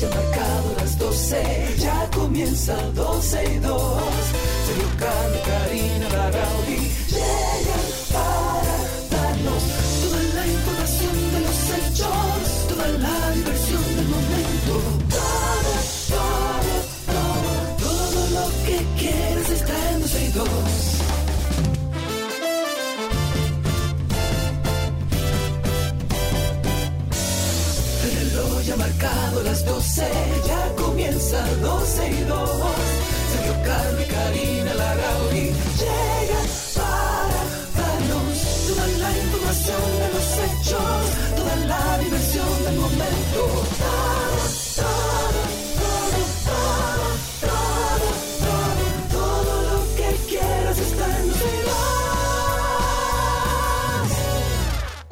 ya marcado las 12, ya comienza 12 y 2. Sergio Carlos, Karina, Larrauri 12, ya comienza 12 y 2.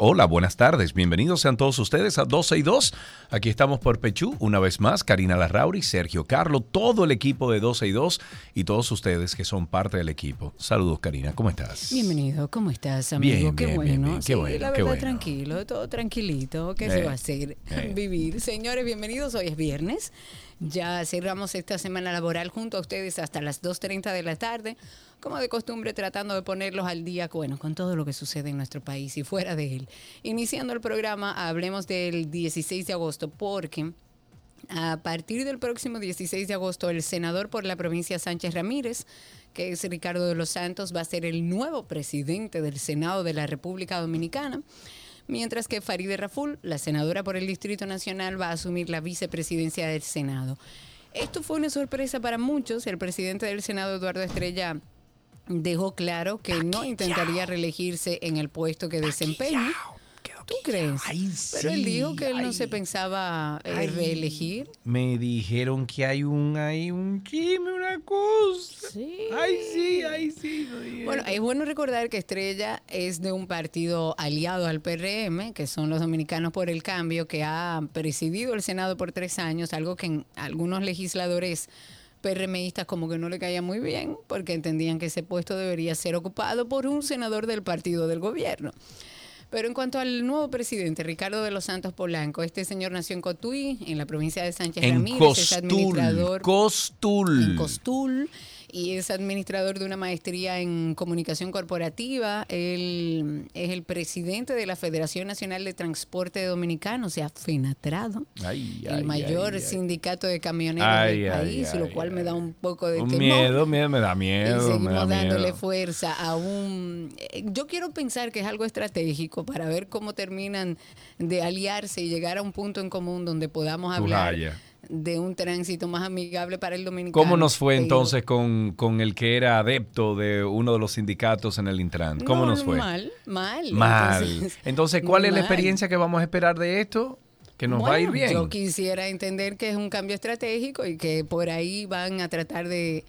Hola, buenas tardes. Bienvenidos sean todos ustedes a 12 y 2. Aquí estamos por Pechú, una vez más, Karina Larrauri, Sergio Carlo, todo el equipo de 12 y 2 y todos ustedes que son parte del equipo. Saludos, Karina, ¿cómo estás? Bienvenido, ¿cómo estás, amigo? Bien, qué bien, bueno. bien. Qué Sí, bueno, la qué verdad, bueno. tranquilo, todo tranquilito. ¿Qué Eh, se va a hacer? eh. Vivir. Señores, bienvenidos. Hoy es viernes. Ya cerramos esta semana laboral junto a ustedes hasta las 2.30 de la tarde. Como de costumbre, tratando de ponerlos al día, bueno, con todo lo que sucede en nuestro país y fuera de él. Iniciando el programa, hablemos del 16 de agosto, porque a partir del próximo 16 de agosto, el senador por la provincia Sánchez Ramírez, que es Ricardo de los Santos, va a ser el nuevo presidente del Senado de la República Dominicana, mientras que Farideh Raful, la senadora por el Distrito Nacional, va a asumir la vicepresidencia del Senado. Esto fue una sorpresa para muchos. El presidente del Senado, Eduardo Estrella, dejó claro que no intentaría reelegirse en el puesto que desempeña. ¿Tú crees? Ay, Pero él dijo que él no se pensaba eh, Ay. reelegir. Me dijeron que hay un, hay un chisme, una cosa. Sí. Ay, sí, ay, sí. Bueno, es bueno recordar que Estrella es de un partido aliado al PRM, que son los Dominicanos por el Cambio, que ha presidido el Senado por tres años, algo que en algunos legisladores PRMistas como que no le caía muy bien, porque entendían que ese puesto debería ser ocupado por un senador del partido del gobierno. Pero en cuanto al nuevo presidente, Ricardo de los Santos Polanco, este señor nació en Cotuí, en la provincia de Sánchez en Ramírez, es administrador Costul. en Costul y es administrador de una maestría en comunicación corporativa. Él es el presidente de la Federación Nacional de Transporte Dominicano, o sea, FENATRADO, Ay, el ay, mayor ay, ay. sindicato de camioneros del país, lo cual me da un poco de Un temor. miedo, miedo, me da Y miedo, me seguimos da dándole miedo. fuerza a un... eh, Yo quiero pensar que es algo estratégico para ver cómo terminan de aliarse y llegar a un punto en común donde podamos hablar. De un tránsito más amigable para el dominicano. ¿Cómo nos fue digo, entonces con, con el que era adepto de uno de los sindicatos en el Intran? ¿Cómo no, nos fue? Mal, mal. Mal. Entonces, Entonces, ¿cuál es la experiencia que vamos a esperar de esto? Que nos va a ir Bueno, bien. Yo quisiera entender que es un cambio estratégico y que por ahí van a tratar de,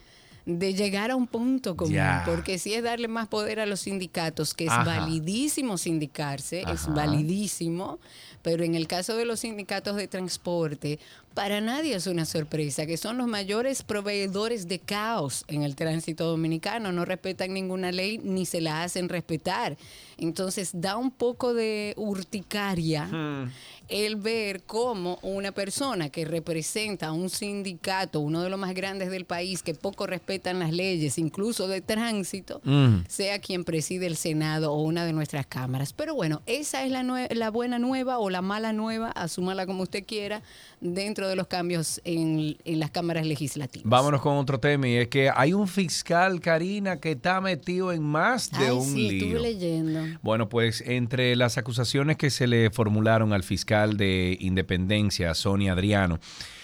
de llegar a un punto común. Porque si es darle más poder a los sindicatos, que es Ajá. validísimo sindicarse, es validísimo, pero en el caso de los sindicatos de transporte, para nadie es una sorpresa, que son los mayores proveedores de caos en el tránsito dominicano, no respetan ninguna ley ni se la hacen respetar. Entonces da un poco de urticaria Hmm. El ver cómo una persona que representa a un sindicato, uno de los más grandes del país, que poco respetan las leyes, incluso de tránsito, Mm. sea quien preside el Senado o una de nuestras cámaras. Pero bueno, esa es la, la buena nueva o la mala nueva, asúmala como usted quiera, dentro de los cambios en, en las cámaras legislativas. Vámonos con otro tema y es que hay un fiscal, Karina, que está metido en más de Ay, un sí, lío. estuve leyendo. Bueno, pues entre las acusaciones que se le formularon al fiscal de Independencia, Sonia Adriano,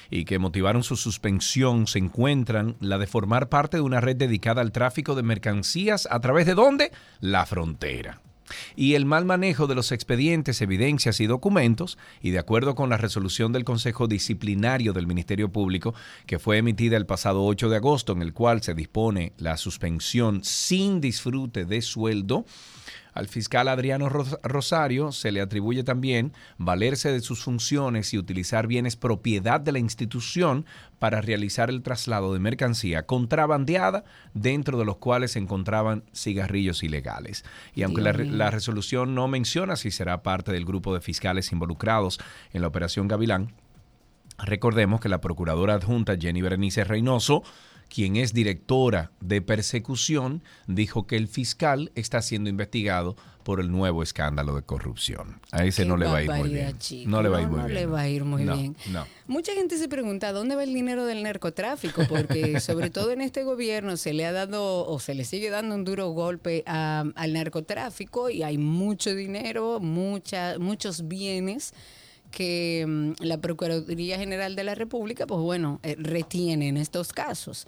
y que motivaron su suspensión, se encuentran la de formar parte de una red dedicada al tráfico de mercancías a través de dónde? La frontera. Y el mal manejo de los expedientes, evidencias y documentos, y de acuerdo con la resolución del Consejo Disciplinario del Ministerio Público, que fue emitida el pasado 8 de agosto, en el cual se dispone la suspensión sin disfrute de sueldo, al fiscal Adriano Ros- Rosario se le atribuye también valerse de sus funciones y utilizar bienes propiedad de la institución para realizar el traslado de mercancía contrabandeada, dentro de los cuales se encontraban cigarrillos ilegales. Y aunque la, la resolución no menciona si será parte del grupo de fiscales involucrados en la operación Gavilán, Recordemos que la procuradora adjunta Jenny Berenice Reynoso quien es directora de persecución, dijo que el fiscal está siendo investigado por el nuevo escándalo de corrupción. A ese no le va a ir muy bien. No le va a ir muy bien. le va a ir muy bien. Mucha gente se pregunta dónde va el dinero del narcotráfico, porque sobre todo en este gobierno se le ha dado o se le sigue dando un duro golpe al narcotráfico y hay mucho dinero, mucha, muchos bienes que mm, la Procuraduría General de la República, pues bueno, eh, retiene en estos casos.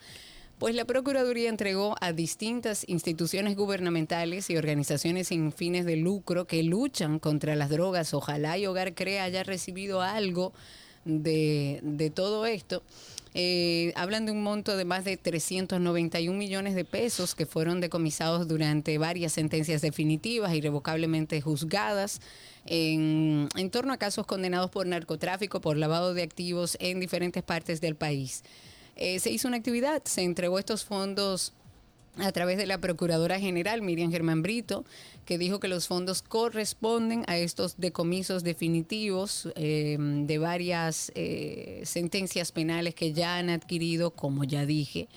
Pues la Procuraduría entregó a distintas instituciones gubernamentales y organizaciones sin fines de lucro que luchan contra las drogas. Ojalá y Hogar Crea haya recibido algo de, de todo esto. Eh, hablan de un monto de más de 391 millones de pesos que fueron decomisados durante varias sentencias definitivas, irrevocablemente juzgadas en, torno a casos condenados por narcotráfico, por lavado de activos en diferentes partes del país. Eh, se hizo una actividad, se entregó estos fondos a través de la Procuradora General, Miriam Germán Brito, que dijo que los fondos corresponden a estos decomisos definitivos eh, de varias eh, sentencias penales que ya han adquirido, como ya dije,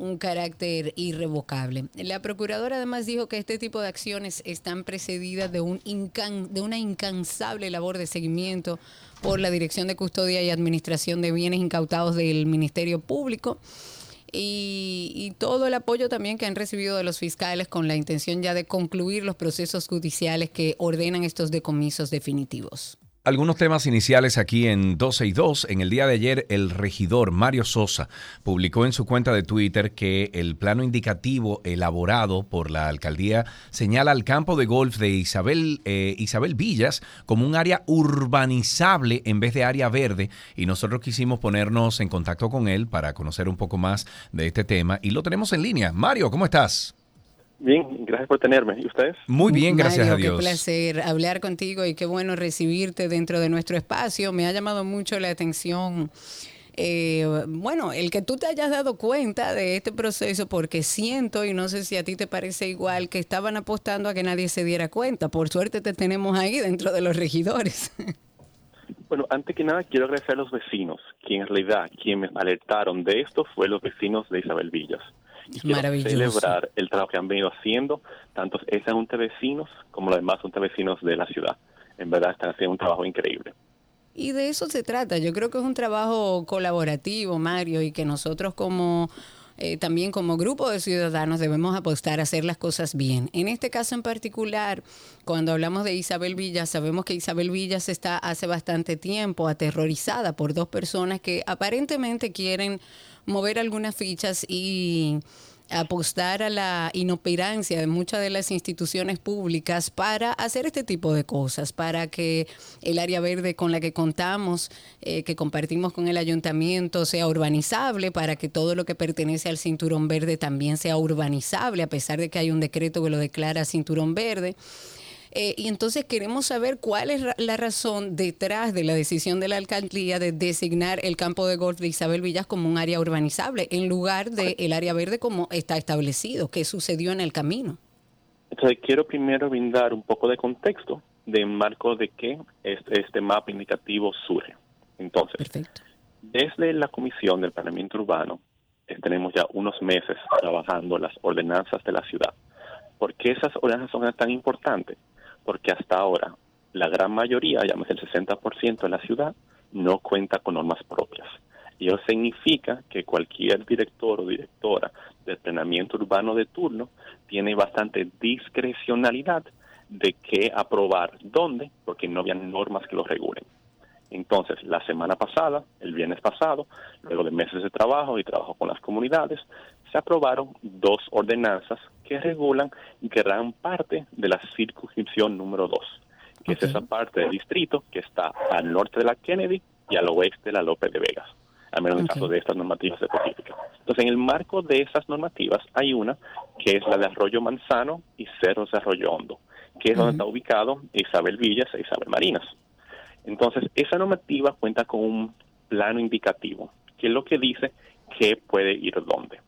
un carácter irrevocable. La procuradora además dijo que este tipo de acciones están precedidas de, un de una incansable labor de seguimiento por la Dirección de Custodia y Administración de Bienes Incautados del Ministerio Público. Y, y, todo el apoyo también que han recibido de los fiscales con la intención ya de concluir los procesos judiciales que ordenan estos decomisos definitivos. Algunos temas iniciales aquí en 12 y 2. En el día de ayer, el regidor Mario Sosa publicó en su cuenta de Twitter que el plano indicativo elaborado por la alcaldía señala al campo de golf de Isabel, eh, Isabel Villas como un área urbanizable en vez de área verde. Y nosotros quisimos ponernos en contacto con él para conocer un poco más de este tema. Y lo tenemos en línea. Mario, ¿cómo estás? Bien, gracias por tenerme. ¿Y ustedes? Muy bien, gracias a Dios. Qué placer hablar contigo y qué bueno recibirte dentro de nuestro espacio. Me ha llamado mucho la atención. Eh, bueno, el que tú te hayas dado cuenta de este proceso, porque siento, y no sé si a ti te parece igual, que estaban apostando a que nadie se diera cuenta. Por suerte te tenemos ahí dentro de los regidores. Bueno, antes que nada quiero agradecer a los vecinos, quien en realidad, quien me alertaron de esto fue los vecinos de Isabel Villas y quiero celebrar el trabajo que han venido haciendo, tanto esa junta de vecinos como los demás junta de vecinos de la ciudad. En verdad están haciendo un trabajo increíble. Y de eso se trata. Yo creo que es un trabajo colaborativo, Mario, y que nosotros como eh, también como grupo de ciudadanos debemos apostar a hacer las cosas bien. En este caso en particular, cuando hablamos de Isabel Villas, sabemos que Isabel Villas está hace bastante tiempo aterrorizada por dos personas que aparentemente quieren mover algunas fichas y apostar a la inoperancia de muchas de las instituciones públicas para hacer este tipo de cosas, para que el área verde con la que contamos, eh, que compartimos con el ayuntamiento, sea urbanizable, para que todo lo que pertenece al cinturón verde también sea urbanizable, a pesar de que hay un decreto que lo declara cinturón verde. Eh, y entonces queremos saber cuál es la razón detrás de la decisión de la alcaldía de designar el campo de golf de Isabel Villas como un área urbanizable en lugar del el área verde como está establecido. ¿Qué sucedió en el camino? Entonces quiero primero brindar un poco de contexto de marco de qué este, este mapa indicativo surge. Entonces, desde la Comisión del Planeamiento Urbano eh, tenemos ya unos meses trabajando las ordenanzas de la ciudad. ¿Por qué esas ordenanzas son tan importantes? Porque hasta ahora la gran mayoría, llámese el 60% de la ciudad, no cuenta con normas propias. Y eso significa que cualquier director o directora de entrenamiento urbano de turno tiene bastante discrecionalidad de qué aprobar dónde, porque no había normas que lo regulen. Entonces, la semana pasada, el viernes pasado, luego de meses de trabajo y trabajo con las comunidades, se aprobaron dos ordenanzas que regulan gran parte de la circunscripción número 2, que es esa parte del distrito que está al norte de la Kennedy y al oeste de la López de Vegas, al menos en el caso de estas normativas específicas. Entonces, en el marco de esas normativas hay una que es la de Arroyo Manzano y Cerro de Arroyo Hondo, que es donde está ubicado Isabel Villas e Isabel Marinas. Entonces, esa normativa cuenta con un plano indicativo, que es lo que dice que puede ir dónde.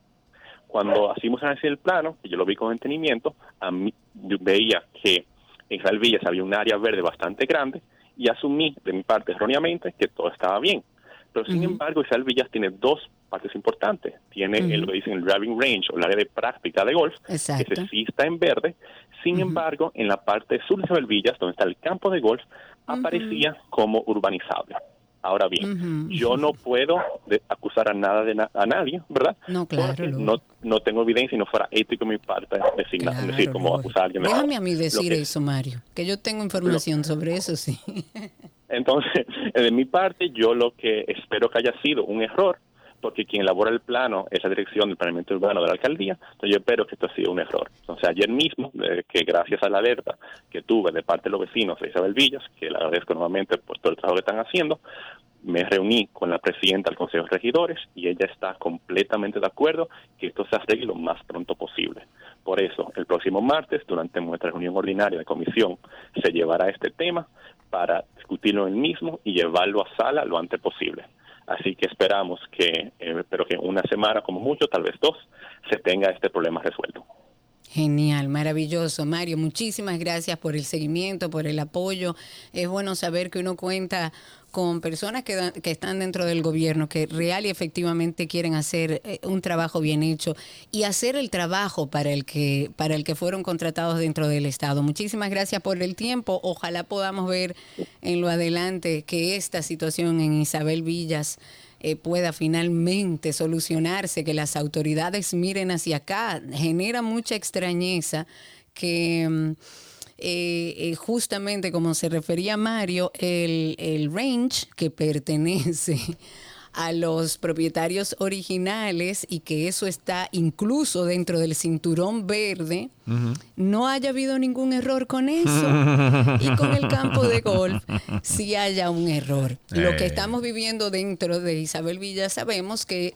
Cuando hicimos análisis del plano, y yo lo vi con entendimiento, a mí yo veía que en Isabel Villas había un área verde bastante grande y asumí de mi parte erróneamente que todo estaba bien. Pero sin embargo, Isabel Villas tiene dos partes importantes. Tiene lo que dicen el driving range o el área de práctica de golf, que sí está en verde. Sin embargo, en la parte sur de Isabel Villas, donde está el campo de golf, aparecía como urbanizable. Ahora bien, yo no puedo acusar a nada de a nadie, ¿verdad? No, claro. no, no tengo evidencia y no fuera ético mi parte decir, como acusar a alguien. Déjame a mí decir eso, Mario, que yo tengo información sobre eso, sí. Entonces, de mi parte, yo lo que espero que haya sido un error, porque quien elabora el plano es la dirección del planeamiento urbano de la alcaldía, entonces yo espero que esto ha sido un error. Entonces, ayer mismo, eh, que gracias a la alerta que tuve de parte de los vecinos de Isabel Villas, que le agradezco nuevamente por todo el trabajo que están haciendo, me reuní con la presidenta del Consejo de Regidores y ella está completamente de acuerdo que esto se arregle lo más pronto posible. Por eso, el próximo martes, durante nuestra reunión ordinaria de comisión, se llevará este tema para discutirlo en el mismo y llevarlo a sala lo antes posible. Así que esperamos que, eh, pero que una semana como mucho, tal vez dos, se tenga este problema resuelto. Genial, maravilloso. Mario, muchísimas gracias por el seguimiento, por el apoyo. Es bueno saber que uno cuenta con personas que, que, están dentro del gobierno, que real y efectivamente quieren hacer eh, un trabajo bien hecho y hacer el trabajo para el que para el que fueron contratados dentro del Estado. Muchísimas gracias por el tiempo. Ojalá podamos ver en lo adelante que esta situación en Isabel Villas eh, pueda finalmente solucionarse, que las autoridades miren hacia acá. Genera mucha extrañeza que mm, eh, eh, justamente como se refería Mario, el, el range que pertenece a los propietarios originales y que eso está incluso dentro del cinturón verde, no haya habido ningún error con eso. y con el campo de golf sí haya un error. Lo que eh. estamos viviendo dentro de Isabel Villa sabemos que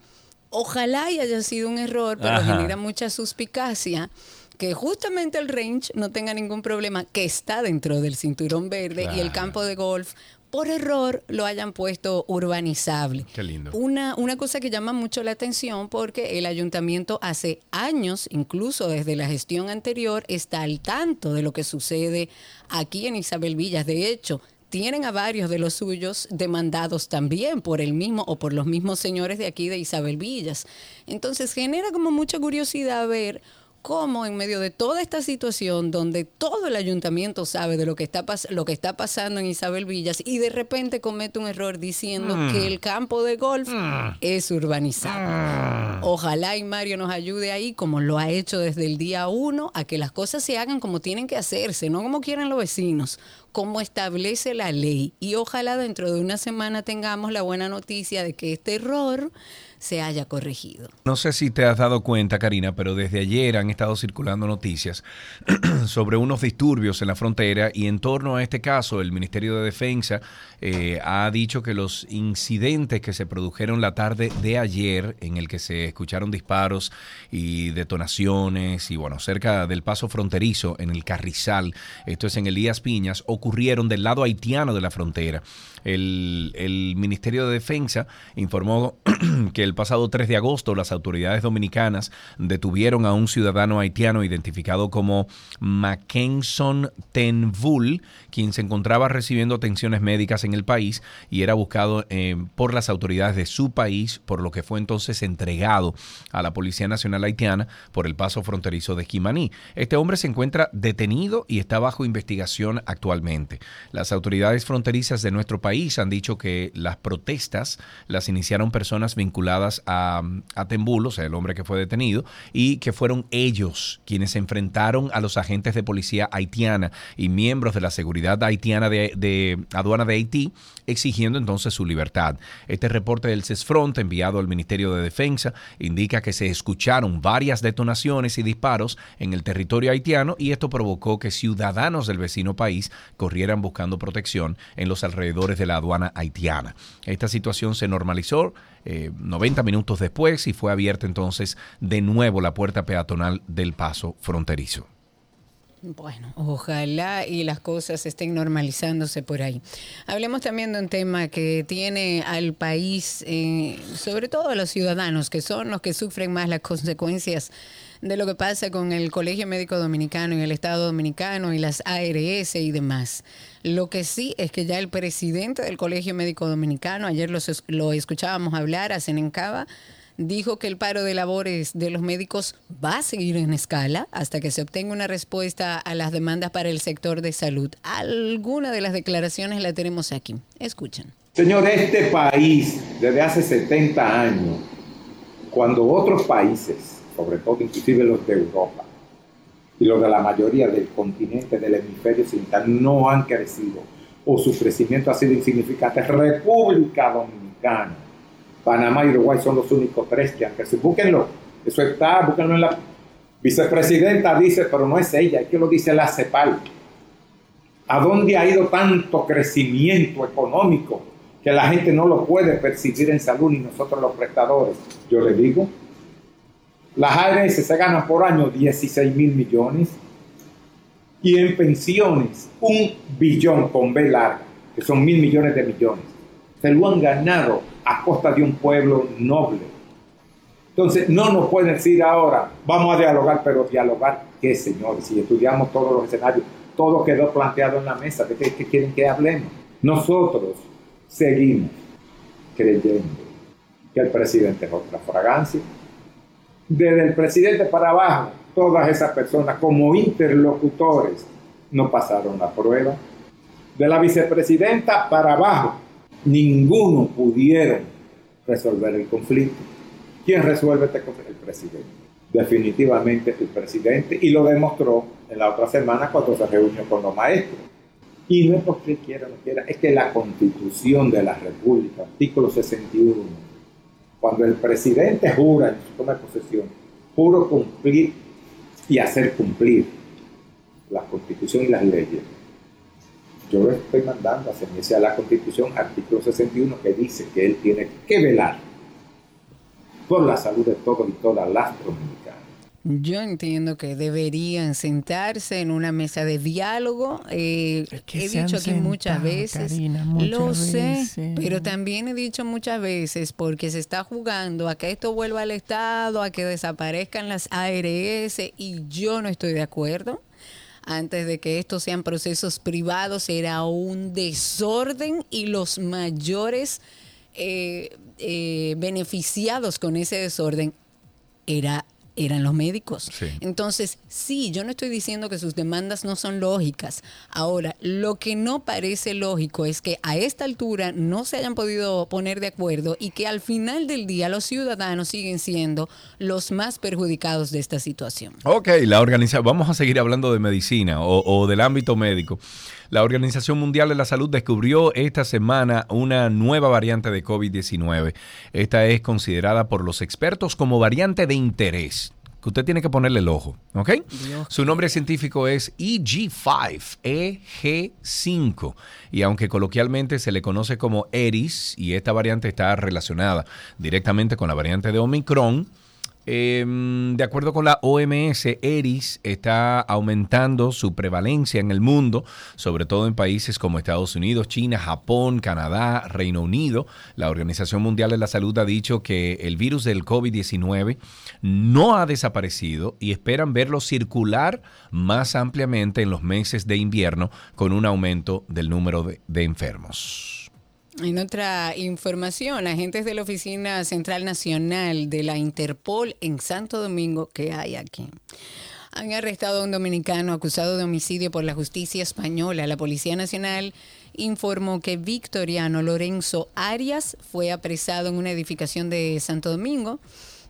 ojalá haya sido un error, pero genera mucha suspicacia que justamente el range no tenga ningún problema, que está dentro del cinturón verde y el campo de golf por error lo hayan puesto urbanizable. Qué lindo. Una, una cosa que llama mucho la atención porque el ayuntamiento hace años, incluso desde la gestión anterior, está al tanto de lo que sucede aquí en Isabel Villas. De hecho, tienen a varios de los suyos demandados también por el mismo o por los mismos señores de aquí de Isabel Villas. Entonces genera como mucha curiosidad ver cómo en medio de toda esta situación donde todo el ayuntamiento sabe de lo que está, lo que está pasando en Isabel Villas y de repente comete un error diciendo mm. que el campo de golf mm. es urbanizado. Mm. Ojalá y Mario nos ayude ahí, como lo ha hecho desde el día uno, a que las cosas se hagan como tienen que hacerse, no como quieren los vecinos, como establece la ley. Y ojalá dentro de una semana tengamos la buena noticia de que este error se haya corregido. No sé si te has dado cuenta, Karina, pero desde ayer han estado circulando noticias sobre unos disturbios en la frontera y en torno a este caso el Ministerio de Defensa eh, ha dicho que los incidentes que se produjeron la tarde de ayer, en el que se escucharon disparos y detonaciones y bueno, cerca del paso fronterizo en el Carrizal, esto es en Elías Piñas, ocurrieron del lado haitiano de la frontera. El, Ministerio de Defensa informó que el pasado 3 de agosto las autoridades dominicanas detuvieron a un ciudadano haitiano identificado como Mackenson Tenvul, quien se encontraba recibiendo atenciones médicas en el país y era buscado eh, por las autoridades de su país, por lo que fue entonces entregado a la Policía Nacional Haitiana por el paso fronterizo de Jimaní. Este hombre se encuentra detenido y está bajo investigación actualmente. Las autoridades fronterizas de nuestro país han dicho que las protestas las iniciaron personas vinculadas a, a o sea, el hombre que fue detenido, y que fueron ellos quienes enfrentaron a los agentes de policía haitiana y miembros de la seguridad haitiana de aduana de Haití, exigiendo entonces su libertad. Este reporte del CESFRONT enviado al Ministerio de Defensa indica que se escucharon varias detonaciones y disparos en el territorio haitiano y esto provocó que ciudadanos del vecino país corrieran buscando protección en los alrededores de la aduana haitiana. Esta situación se normalizó 90 eh, minutos después y fue abierta entonces de nuevo la puerta peatonal del paso fronterizo. Bueno, ojalá y las cosas estén normalizándose por ahí. Hablemos también de un tema que tiene al país, eh, sobre todo a los ciudadanos, que son los que sufren más las consecuencias de lo que pasa con el Colegio Médico Dominicano en el Estado Dominicano y las ARS y demás. Lo que sí es que ya el presidente del Colegio Médico Dominicano, ayer lo escuchábamos hablar a Senencaba, dijo que el paro de labores de los médicos va a seguir en escala hasta que se obtenga una respuesta a las demandas para el sector de salud. Alguna de las declaraciones la tenemos aquí. Escuchen. Señor, este país desde hace 70 años, cuando otros países, sobre todo inclusive los de Europa y los de la mayoría del continente del hemisferio occidental, no han crecido o su crecimiento ha sido insignificante, República Dominicana Panamá y Uruguay son los únicos tres que han crecido. Búsquenlo, eso está, búsquenlo en la vicepresidenta, dice, pero no es ella, es que lo dice la CEPAL. ¿A dónde ha ido tanto crecimiento económico que la gente no lo puede percibir en salud ni nosotros los prestadores? Yo le digo, las ARS se ganan por año 16 mil millones y en pensiones un billón con B larga, que son mil millones de millones. Se lo han ganado a costa de un pueblo noble. Entonces, no nos pueden decir ahora, vamos a dialogar, pero dialogar, ¿qué, señores? Si estudiamos todos los escenarios, todo quedó planteado en la mesa, ¿de qué, quieren que hablemos? Nosotros seguimos creyendo que el presidente es otra fragancia. Desde el presidente para abajo, todas esas personas como interlocutores no pasaron la prueba. De la vicepresidenta para abajo, ninguno pudieron resolver el conflicto. ¿Quién resuelve este conflicto? El presidente. Definitivamente el presidente y lo demostró en la otra semana cuando se reunió con los maestros. Y no es porque quiera o no quiera, es que la constitución de la República, artículo 61, cuando el presidente jura en su toma de posesión, juro cumplir y hacer cumplir la constitución y las leyes, yo lo estoy mandando a ceñirse a la Constitución, artículo 61, que dice que él tiene que velar por la salud de todos y todas las dominicanas. Yo entiendo que deberían sentarse en una mesa de diálogo. Eh, he dicho aquí muchas veces, lo sé, pero también he dicho muchas veces porque se está jugando a que esto vuelva al Estado, a que desaparezcan las ARS y yo no estoy de acuerdo antes de que estos sean procesos privados, era un desorden y los mayores eh, eh, beneficiados con ese desorden era eran los médicos. Entonces, sí, yo no estoy diciendo que sus demandas no son lógicas. Ahora, lo que no parece lógico es que a esta altura no se hayan podido poner de acuerdo y que al final del día los ciudadanos siguen siendo los más perjudicados de esta situación. Ok, la organización, vamos a seguir hablando de medicina o, o del ámbito médico. La Organización Mundial de la Salud descubrió esta semana una nueva variante de COVID-19. Esta es considerada por los expertos como variante de interés que usted tiene que ponerle el ojo, ¿ok? Su nombre científico es EG5, EG5, y aunque coloquialmente se le conoce como ERIS, y esta variante está relacionada directamente con la variante de Omicron, Em, de acuerdo con la OMS, ERIS está aumentando su prevalencia en el mundo, sobre todo en países como Estados Unidos, China, Japón, Canadá, Reino Unido. La Organización Mundial de la Salud ha dicho que el virus del COVID-19 no ha desaparecido y esperan verlo circular más ampliamente en los meses de invierno con un aumento del número de enfermos. En otra información, agentes de la Oficina Central Nacional de la Interpol en Santo Domingo, que hay aquí, han arrestado a un dominicano acusado de homicidio por la justicia española. La Policía Nacional informó que Victoriano Lorenzo Arias fue apresado en una edificación de Santo Domingo.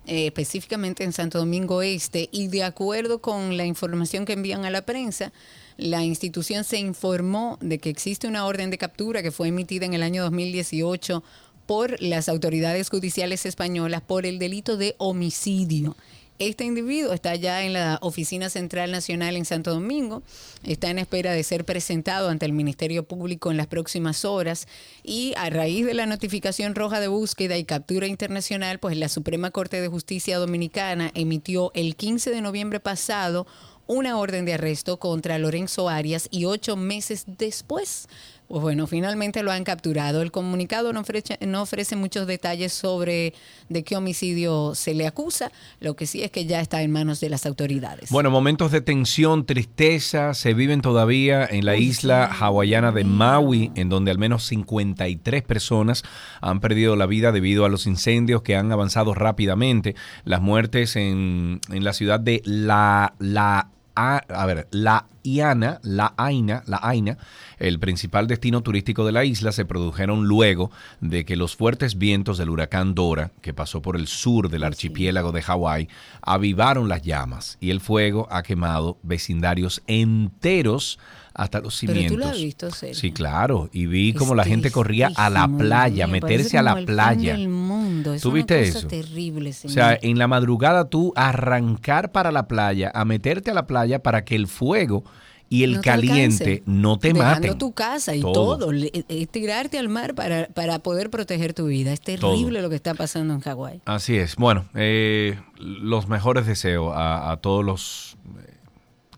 Eh, específicamente en Santo Domingo Este, y de acuerdo con la información que envían a la prensa, la institución se informó de que existe una orden de captura que fue emitida en el año 2018 por las autoridades judiciales españolas por el delito de homicidio. Este individuo está ya en la Oficina Central Nacional en Santo Domingo, está en espera de ser presentado ante el Ministerio Público en las próximas horas y a raíz de la notificación roja de búsqueda y captura internacional, pues la Suprema Corte de Justicia Dominicana emitió el 15 de noviembre pasado una orden de arresto contra Lorenzo Arias y ocho meses después Pues bueno, finalmente lo han capturado. El comunicado no ofrece, no ofrece muchos detalles sobre de qué homicidio se le acusa. Lo que sí es que ya está en manos de las autoridades. Bueno, momentos de tensión, tristeza se viven todavía en la isla hawaiana de Maui, en donde al menos 53 personas han perdido la vida debido a los incendios que han avanzado rápidamente. Las muertes en, en la ciudad de La, la a, ver, la Iana, la Aina, la Aina, el principal destino turístico de la isla, se produjeron luego de que los fuertes vientos del huracán Dora, que pasó por el sur del archipiélago de Hawái, avivaron las llamas y el fuego ha quemado vecindarios enteros hasta los cimientos. Pero tú lo has visto, Sergio? Sí, claro. Y vi como la gente corría a la playa, meterse a la playa. El mundo. Es ¿Tú una viste cosa eso? terrible, señor. O sea, en la madrugada tú arrancar para la playa, a meterte a la playa para que el fuego y el No caliente no te Dejando maten. tu casa y Todo. todo, le- eh, tirarte al mar para, para poder proteger tu vida. Es terrible lo que está pasando en Hawái. Así es. Bueno, eh, los mejores deseos a, a todos los eh,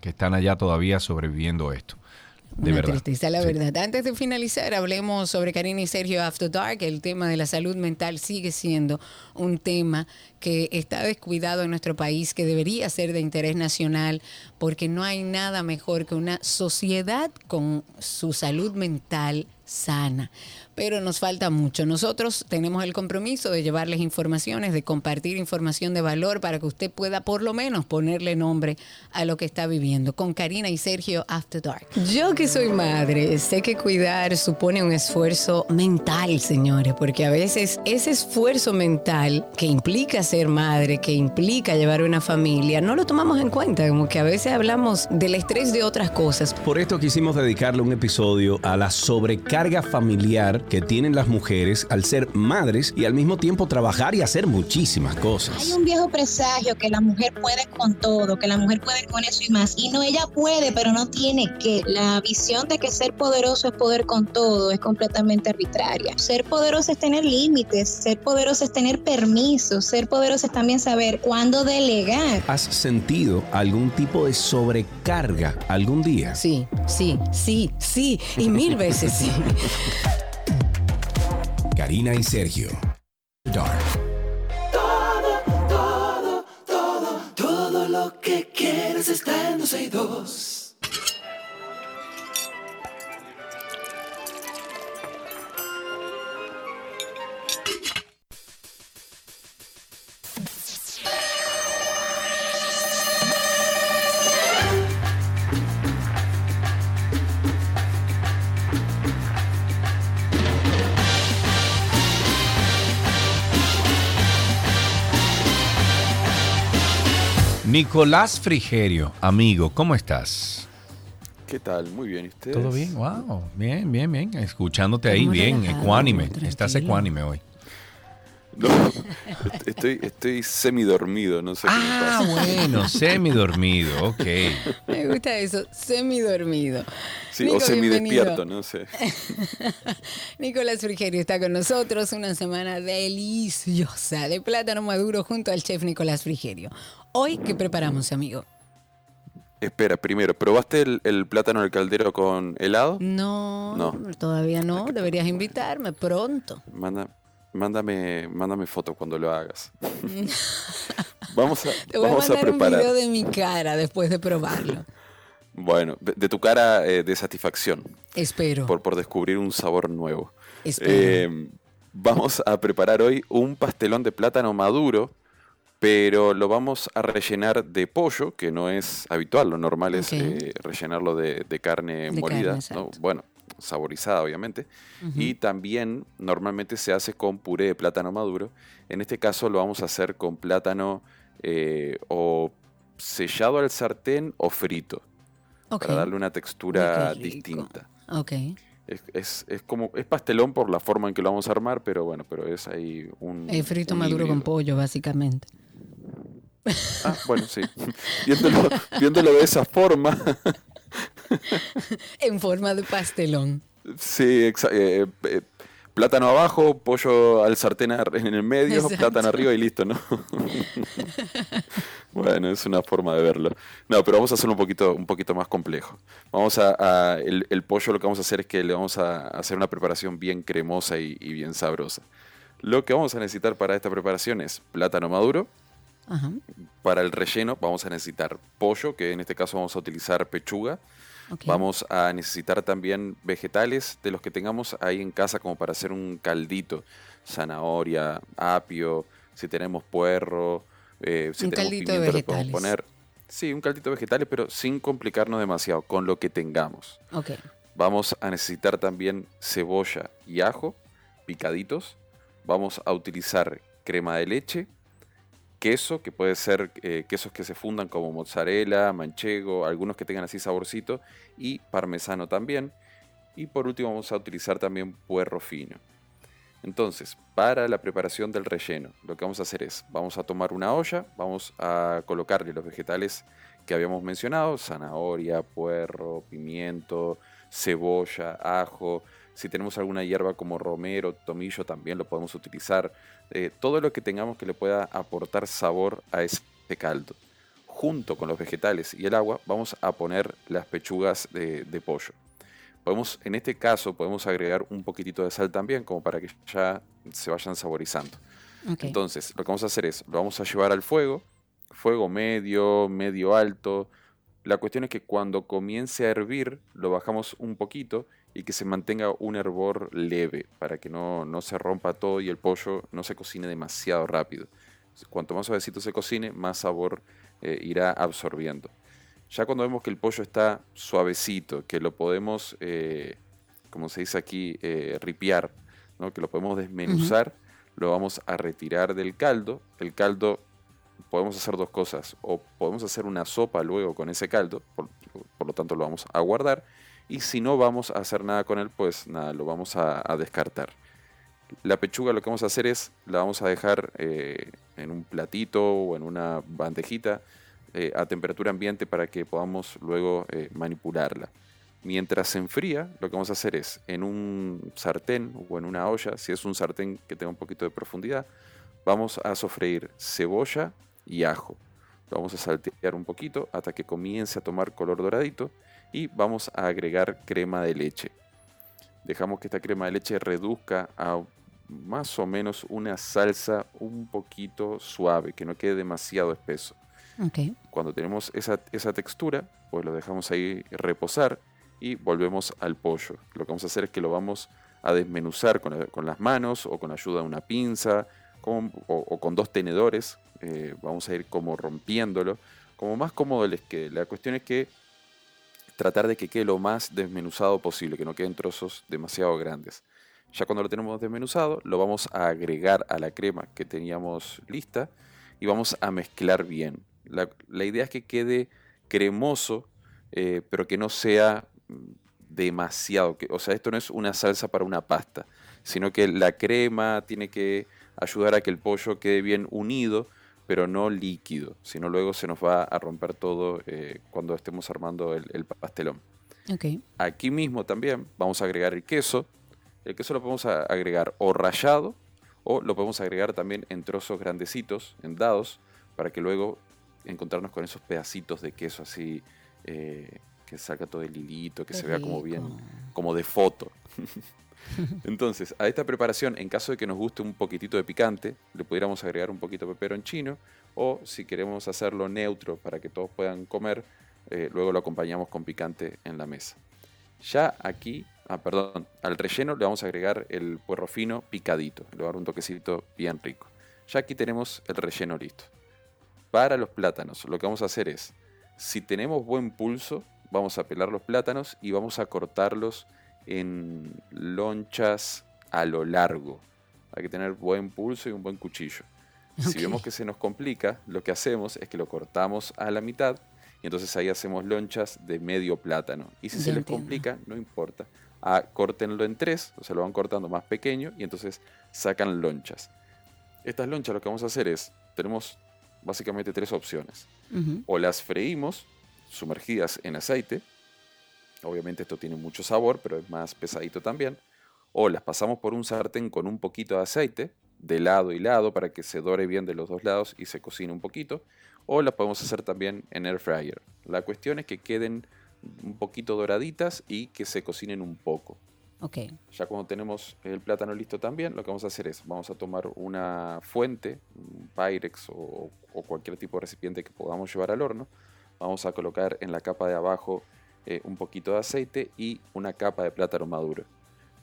que están allá todavía sobreviviendo esto. De Una verdad. tristeza, la Sí. verdad. Antes de finalizar, hablemos sobre Karina y Sergio After Dark. El tema de la salud mental sigue siendo un tema que está descuidado en nuestro país, que debería ser de interés nacional, porque no hay nada mejor que una sociedad con su salud mental sana. Pero nos falta mucho. Nosotros tenemos el compromiso de llevarles informaciones, de compartir información de valor para que usted pueda por lo menos ponerle nombre a lo que está viviendo. Con Karina y Sergio After Dark. Yo que soy madre, sé que cuidar supone un esfuerzo mental, señores, porque a veces ese esfuerzo mental que implica ser madre, que implica llevar una familia, no lo tomamos en cuenta, como que a veces hablamos del estrés de otras cosas. Por esto quisimos dedicarle un episodio a la sobrecarga familiar que tienen las mujeres al ser madres y al mismo tiempo trabajar y hacer muchísimas Hay cosas. un viejo presagio que la mujer puede con todo, que la mujer puede con eso y más. Y no, ella puede, pero no tiene que. La visión de que ser poderoso es poder con todo es completamente arbitraria. Ser poderoso es tener límites, ser poderoso es tener permisos, ser poderoso es también saber cuándo delegar. ¿Has sentido algún tipo de sobrecarga algún día? Sí, sí, sí, sí, y mil veces sí. Karina y Sergio. Dark. Todo, todo, todo, todo lo que quieres está en 12 y 2. Nicolás Frigerio, amigo, ¿cómo estás? ¿Qué tal? Muy bien, ¿y ustedes? ¿Todo bien? Wow, bien, bien, bien. Escuchándote ahí, bien, ecuánime. Estás ecuánime hoy. No, estoy, estoy semidormido, no sé qué me Ah, pasa. bueno, semidormido, ok. Me gusta eso, semidormido. Sí, Nico, o semidespierto, no sé. Nicolás Frigerio está con nosotros. Una semana deliciosa de plátano maduro junto al chef Nicolás Frigerio. Hoy, ¿qué preparamos, amigo? Espera, primero, ¿probaste el, el plátano del caldero con helado? No, No. todavía no. Deberías invitarme pronto. Manda, mándame, mándame foto cuando lo hagas. vamos a, Te voy a vamos a mandar un preparar. video de mi cara después de probarlo. Bueno, de, de tu cara eh, de satisfacción Espero. por, por descubrir un sabor nuevo. Espero. Eh, vamos a preparar hoy un pastelón de plátano maduro, pero lo vamos a rellenar de pollo, que no es habitual, lo normal es eh, rellenarlo de, de carne De molida, carne, ¿no? bueno, saborizada obviamente, y también normalmente se hace con puré de plátano maduro. En este caso lo vamos a hacer con plátano eh, o sellado al sartén o frito, para darle una textura distinta. Es, es, es como es pastelón por la forma en que lo vamos a armar, pero bueno, pero es ahí un El frito un maduro con pollo, básicamente. Ah, bueno, sí. viéndolo, viéndolo de esa forma, En forma de pastelón. sí, eh, eh, plátano abajo, pollo al sartén en el medio, plátano arriba y listo, ¿no? bueno, es una forma de verlo. No, pero vamos a hacerlo un poquito, un poquito más complejo. Vamos a, el, pollo lo que vamos a hacer es que le vamos a hacer una preparación bien cremosa y, bien sabrosa. Lo que vamos a necesitar para esta preparación es plátano maduro. Para el relleno vamos a necesitar pollo, que en este caso vamos a utilizar pechuga. Vamos a necesitar también vegetales de los que tengamos ahí en casa como para hacer un caldito. Zanahoria, apio, si tenemos puerro, eh, si un tenemos caldito de vegetales. podemos poner. Sí, un caldito de vegetales, pero sin complicarnos demasiado, con lo que tengamos. Vamos a necesitar también cebolla y ajo picaditos. Vamos a utilizar crema de leche, queso, que puede ser eh, quesos que se fundan como mozzarella, manchego, algunos que tengan así saborcito, y parmesano también. Y por último vamos a utilizar también puerro fino. Entonces, para la preparación del relleno, lo que vamos a hacer es, vamos a tomar una olla, vamos a colocarle los vegetales que habíamos mencionado, zanahoria, puerro, pimiento, cebolla, ajo, si tenemos alguna hierba como romero, tomillo, también lo podemos utilizar. Eh, todo lo que tengamos que le pueda aportar sabor a ese caldo. Junto con los vegetales y el agua, vamos a poner las pechugas de, pollo. Podemos, en este caso, podemos agregar un poquitito de sal también, como para que ya se vayan saborizando. Entonces, lo que vamos a hacer es, lo vamos a llevar al fuego, fuego medio, medio alto. La cuestión es que cuando comience a hervir, lo bajamos un poquito y que se mantenga un hervor leve para que no, se rompa todo y el pollo no se cocine demasiado rápido. Cuanto más suavecito se cocine, más sabor eh, irá absorbiendo. Ya cuando vemos que el pollo está suavecito, que lo podemos, eh, como se dice aquí, eh, ripiar, ¿no? que lo podemos desmenuzar, lo vamos a retirar del caldo. El caldo podemos hacer dos cosas, o podemos hacer una sopa luego con ese caldo, por lo tanto lo vamos a guardar, y si no vamos a hacer nada con él, pues nada, lo vamos a, descartar. La pechuga lo que vamos a hacer es, la vamos a dejar eh, en un platito o en una bandejita eh, a temperatura ambiente para que podamos luego eh, manipularla. Mientras se enfría, lo que vamos a hacer es, en un sartén o en una olla, si es un sartén que tenga un poquito de profundidad, vamos a sofreír cebolla y ajo. Lo vamos a saltear un poquito hasta que comience a tomar color doradito y vamos a agregar crema de leche. Dejamos que esta crema de leche reduzca a más o menos una salsa un poquito suave, que no quede demasiado espeso. Cuando tenemos esa, textura, pues lo dejamos ahí reposar y volvemos al pollo. Lo que vamos a hacer es que lo vamos a desmenuzar con, las manos o con ayuda de una pinza o, con dos tenedores. Eh, vamos a ir como rompiéndolo. Como más cómodo les quede. La cuestión es que tratar de que quede lo más desmenuzado posible, que no queden trozos demasiado grandes. Ya cuando lo tenemos desmenuzado, lo vamos a agregar a la crema que teníamos lista y vamos a mezclar bien. La, idea es que quede cremoso, eh, pero que no sea demasiado. o sea, esto no es una salsa para una pasta, sino que la crema tiene que ayudar a que el pollo quede bien unido pero no líquido, sino luego se nos va a romper todo eh, cuando estemos armando el, pastelón. Aquí mismo también vamos a agregar el queso. El queso lo podemos agregar o rallado o lo podemos agregar también en trozos grandecitos, en dados, para que luego encontrarnos con esos pedacitos de queso así, eh, que salga todo el hilito, que se vea como bien, como de foto. Entonces, a esta preparación, en caso de que nos guste un poquitito de picante, le pudiéramos agregar un poquito de chino o si queremos hacerlo neutro para que todos puedan comer, eh, luego lo acompañamos con picante en la mesa. Ya aquí, ah, perdón, al relleno le vamos a agregar el puerro fino picadito, le va a dar un toquecito bien rico. Ya aquí tenemos el relleno listo. Para los plátanos, lo que vamos a hacer es, si tenemos buen pulso, vamos a pelar los plátanos y vamos a cortarlos en lonchas a lo largo. Hay que tener buen pulso y un buen cuchillo. Si vemos que se nos complica, lo que hacemos es que lo cortamos a la mitad y entonces ahí hacemos lonchas de medio plátano. Y si se les complica, no importa. Ah, córtenlo en tres, o sea, lo van cortando más pequeño y entonces sacan lonchas. Estas lonchas lo que vamos a hacer es, tenemos básicamente tres opciones. O las freímos sumergidas en aceite, Obviamente esto tiene mucho sabor, pero es más pesadito también. o las pasamos por un sartén con un poquito de aceite, de lado y lado, para que se dore bien de los dos lados y se cocine un poquito, o las podemos hacer también en air fryer. La cuestión es que queden un poquito doraditas y que se cocinen un poco. Okay. Ya cuando tenemos el plátano listo también, lo que vamos a hacer es, vamos a tomar una fuente, un Pyrex o, cualquier tipo de recipiente que podamos llevar al horno, vamos a colocar en la capa de abajo eh, un poquito de aceite y una capa de plátano maduro.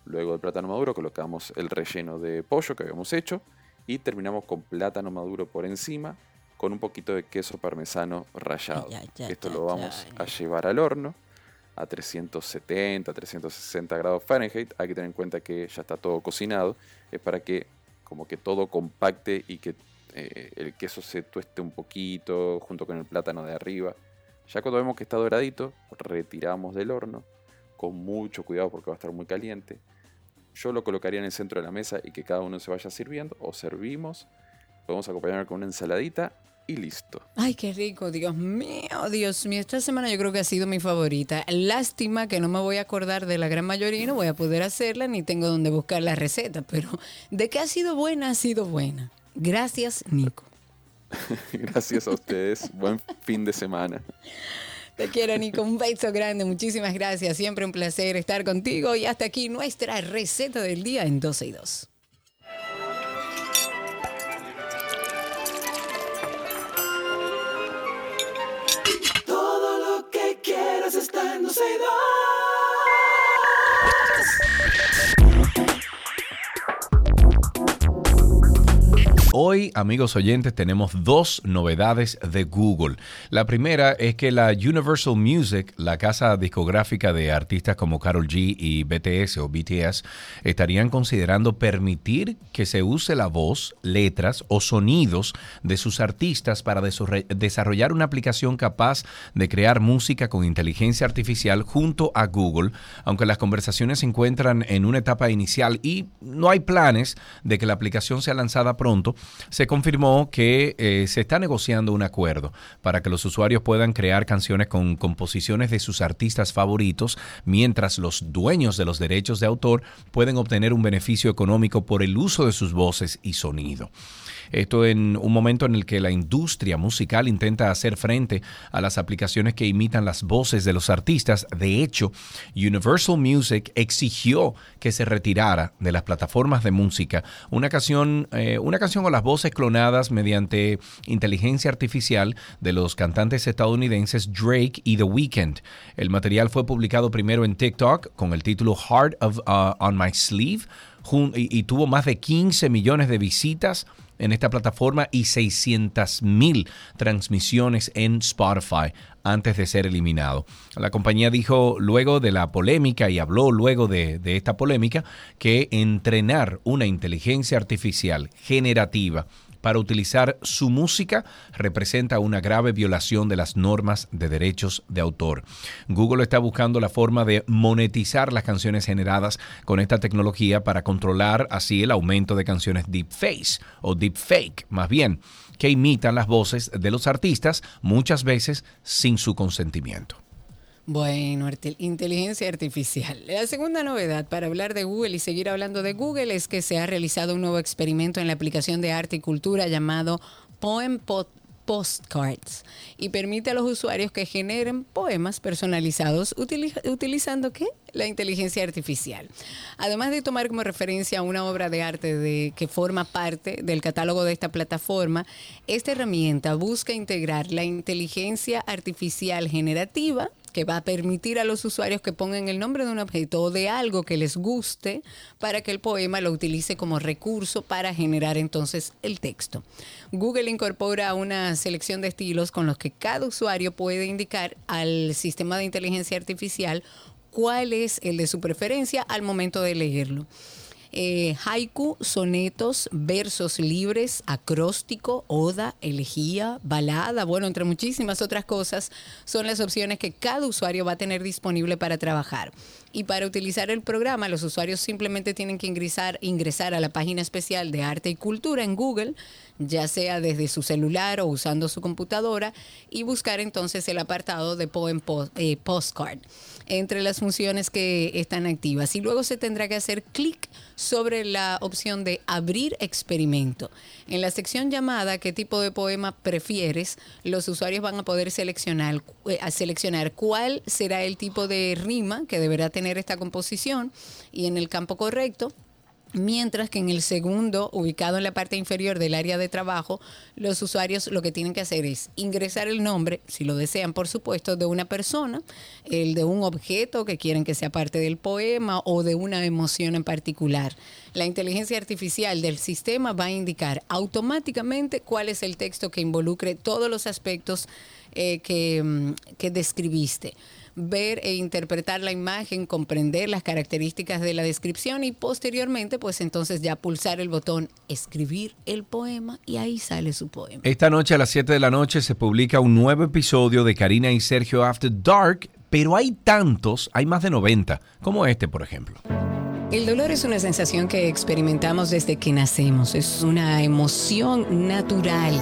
Luego del plátano maduro colocamos el relleno de pollo que habíamos hecho y terminamos con plátano maduro por encima con un poquito de queso parmesano rallado. Esto lo vamos a llevar al horno a 370, 360 grados Fahrenheit. Hay que tener en cuenta que ya está todo cocinado. Es para que como que todo compacte y que eh, el queso se tueste un poquito junto con el plátano de arriba. Ya cuando vemos que está doradito, retiramos del horno con mucho cuidado porque va a estar muy caliente. Yo lo colocaría en el centro de la mesa y que cada uno se vaya sirviendo o servimos. Podemos acompañar con una ensaladita y listo. Ay, qué rico, Dios mío, Dios mío. Esta semana yo creo que ha sido mi favorita. Lástima que no me voy a acordar de la gran mayoría y no voy a poder hacerla ni tengo donde buscar la receta, pero de que ha sido buena, ha sido buena. Gracias, Nico. Gracias a ustedes. Buen fin de semana. Te quiero, Nico. Un beso grande. Muchísimas gracias. Siempre un placer estar contigo. Y hasta aquí nuestra receta del día en 12 y 2. está en dos Hoy, amigos oyentes, tenemos dos novedades de Google. La primera es que la Universal Music, la casa discográfica de artistas como Carol G y BTS o BTS, estarían considerando permitir que se use la voz, letras o sonidos de sus artistas para desarrollar una aplicación capaz de crear música con inteligencia artificial junto a Google, aunque las conversaciones se encuentran en una etapa inicial y no hay planes de que la aplicación sea lanzada pronto se confirmó que eh, se está negociando un acuerdo para que los usuarios puedan crear canciones con composiciones de sus artistas favoritos, mientras los dueños de los derechos de autor pueden obtener un beneficio económico por el uso de sus voces y sonido. Esto en un momento en el que la industria musical intenta hacer frente a las aplicaciones que imitan las voces de los artistas. De hecho, Universal Music exigió que se retirara de las plataformas de música una canción, eh, una canción con las voces clonadas mediante inteligencia artificial de los cantantes estadounidenses Drake y The Weeknd. El material fue publicado primero en TikTok con el título Heart of uh, on My Sleeve y, y tuvo más de 15 millones de visitas en esta plataforma y 600 mil transmisiones en Spotify antes de ser eliminado. La compañía dijo luego de la polémica y habló luego de, de esta polémica que entrenar una inteligencia artificial generativa para utilizar su música representa una grave violación de las normas de derechos de autor. Google está buscando la forma de monetizar las canciones generadas con esta tecnología para controlar así el aumento de canciones deepface o deepfake, más bien, que imitan las voces de los artistas muchas veces sin su consentimiento. Bueno, inteligencia artificial. La segunda novedad para hablar de Google y seguir hablando de Google es que se ha realizado un nuevo experimento en la aplicación de arte y cultura llamado Poem Postcards y permite a los usuarios que generen poemas personalizados utilizando ¿qué? la inteligencia artificial. Además de tomar como referencia una obra de arte que forma parte del catálogo de esta plataforma, esta herramienta busca integrar la inteligencia artificial generativa que va a permitir a los usuarios que pongan el nombre de un objeto o de algo que les guste para que el poema lo utilice como recurso para generar entonces el texto. Google incorpora una selección de estilos con los que cada usuario puede indicar al sistema de inteligencia artificial cuál es el de su preferencia al momento de leerlo. Eh, haiku, sonetos, versos libres, acróstico, oda, elegía, balada, bueno, entre muchísimas otras cosas, son las opciones que cada usuario va a tener disponible para trabajar. Y para utilizar el programa, los usuarios simplemente tienen que ingresar, ingresar a la página especial de arte y cultura en Google, ya sea desde su celular o usando su computadora, y buscar entonces el apartado de Poem eh, Postcard entre las funciones que están activas. Y luego se tendrá que hacer clic sobre la opción de abrir experimento. En la sección llamada ¿Qué tipo de poema prefieres? Los usuarios van a poder seleccionar, eh, seleccionar cuál será el tipo de rima que deberá tener esta composición y en el campo correcto Mientras que en el segundo, ubicado en la parte inferior del área de trabajo, los usuarios lo que tienen que hacer es ingresar el nombre, si lo desean, por supuesto, de una persona, el de un objeto que quieren que sea parte del poema o de una emoción en particular. La inteligencia artificial del sistema va a indicar automáticamente cuál es el texto que involucre todos los aspectos eh, mm, que describiste ver e interpretar la imagen, comprender las características de la descripción y posteriormente, pues entonces ya pulsar el botón escribir el poema y ahí sale su poema. Esta noche a las 7 de la noche se publica un nuevo episodio de Karina y Sergio After Dark, pero hay tantos, hay más de 90, como este, por ejemplo. El dolor es una sensación que experimentamos desde que nacemos, es una emoción natural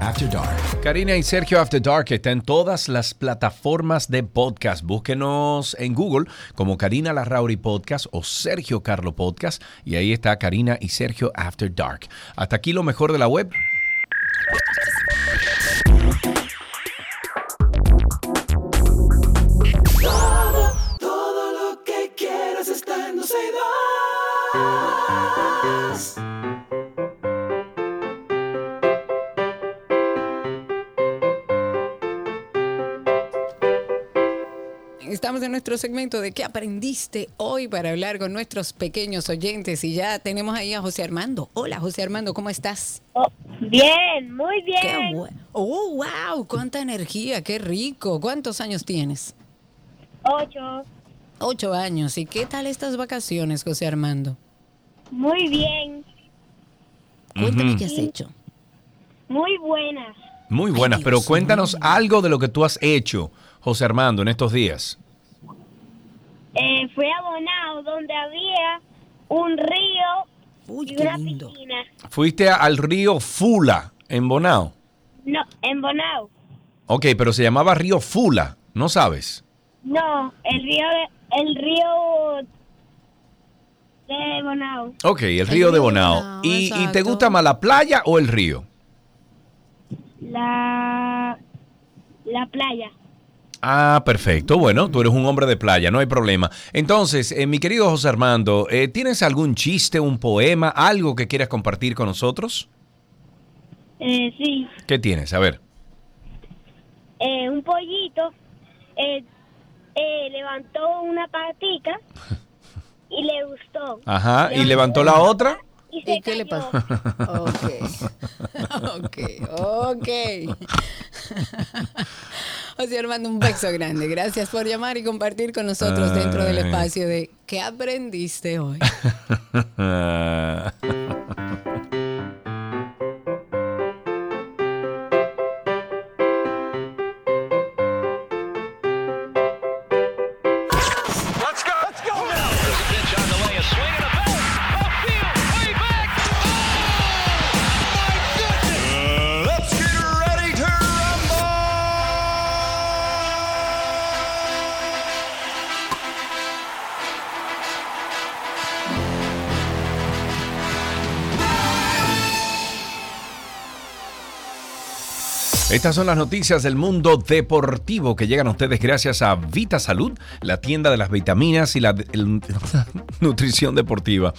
After Dark. Karina y Sergio After Dark está en todas las plataformas de podcast. Búsquenos en Google como Karina Larrauri Podcast o Sergio Carlo Podcast y ahí está Karina y Sergio After Dark. Hasta aquí lo mejor de la web. Todo, todo lo que quieras está en Estamos en nuestro segmento de qué aprendiste hoy para hablar con nuestros pequeños oyentes y ya tenemos ahí a José Armando. Hola José Armando, ¿cómo estás? Oh, bien, muy bien. Qué bueno. Oh, wow, cuánta energía, qué rico. ¿Cuántos años tienes? Ocho. Ocho años. ¿Y qué tal estas vacaciones, José Armando? Muy bien. Cuéntame qué has hecho. Muy buenas. Muy buenas, pero cuéntanos algo de lo que tú has hecho, José Armando, en estos días. Eh, fui a Bonao, donde había un río y una piscina. ¿Fuiste al río Fula, en Bonao? No, en Bonao. Ok, pero se llamaba río Fula, ¿no sabes? No, el río de, el río de Bonao. Ok, el río de Bonao. ¿Y, ¿Y te gusta más la playa o el río? La, la playa. Ah, perfecto. Bueno, tú eres un hombre de playa, no hay problema. Entonces, eh, mi querido José Armando, eh, ¿tienes algún chiste, un poema, algo que quieras compartir con nosotros? Eh, sí. ¿Qué tienes? A ver. Eh, un pollito eh, eh, levantó una patica y le gustó. Ajá, ¿y levantó la otra? ¿Y, se qué le pasó? ok, ok, ok. José Armando, un beso grande. Gracias por llamar y compartir con nosotros dentro del espacio de ¿Qué aprendiste hoy? Estas son las noticias del mundo deportivo que llegan a ustedes gracias a Vita Salud, la tienda de las vitaminas y la nutrición deportiva.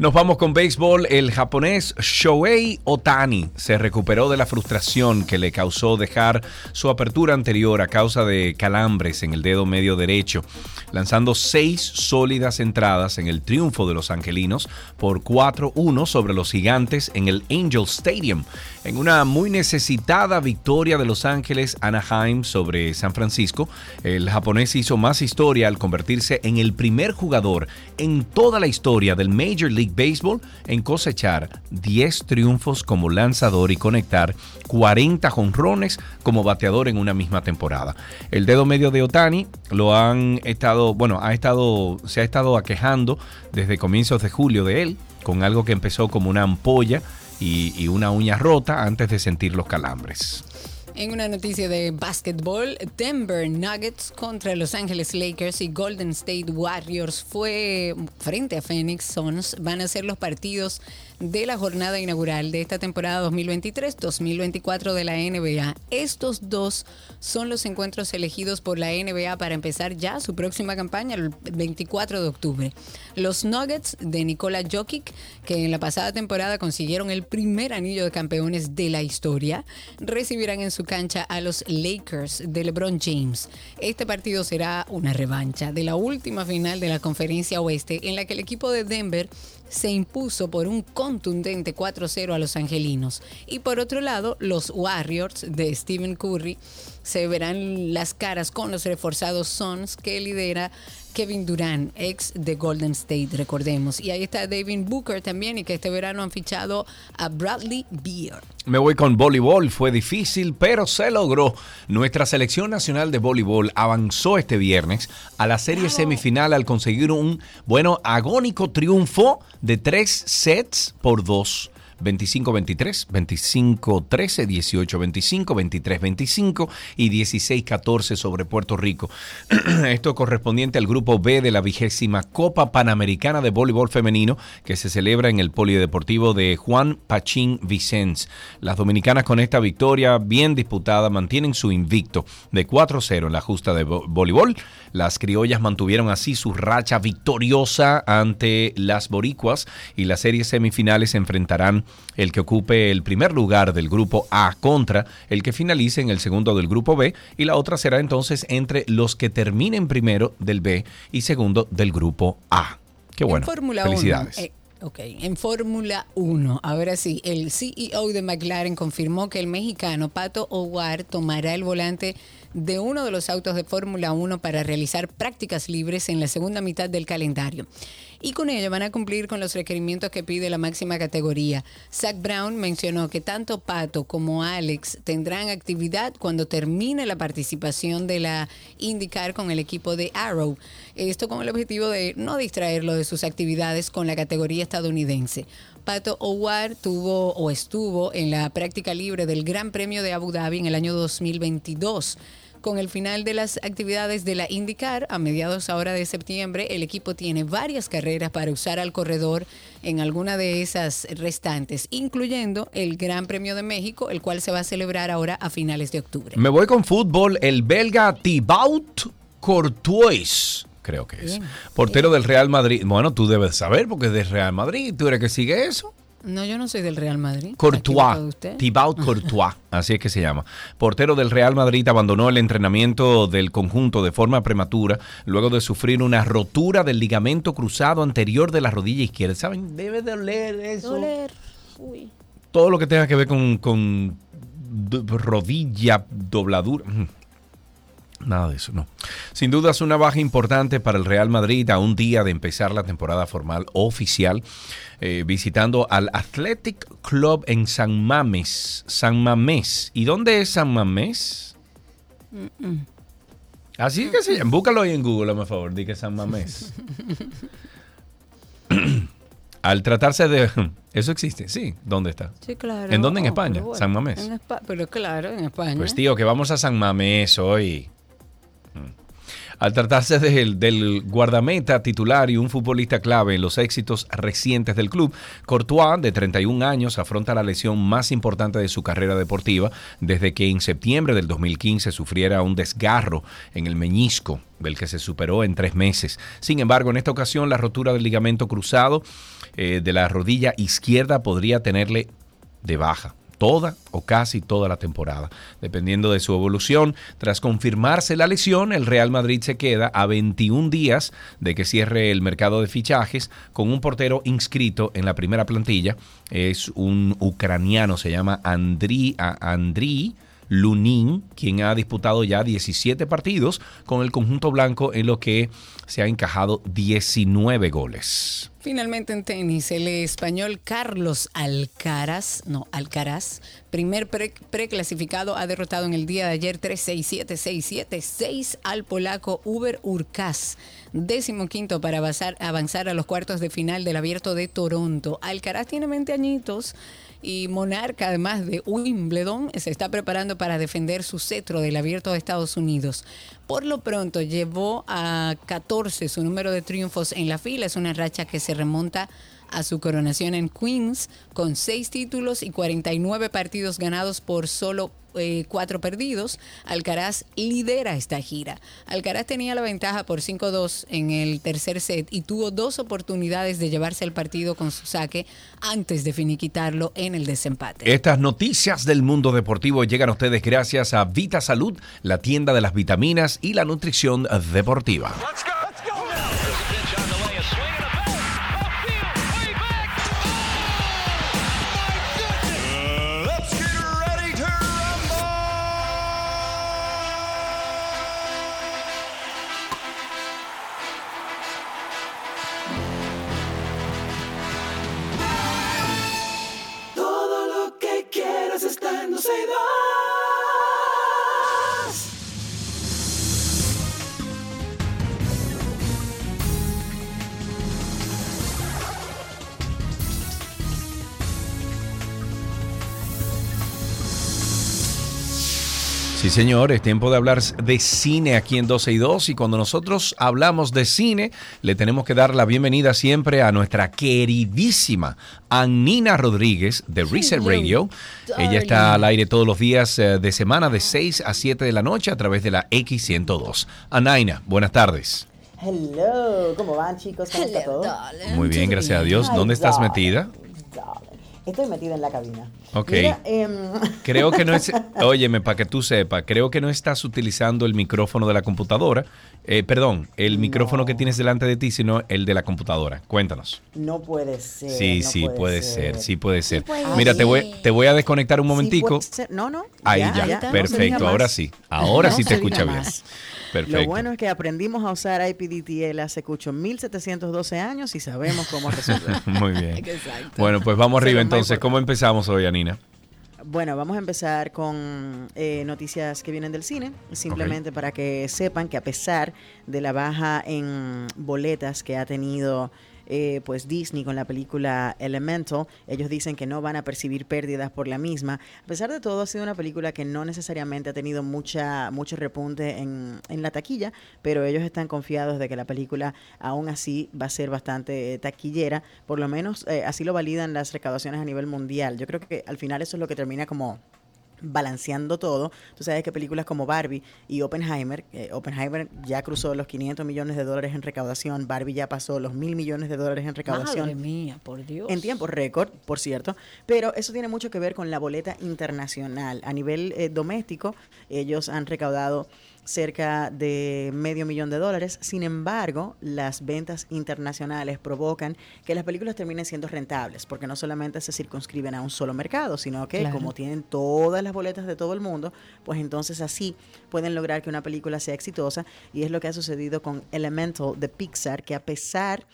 Nos vamos con béisbol. El japonés Shohei Otani se recuperó de la frustración que le causó dejar su apertura anterior a causa de calambres en el dedo medio derecho, lanzando seis sólidas entradas en el triunfo de los angelinos por 4-1 sobre los gigantes en el Angel Stadium, en una muy necesitada victoria de Los Ángeles Anaheim sobre San Francisco. El japonés hizo más historia al convertirse en el primer jugador en toda la historia del Major League Baseball en cosechar 10 triunfos como lanzador y conectar 40 jonrones como bateador en una misma temporada. El dedo medio de Otani lo han estado, bueno, ha estado, se ha estado aquejando desde comienzos de julio de él, con algo que empezó como una ampolla y, y una uña rota antes de sentir los calambres. En una noticia de básquetbol, Denver Nuggets contra Los Angeles Lakers y Golden State Warriors fue frente a Phoenix Suns. Van a ser los partidos de la jornada inaugural de esta temporada 2023-2024 de la NBA. Estos dos son los encuentros elegidos por la NBA para empezar ya su próxima campaña el 24 de octubre. Los Nuggets de Nikola Jokic, que en la pasada temporada consiguieron el primer anillo de campeones de la historia, recibirán en su cancha a los Lakers de LeBron James. Este partido será una revancha de la última final de la conferencia oeste en la que el equipo de Denver se impuso por un contundente 4-0 a los angelinos. Y por otro lado, los Warriors de Stephen Curry se verán las caras con los reforzados Suns que lidera Kevin Durant, ex de Golden State, recordemos. Y ahí está David Booker también y que este verano han fichado a Bradley Beer. Me voy con voleibol. Fue difícil, pero se logró. Nuestra selección nacional de voleibol avanzó este viernes a la serie semifinal al conseguir un, bueno, agónico triunfo de tres sets por dos. 25-23, 25-13, 18-25, 23-25 y 16-14 sobre Puerto Rico. Esto correspondiente al grupo B de la vigésima Copa Panamericana de Voleibol Femenino que se celebra en el Polideportivo de Juan Pachín Vicens. Las dominicanas con esta victoria bien disputada mantienen su invicto de 4-0 en la justa de vo- voleibol. Las criollas mantuvieron así su racha victoriosa ante las boricuas y las series semifinales se enfrentarán el que ocupe el primer lugar del grupo A contra el que finalice en el segundo del grupo B y la otra será entonces entre los que terminen primero del B y segundo del grupo A. Qué bueno. En Felicidades. 1. eh, ok, en Fórmula 1, ahora sí, el CEO de McLaren confirmó que el mexicano Pato O'Ward tomará el volante de uno de los autos de Fórmula 1 para realizar prácticas libres en la segunda mitad del calendario. Y con ello van a cumplir con los requerimientos que pide la máxima categoría. Zach Brown mencionó que tanto Pato como Alex tendrán actividad cuando termine la participación de la IndyCar con el equipo de Arrow. Esto con el objetivo de no distraerlo de sus actividades con la categoría estadounidense. Pato O'Ward tuvo o estuvo en la práctica libre del Gran Premio de Abu Dhabi en el año 2022. Con el final de las actividades de la IndyCar, a mediados ahora de septiembre, el equipo tiene varias carreras para usar al corredor en alguna de esas restantes, incluyendo el Gran Premio de México, el cual se va a celebrar ahora a finales de octubre. Me voy con fútbol. El belga Thibaut Courtois, creo que es. Bien. Portero del Real Madrid. Bueno, tú debes saber porque es del Real Madrid. ¿Tú eres que sigue eso? No, yo no soy del Real Madrid. Courtois. Thibaut Courtois, así es que se llama. Portero del Real Madrid abandonó el entrenamiento del conjunto de forma prematura luego de sufrir una rotura del ligamento cruzado anterior de la rodilla izquierda. ¿Saben? Debe doler eso. Doler. Uy. Todo lo que tenga que ver con, rodilla, dobladura. Mm, Nada de eso, no. Sin duda es una baja importante para el Real Madrid a un día de empezar la temporada formal oficial, eh, visitando al Athletic Club en San Mames. San Mamés. ¿Y dónde es San Mamés? Mm-mm. Así que se llama. Búscalo ahí en Google, por favor. Di que San Mamés. Al tratarse de... ¿Eso existe? Sí. ¿Dónde está? Sí, claro. ¿En dónde? En Oh, España. bueno, San Mamés. en Espa- pero claro, en España. Pues tío, que vamos a San Mamés hoy. Al tratarse del, del guardameta titular y un futbolista clave en los éxitos recientes del club, Courtois, de 31 años, afronta la lesión más importante de su carrera deportiva desde que en septiembre del 2015 sufriera un desgarro en el meñisco, del que se superó en tres meses. Sin embargo, en esta ocasión la rotura del ligamento cruzado eh, de la rodilla izquierda podría tenerle de baja toda o casi toda la temporada, dependiendo de su evolución. Tras confirmarse la lesión, el Real Madrid se queda a 21 días de que cierre el mercado de fichajes con un portero inscrito en la primera plantilla. Es un ucraniano, se llama Andriy, Andriy Lunin, quien ha disputado ya 17 partidos con el conjunto blanco en lo que se ha encajado 19 goles. Finalmente en tenis, el español Carlos Alcaraz, no, Alcaraz, primer preclasificado, ha derrotado en el día de ayer 3-6-7, 6-7, 6 al polaco Uber Urkaz, décimo quinto para avanzar a los cuartos de final del abierto de Toronto. Alcaraz tiene 20 añitos y monarca además de Wimbledon se está preparando para defender su cetro del abierto de Estados Unidos. Por lo pronto llevó a 14 su número de triunfos en la fila, es una racha que se remonta su coronación en Queens con seis títulos y 49 partidos ganados por solo eh, cuatro perdidos. Alcaraz lidera esta gira. Alcaraz tenía la ventaja por 5-2 en el tercer set y tuvo dos oportunidades de llevarse el partido con su saque antes de finiquitarlo en el desempate. Estas noticias del mundo deportivo llegan a ustedes gracias a Vita Salud, la tienda de las vitaminas y la nutrición deportiva. Sí, señor, es tiempo de hablar de cine aquí en 12 y 2 y cuando nosotros hablamos de cine, le tenemos que dar la bienvenida siempre a nuestra queridísima Annina Rodríguez de Reset Radio. Ella está al aire todos los días eh, de semana de 6 a 7 de la noche a través de la X102. Anaina, buenas tardes. Hello, ¿cómo van chicos? ¿Cómo está todo? Muy bien, gracias a Dios. ¿Dónde estás metida? Estoy metida en la cabina. Ok. Em, creo que no es. Óyeme, para que tú sepas, creo que no estás utilizando el micrófono de la computadora. Eh, perdón, el micrófono que tienes delante de ti, sino el de la computadora. Cuéntanos. No puede ser. Sí, sí, puede, ser. Sí, puede ser. Mira, te voy, te voy a desconectar un momentico. no, no. Ahí ya. Perfecto. ahora sí. Ahora sí te escucha bien. Lo bueno es que aprendimos a usar IPDTL hace escucho 1712 años y sabemos cómo resolver. Muy bien. Bueno, pues vamos arriba entonces. ¿Cómo empezamos hoy, Anina? Bueno, vamos a empezar con eh, noticias que vienen del cine, simplemente para que sepan que a pesar de la baja en boletas que ha tenido eh, pues Disney con la película Elemental, ellos dicen que no van a percibir pérdidas por la misma. A pesar de todo, ha sido una película que no necesariamente ha tenido mucha, mucho repunte en, en la taquilla, pero ellos están confiados de que la película aún así va a ser bastante taquillera, por lo menos eh, así lo validan las recaudaciones a nivel mundial. Yo creo que al final eso es lo que termina como balanceando todo. Tú sabes que películas como Barbie y Oppenheimer, eh, Oppenheimer ya cruzó los 500 millones de dólares en recaudación, Barbie ya pasó los mil millones de dólares en recaudación. Madre mía, por Dios. En tiempo récord, por cierto, pero eso tiene mucho que ver con la boleta internacional. A nivel eh, doméstico, ellos han recaudado cerca de medio millón de dólares. Sin embargo, las ventas internacionales provocan que las películas terminen siendo rentables, porque no solamente se circunscriben a un solo mercado, sino que como tienen todas las boletas de todo el mundo, pues entonces así pueden lograr que una película sea exitosa. Y es lo que ha sucedido con Elemental de Pixar, que a pesar de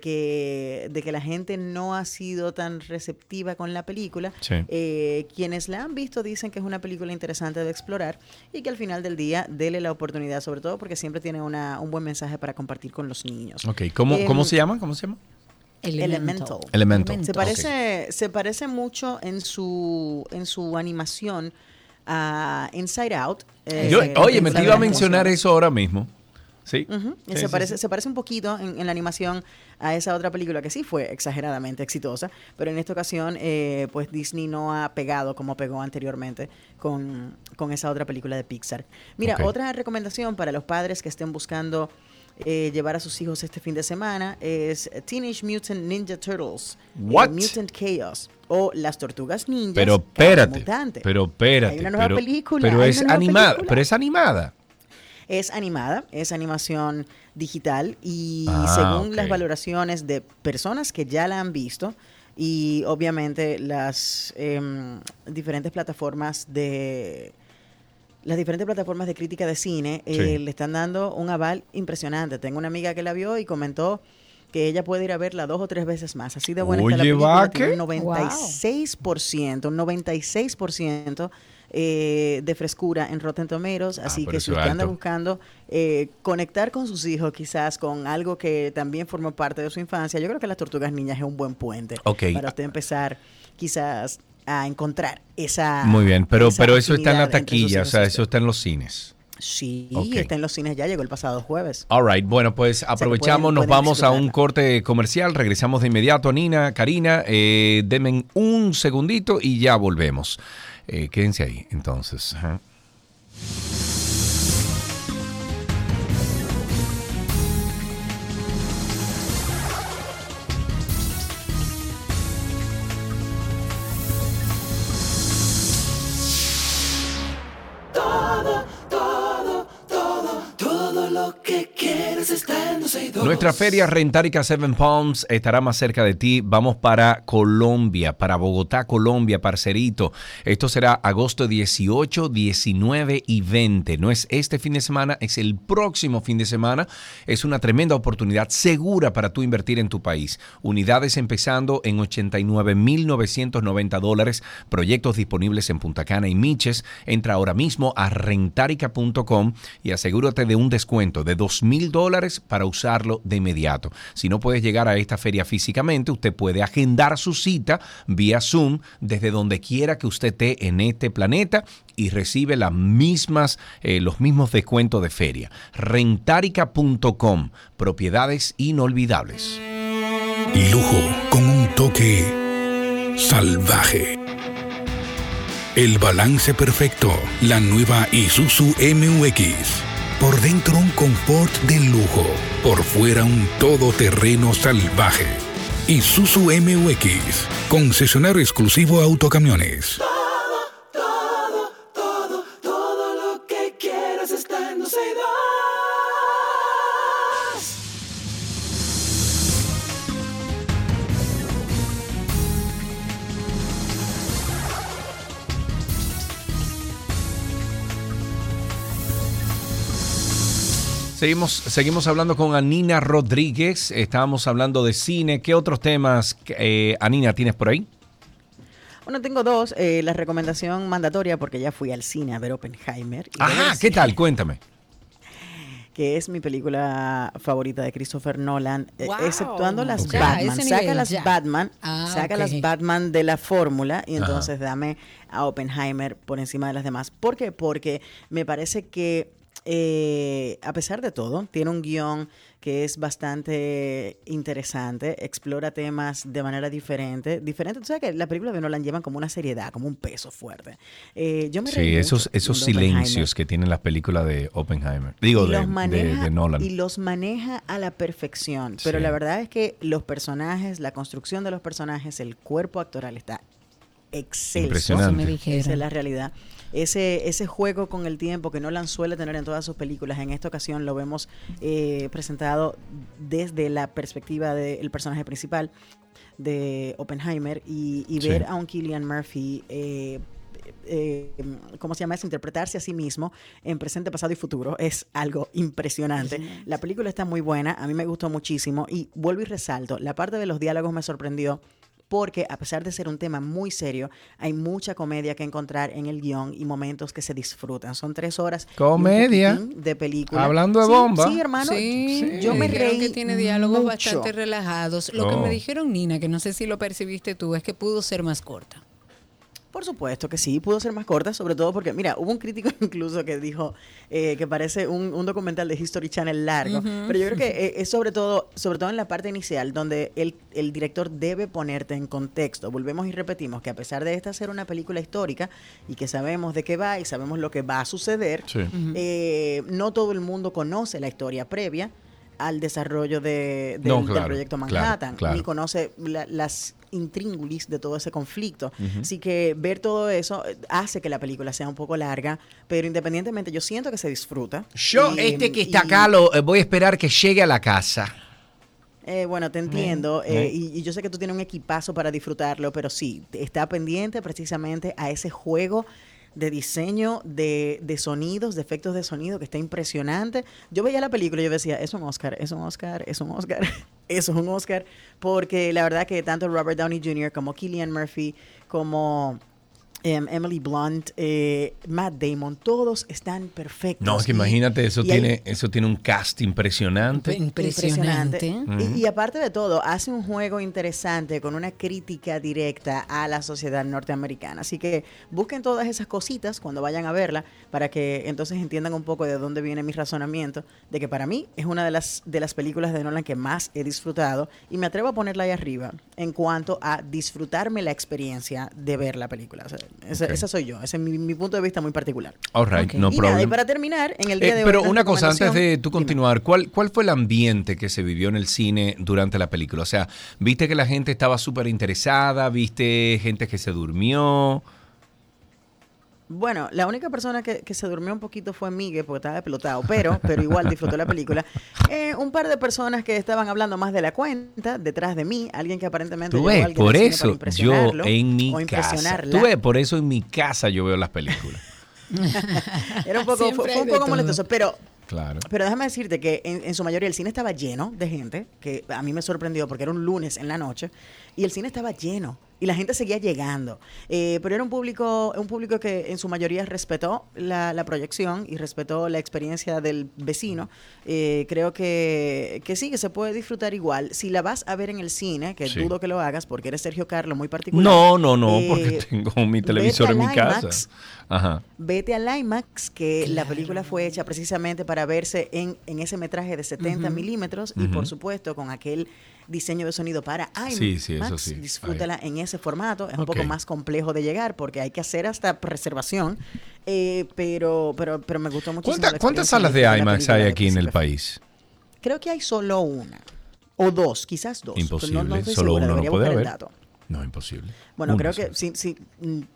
que, de que la gente no ha sido tan receptiva con la película. Eh, quienes la han visto dicen que es una película interesante de explorar y que al final del día dele la oportunidad, sobre todo porque siempre tiene una, un buen mensaje para compartir con los niños. Ok, ¿cómo, ¿cómo em, se llama? ¿Cómo se llama? Elemental. Elemental. Se parece, se parece mucho en su, en su animación a Inside Out. Eh, oye, me te iba a mencionar eso ahora mismo. Sí. Sí, se, sí, parece, sí. se parece un poquito en, en la animación a esa otra película que sí fue exageradamente exitosa, pero en esta ocasión eh, pues Disney no ha pegado como pegó anteriormente con, con esa otra película de Pixar. Mira, otra recomendación para los padres que estén buscando eh, llevar a sus hijos este fin de semana es Teenage Mutant Ninja Turtles, eh, What? Mutant Chaos o Las Tortugas Ninjas. Pero espérate, pero espérate. Hay una nueva pero, película, Pero hay es animada, película. pero es animada. Es animada, es animación digital y Ah, según las valoraciones de personas que ya la han visto y obviamente las em, diferentes plataformas de las diferentes plataformas de crítica de cine eh, Sí. le están dando un aval impresionante. Tengo una amiga que la vio y comentó que ella puede ir a verla dos o tres veces más. Así de buena está la Oye, película. ¿va Tiene un 96%, un 96% eh, de frescura en Rotten Tomatoes. Así Ah, pero que si usted anda buscando eh, conectar con sus hijos quizás con algo que también formó parte de su infancia, yo creo que las tortugas niñas es un buen puente para usted empezar quizás a encontrar esa Muy bien, pero, pero eso está en la taquilla, o sea, eso está en los cines. Sí, está en los cines ya, llegó el pasado jueves. All right, bueno, pues aprovechamos, pueden- nos pueden vamos a un corte comercial, regresamos de inmediato, Nina, Karina, eh, denme un segundito y ya volvemos. Eh, quédense ahí, entonces. ajá. Que quieres está en 262. Nuestra feria Rentárica Seven Palms estará más cerca de ti. Vamos para Colombia, para Bogotá, Colombia, parcerito. Esto será agosto 18, 19 y 20. No es este fin de semana, es el próximo fin de semana. Es una tremenda oportunidad segura para tú invertir en tu país. Unidades empezando en 89.990 dólares. Proyectos disponibles en Punta Cana y Miches. Entra ahora mismo a rentarica.com y asegúrate de un descuento de 2.000 dólares para usarlo de inmediato. Si no puedes llegar a esta feria físicamente, usted puede agendar su cita vía Zoom desde donde quiera que usted esté en este planeta y recibe las mismas, eh, los mismos descuentos de feria. Rentarica.com, propiedades inolvidables. Lujo con un toque salvaje. El balance perfecto. La nueva Isuzu MUX. Por dentro un confort de lujo. Por fuera un todoterreno salvaje. Isuzu MUX. Concesionario exclusivo Autocamiones. Seguimos, seguimos hablando con Anina Rodríguez. Estábamos hablando de cine. ¿Qué otros temas, eh, Anina, tienes por ahí? Bueno, tengo dos. Eh, la recomendación mandatoria, porque ya fui al cine a ver Oppenheimer. Ajá, ¿qué tal? Cuéntame. Que es mi película favorita de Christopher Nolan, eh, Wow. exceptuando las Batman. Saca nivel, las ya. Batman, Ah, saca las Batman de la fórmula y Ajá. entonces dame a Oppenheimer por encima de las demás. ¿Por qué? Porque me parece que eh, a pesar de todo, tiene un guion que es bastante interesante, explora temas de manera diferente. Diferente, tú sabes que la película de Nolan llevan como una seriedad, como un peso fuerte. Eh, yo me Sí, esos, esos silencios que tienen las películas de Oppenheimer. Digo, Y de, los de- maneja- de Nolan. Y los maneja a la perfección. Pero Sí. la verdad es que los personajes, la construcción de los personajes, el cuerpo actoral está excelso. Impresionante. Eso me dijeron. Esa es la realidad. Ese, ese juego con el tiempo que Nolan suele tener en todas sus películas, en esta ocasión lo vemos eh, presentado desde la perspectiva del personaje principal de Oppenheimer y, y Sí. ver a un Killian Murphy eh, eh, ¿cómo se llama eso? Interpretarse a sí mismo en presente, pasado y futuro es algo impresionante. La película está muy buena, a mí me gustó muchísimo y vuelvo y resalto, la parte de los diálogos me sorprendió porque a pesar de ser un tema muy serio, hay mucha comedia que encontrar en el guion y momentos que se disfrutan. Son tres horas Comedia. de película. Hablando de Sí, bomba. Sí, hermano. Sí, yo me reí que tiene diálogos mucho. bastante relajados. Lo que Oh. me dijeron, Nina, que no sé si lo percibiste tú, es que pudo ser más corta. Por supuesto que sí, pudo ser más corta, sobre todo porque, mira, hubo un crítico incluso que dijo eh, que parece un, un, documental de History Channel largo, pero yo creo que eh, es sobre todo, sobre todo en la parte inicial, donde el, el, director debe ponerte en contexto. Volvemos y repetimos que a pesar de esta ser una película histórica y que sabemos de qué va y sabemos lo que va a suceder, eh, no todo el mundo conoce la historia previa al desarrollo de, del proyecto Manhattan, ni conoce las intríngulis de todo ese conflicto. Así que ver todo eso eh, hace que la película sea un poco larga, pero independientemente yo siento que se disfruta. Yo, este que está acá, lo, eh, voy a esperar que llegue a la casa. Eh, bueno, te entiendo. y, y, yo sé que tú tienes un equipazo para disfrutarlo, pero sí, está pendiente precisamente a ese juego de diseño de, de, sonidos, de efectos de sonido, que está impresionante. Yo veía la película y yo decía, es un Oscar, es un Oscar, es un Oscar, eso es un Oscar, porque la verdad que tanto Robert Downey Jr. como Killian Murphy, como Em, Emily Blunt, eh, Matt Damon, todos están perfectos. No, es que imagínate, eso tiene, eso tiene un cast impresionante. Impresionante. y, aparte de todo, hace un juego interesante con una crítica directa a la sociedad norteamericana. Así que busquen todas esas cositas cuando vayan a verla para que entonces entiendan un poco de dónde viene mi razonamiento de que para mí es una de las, de las películas de Nolan que más he disfrutado y me atrevo a ponerla ahí arriba en cuanto a disfrutarme la experiencia de ver la película. Esa, soy yo. Ese es mi, punto de vista muy particular. All right, no y, para terminar, en el día eh, de hoy. Pero una cosa, antes de tú continuar, ¿cuál, ¿cuál fue el ambiente que se vivió en el cine durante la película? O sea, ¿viste que la gente estaba súper interesada? ¿Viste gente que se durmió? Bueno, la única persona que, se durmió un poquito fue Miguel porque estaba explotado, pero, pero igual disfrutó la película. Eh, un par de personas que estaban hablando más de la cuenta detrás de mí, alguien que aparentemente tú ves, por eso yo en mi casa, tú ves, por eso en mi casa yo veo las películas. Era un poco, fue, un poco molestoso, pero Claro. Pero déjame decirte que en, en, su mayoría el cine estaba lleno de gente, que a mí me sorprendió porque era un lunes en la noche, y el cine estaba lleno y la gente seguía llegando. Eh, pero era un público, un público que en su mayoría respetó la, proyección y respetó la experiencia del vecino. Eh, creo que, que sí, que se puede disfrutar igual. Si la vas a ver en el cine, que dudo que lo hagas porque eres Sergio Carlos muy particular. No, no, no, porque eh, tengo mi televisor en mi casa. Ajá. Vete al IMAX, que la película fue hecha precisamente para verse en, en ese metraje de 70 milímetros y por supuesto con aquel diseño de sonido para IMAX. Sí, sí, eso sí. Disfrútala en ese formato. Es un poco más complejo de llegar porque hay que hacer hasta reservación. Eh, pero, pero, pero me gustó mucho. ¿Cuántas salas de IMAX hay aquí en el país? Creo que hay solo una. O dos, quizás dos. Imposible, solo uno no puede haber. No, imposible. Bueno, creo que sí, sí,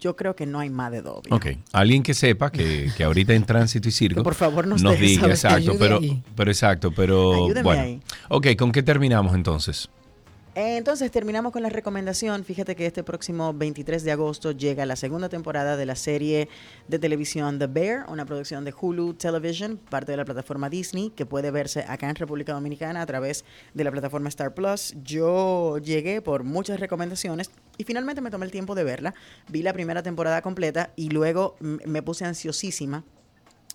yo creo que no hay más de dos. Ok, alguien que sepa que, que ahorita en tránsito y circo por favor nos, diga, exacto, pero, pero exacto, pero bueno. Ok, ¿con qué terminamos entonces? Entonces terminamos con la recomendación. Fíjate que este próximo 23 de agosto llega la segunda temporada de la serie de televisión The Bear, una producción de Hulu Television, parte de la plataforma Disney, que puede verse acá en República Dominicana a través de la plataforma Star Plus. Yo llegué por muchas recomendaciones y finalmente me tomé el tiempo de verla. Vi la primera temporada completa y luego me puse ansiosísima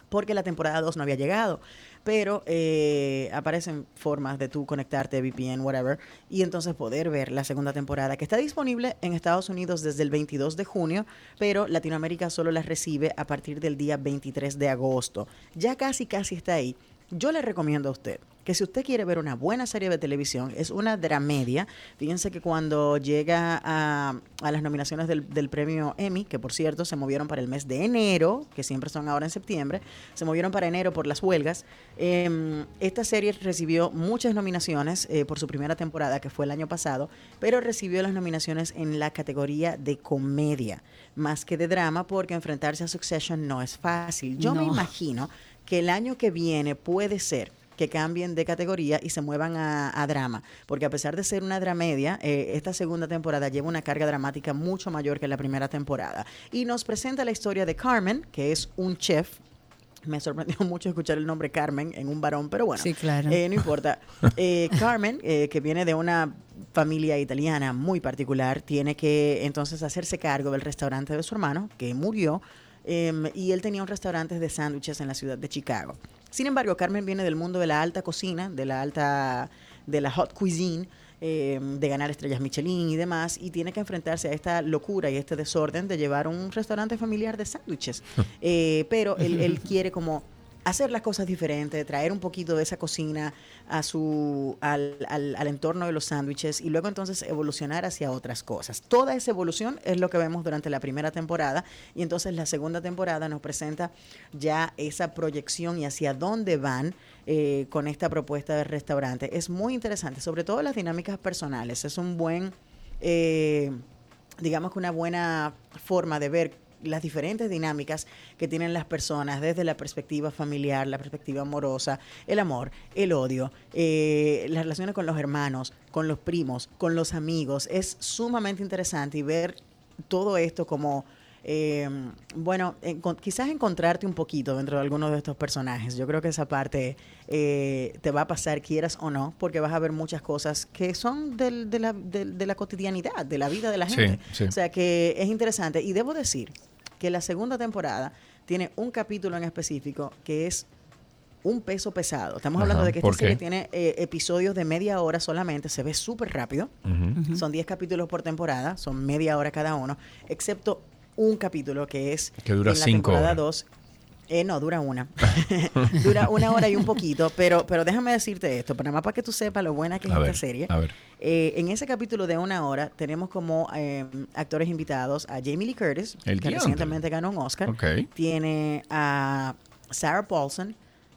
porque la temporada 2 no había llegado pero eh, aparecen formas de tú conectarte, VPN, whatever, y entonces poder ver la segunda temporada que está disponible en Estados Unidos desde el 22 de junio, pero Latinoamérica solo la recibe a partir del día 23 de agosto. Ya casi, casi está ahí. Yo le recomiendo a usted que si usted quiere ver una buena serie de televisión, es una dramedia. Fíjense que cuando llega a, las nominaciones del, premio Emmy, que por cierto se movieron para el mes de enero, que siempre son ahora en septiembre, se movieron para enero por las huelgas, em, esta serie recibió muchas nominaciones eh, por su primera temporada, que fue el año pasado, pero recibió las nominaciones en la categoría de comedia, más que de drama, porque enfrentarse a Succession no es fácil. Yo me imagino que el año que viene puede ser que cambien de categoría y se muevan a, drama. Porque a pesar de ser una dramedia, eh, esta segunda temporada lleva una carga dramática mucho mayor que la primera temporada. Y nos presenta la historia de Carmen, que es un chef me sorprendió mucho escuchar el nombre Carmen en un varón, pero bueno, sí, claro. Eh, no importa. Eh, Carmen, que viene de una familia italiana muy particular, tiene que entonces hacerse cargo del restaurante de su hermano, que murió, em, y él tenía un restaurante de sándwiches en la ciudad de Chicago. Sin embargo, Carmen viene del mundo de la alta cocina, de la alta, de la hot cuisine, eh, de ganar estrellas Michelin y demás, y tiene que enfrentarse a esta locura y este desorden de llevar un restaurante familiar de sándwiches. Eh, pero él, él quiere como hacer las cosas diferentes, traer un poquito de esa cocina a su, al, al, entorno de los sándwiches y luego entonces evolucionar hacia otras cosas. Toda esa evolución es lo que vemos durante la primera temporada y entonces la segunda temporada nos presenta ya esa proyección y hacia dónde van eh, con esta propuesta de restaurante. Es muy interesante, sobre todo las dinámicas personales. Es un buen, eh, digamos que una buena forma de ver las diferentes dinámicas que tienen las personas desde la perspectiva familiar, la perspectiva amorosa, el amor, el odio, eh, las relaciones con los hermanos, con los primos, con los amigos. Es sumamente interesante y ver todo esto como, eh, bueno, quizás encontrarte un poquito dentro de algunos de estos personajes. Yo creo que esa parte eh, te va a pasar, quieras o no, porque vas a ver muchas cosas que son del- de, la, de la cotidianidad, de la vida de la Sí, gente. sí. O sea que es interesante. Y debo decir que la segunda temporada tiene un capítulo en específico que es un peso pesado. Estamos hablando de que esta ¿por serie tiene eh, episodios de media hora solamente, se ve súper rápido. Son 10 capítulos por temporada, son media hora cada uno, excepto un capítulo que es Que dura en la cinco temporada horas. 2. Eh, no, dura una. dura una hora y un poquito, pero, pero déjame decirte esto, para más para que tú sepas lo buena que es A esta ver, serie. a ver. Eh, en ese capítulo de una hora tenemos como eh, actores invitados a Jamie Lee Curtis, El que recientemente ganó un Oscar. Tiene a Sarah Paulson.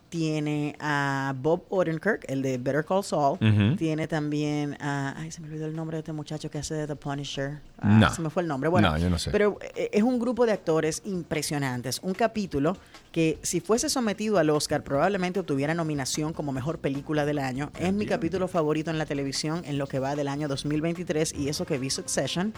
Tiene a Bob Odenkirk, el de Better Call Saul. Tiene también a... Ay, se me olvidó el nombre de este muchacho que hace de The Punisher. Ah, No. Se me fue el nombre. Bueno, No, yo no sé. Pero eh, es un grupo de actores impresionantes. Un capítulo que si fuese sometido al Oscar probablemente obtuviera nominación como mejor película del año. Es mi capítulo favorito en la televisión en lo que va del año 2023 y eso que vi Succession.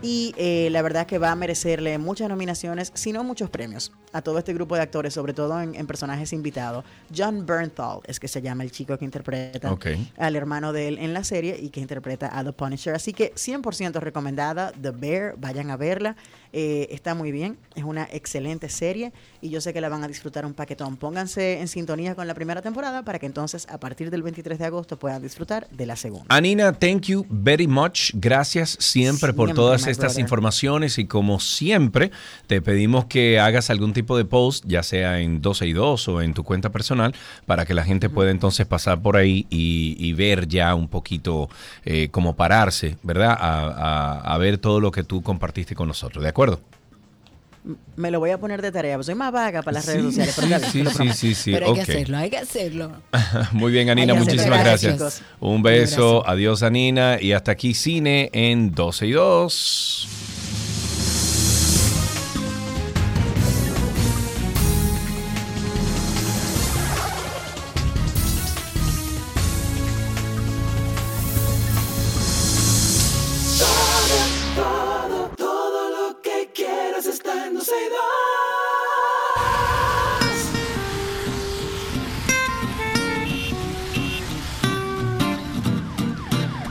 Y eh, la verdad que va a merecerle muchas nominaciones, si no muchos premios, a todo este grupo de actores, sobre todo en, en personajes invitados. John Bernthal es que se llama el chico que interpreta al hermano de él en la serie y que interpreta a The Punisher. Así que 100% recomendada, The Bear, vayan a verla. Eh, está muy bien, es una excelente serie y yo sé que la van a disfrutar un paquetón. Pónganse en sintonía con la primera temporada para que entonces a partir del 23 de agosto puedan disfrutar de la segunda. Anina, thank you very much. Gracias siempre, por todas estas brother. informaciones y como siempre te pedimos que hagas algún tipo de post, ya sea en 12 y 2 o en tu cuenta personal, para que la gente pueda entonces pasar por ahí y, y ver ya un poquito eh, cómo pararse, ¿verdad? A, a- a ver todo lo que tú compartiste con nosotros, ¿de acuerdo? Me lo voy a poner de tarea, pues soy más vaga para las redes sociales. Pero, sí, sí, sí, sí, sí, Pero hay que hacerlo, hay que hacerlo. Muy bien, Anina, muchísimas gracias. Un beso, adiós, Anina, y hasta aquí cine en 12 y 2.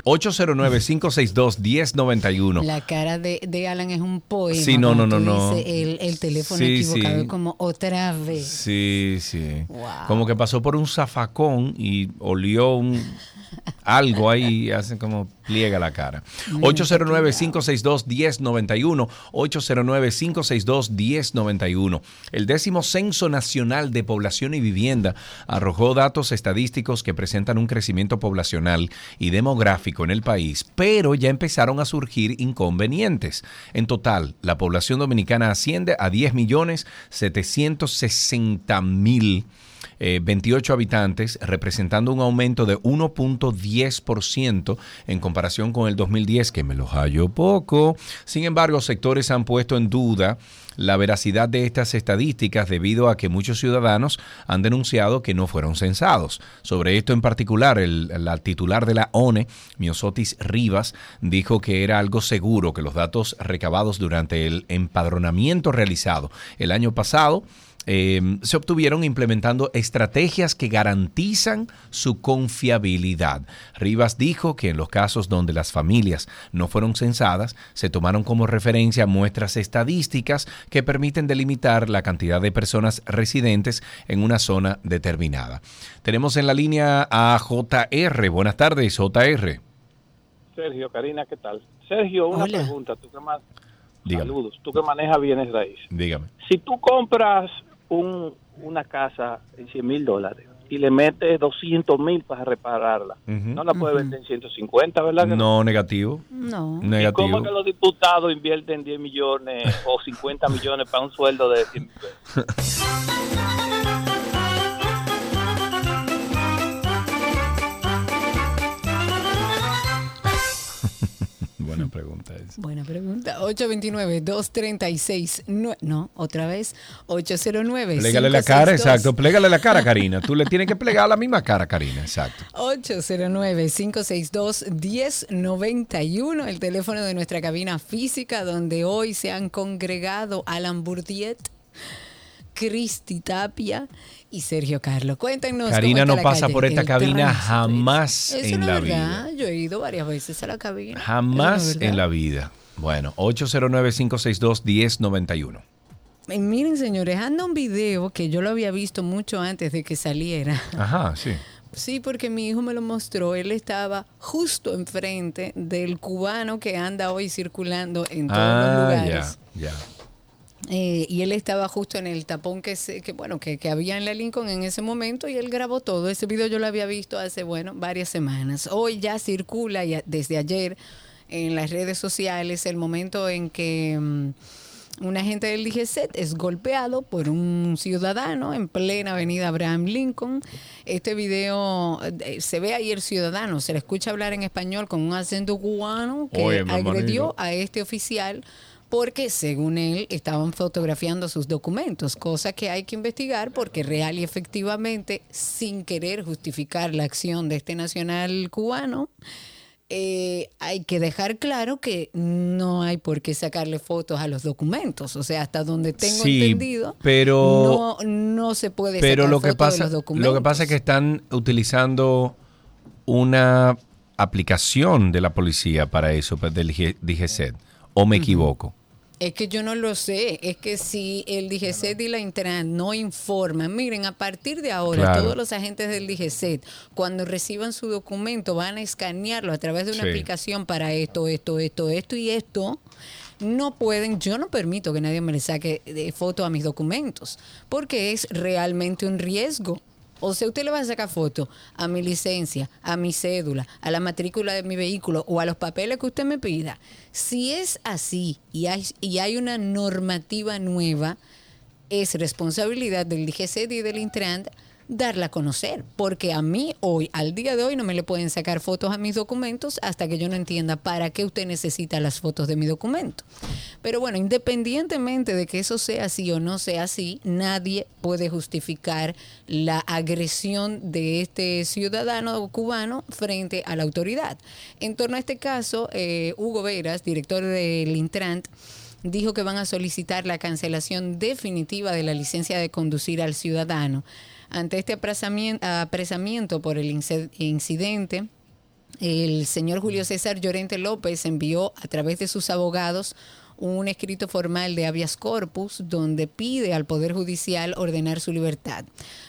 809-562-1091. La cara de, de Alan es un poema. Sí, no, no, no, no. El, el teléfono Sí, equivocado sí. como otra vez. Sí, sí. Wow. Como que pasó por un zafacón y olió un algo ahí, hace como pliega la cara. 809-562-1091. 809-562-1091. El décimo Censo Nacional de Población y Vivienda arrojó datos estadísticos que presentan un crecimiento poblacional y demográfico en el país, pero ya empezaron a surgir inconvenientes. En total, la población dominicana asciende a 10 millones 760 mil. Eh, 28 habitantes, representando un aumento de 1.10% en comparación con el 2010, que me lo hallo poco. Sin embargo, sectores han puesto en duda la veracidad de estas estadísticas debido a que muchos ciudadanos han denunciado que no fueron censados. Sobre esto en particular, el, la titular de la ONE, Miosotis Rivas, dijo que era algo seguro que los datos recabados durante el empadronamiento realizado el año pasado eh, se obtuvieron implementando estrategias que garantizan su confiabilidad. Rivas dijo que en los casos donde las familias no fueron censadas, se tomaron como referencia muestras estadísticas que permiten delimitar la cantidad de personas residentes en una zona determinada. Tenemos en la línea a JR. Buenas tardes, JR. Sergio, Karina, ¿qué tal? Sergio, una Hola. pregunta. Tú ma- Dígame. Saludos. Tú que manejas bienes raíces. Dígame. Si tú compras un, una casa en 100 mil dólares y le metes 200 mil para repararla, Ujú. no la puedes vender en 150, ¿verdad? No, negativo. No. ¿Y Negativo. cómo que los diputados invierten 10 millones o 50 millones para un sueldo de 100 mil Buena pregunta esa. Buena pregunta. 829-236. No, otra vez. 809. Plégale la cara, exacto. Plégale la cara, Karina. Tú le tienes que plegar la misma cara, Karina. Exacto. 809-562-1091, el teléfono de nuestra cabina física, donde hoy se han congregado Alan Burdiet, Cristi Tapia y Sergio Carlos. Cuéntenos. Karina no pasa calle, por esta cabina jamás Eso en no la es vida. verdad. Yo he ido varias veces a la cabina. Jamás no en verdad. la vida. Bueno, 809-562-1091. Eh, Miren, señores, anda un video que yo lo había visto mucho antes de que saliera. Ajá, sí. Sí, porque mi hijo me lo mostró. Él estaba justo enfrente del cubano que anda hoy circulando en todos los Ah, lugares. ya, ya. Eh, y él estaba justo en el tapón que, se, que bueno que, que había en la Lincoln en ese momento y él grabó todo. Ese video yo lo había visto hace bueno varias semanas. Hoy ya circula ya desde ayer en las redes sociales el momento en que mm, un agente del DGCET es golpeado por un ciudadano en plena avenida Abraham Lincoln. Este video eh, se ve ahí el ciudadano, se le escucha hablar en español con un acento cubano que Oye, agredió a este oficial porque según él estaban fotografiando sus documentos, cosa que hay que investigar porque real y efectivamente, sin querer justificar la acción de este nacional cubano, eh, hay que dejar claro que no hay por qué sacarle fotos a los documentos. O sea, hasta donde tengo Sí, entendido, pero- no, no se puede Pero sacar lo que fotos de pasa, los documentos. lo que pasa es que están utilizando una aplicación de la policía para eso, pues, del DGCET. ¿O me equivoco? Es que yo no lo sé. Es que si el DGCET y la Intran no informan, miren, a partir de ahora, Claro. todos los agentes del DGCET, cuando reciban su documento, van a escanearlo a través de una Sí. aplicación para esto, esto, esto, esto y esto. No pueden, yo no permito que nadie me le saque de foto a mis documentos, porque es realmente un riesgo. O sea, usted le va a sacar foto a mi licencia, a mi cédula, a la matrícula de mi vehículo o a los papeles que usted me pida. Si es así y hay, y hay una normativa nueva, es responsabilidad del DGCET y del Intran darla a conocer, porque a mí hoy, al día de hoy, no me le pueden sacar fotos a mis documentos hasta que yo no entienda para qué usted necesita las fotos de mi documento. Pero bueno, independientemente de que eso sea así o no sea así, nadie puede justificar la agresión de este ciudadano cubano frente a la autoridad. En torno a este caso, eh, Hugo Veras, director del Intran, dijo que van a solicitar la cancelación definitiva de la licencia de conducir al ciudadano. Ante este apresamiento, por el incidente, el señor Julio César Llorente López envió a través de sus abogados un escrito formal de habeas corpus donde pide al Poder Judicial ordenar su libertad.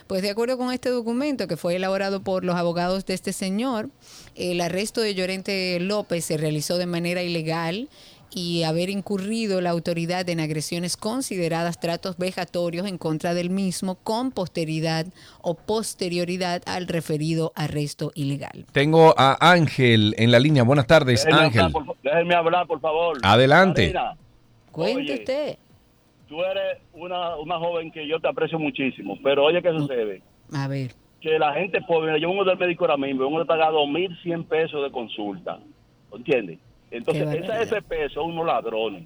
Pues de acuerdo con este documento que fue elaborado por los abogados de este señor, el arresto de Llorente López se realizó de manera ilegal y haber incurrido la autoridad en agresiones consideradas tratos vejatorios en contra del mismo con posteridad o posterioridad al referido arresto ilegal. Tengo a Ángel en la línea. Buenas tardes, Déjenme Ángel. hablar, por, déjenme hablar, por favor. Adelante. Karina, Cuente oye, usted. Tú eres una, una joven que yo te aprecio muchísimo, pero oye, ¿qué sucede? A ver. Que la gente pobre, yo vengo del médico ahora mismo, vengo de pagar 2.100 pesos de consulta, ¿entiendes? Entonces, esa, ese peso son unos ladrones.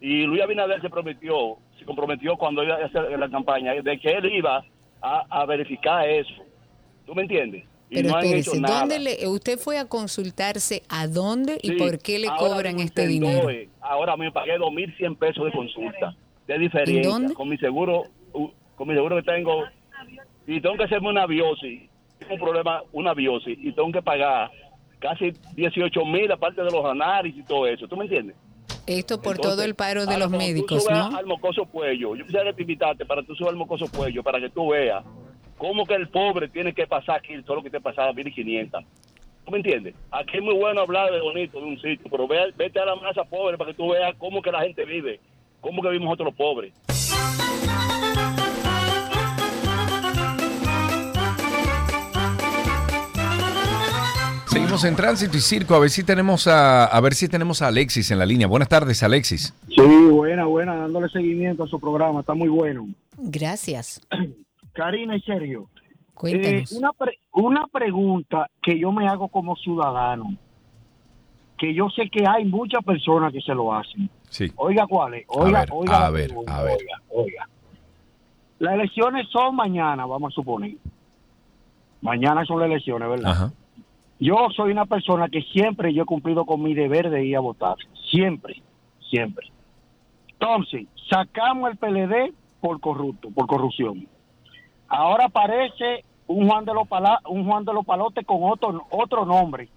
Y Luis Abinader se prometió, se comprometió cuando iba a hacer la campaña, de que él iba a, a verificar eso. ¿Tú me entiendes? Y Pero no han hecho nada. ¿dónde le, usted fue a consultarse a dónde y Sí, por qué le cobran este dinero? Ahora me pagué 2.100 pesos de consulta, de diferencia. dónde? Con mi seguro, con mi seguro que tengo, y tengo que hacerme una biosis, tengo un problema, una biosis, y tengo que pagar casi 18 mil aparte de los análisis y todo eso. ¿Tú me entiendes? Esto por Entonces, todo el paro de los tú médicos, ¿no? al mocoso cuello, yo quisiera te invitarte para que tú subas al mocoso cuello, para que tú veas cómo que el pobre tiene que pasar aquí todo lo que te pasaba 1.500. ¿Tú me entiendes? Aquí es muy bueno hablar de bonito de un sitio, pero ve, vete a la masa pobre para que tú veas cómo que la gente vive, cómo que vivimos nosotros los pobres. Seguimos en tránsito y circo. A ver si tenemos a, a ver si tenemos a Alexis en la línea. Buenas tardes, Alexis. Sí, buena, buena, dándole seguimiento a su programa, está muy bueno. Gracias. Karina y Sergio, Cuéntanos. eh, una, pre- una pregunta que yo me hago como ciudadano, que yo sé que hay muchas personas que se lo hacen. Sí. Oiga, ¿cuál es? Oiga, a ver, oiga a ver, pregunta, a ver. Oiga, oiga. Las elecciones son mañana, vamos a suponer. Mañana son las elecciones, ¿verdad? Ajá. Yo soy una persona que siempre yo he cumplido con mi deber de ir a votar. Siempre, siempre. Entonces, sacamos el PLD por corrupto, por corrupción. Ahora aparece un Juan de los Pala- un Juan de los Palotes con otro otro nombre,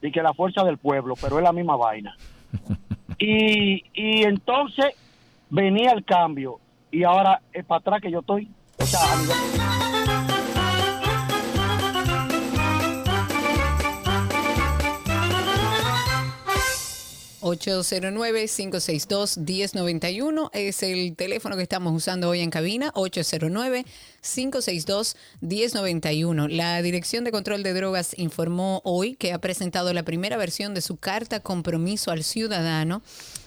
y que la fuerza del pueblo, pero es la misma vaina. Y, y entonces venía el cambio y ahora es para atrás que yo estoy. O sea, 809-562-1091 es el teléfono que estamos usando hoy en cabina, 809-562-1091. La Dirección de Control de Drogas informó hoy que ha presentado la primera versión de su carta compromiso al ciudadano.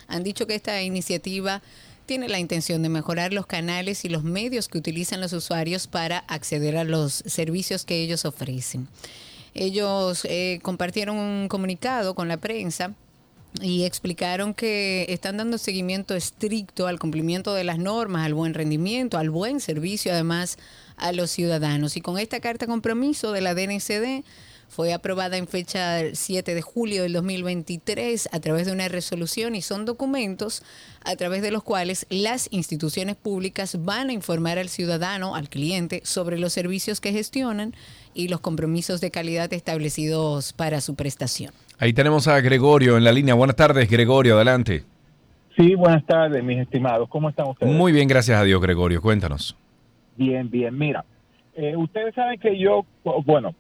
Han dicho que esta iniciativa tiene la intención de mejorar los canales y los medios que utilizan los usuarios para acceder a los servicios que ellos ofrecen. Ellos eh, compartieron un comunicado con la prensa y explicaron que están dando seguimiento estricto al cumplimiento de las normas, al buen rendimiento, al buen servicio, además a los ciudadanos. Y con esta carta compromiso de la DNCD fue aprobada en fecha 7 de julio del 2023 a través de una resolución y son documentos a través de los cuales las instituciones públicas van a informar al ciudadano, al cliente, sobre los servicios que gestionan y los compromisos de calidad establecidos para su prestación. Ahí tenemos a Gregorio en la línea. Buenas tardes, Gregorio, adelante. Sí, buenas tardes, mis estimados. ¿Cómo están ustedes? Muy bien, gracias a Dios, Gregorio. Cuéntanos. Bien, bien. Mira, eh, ustedes saben que yo, bueno,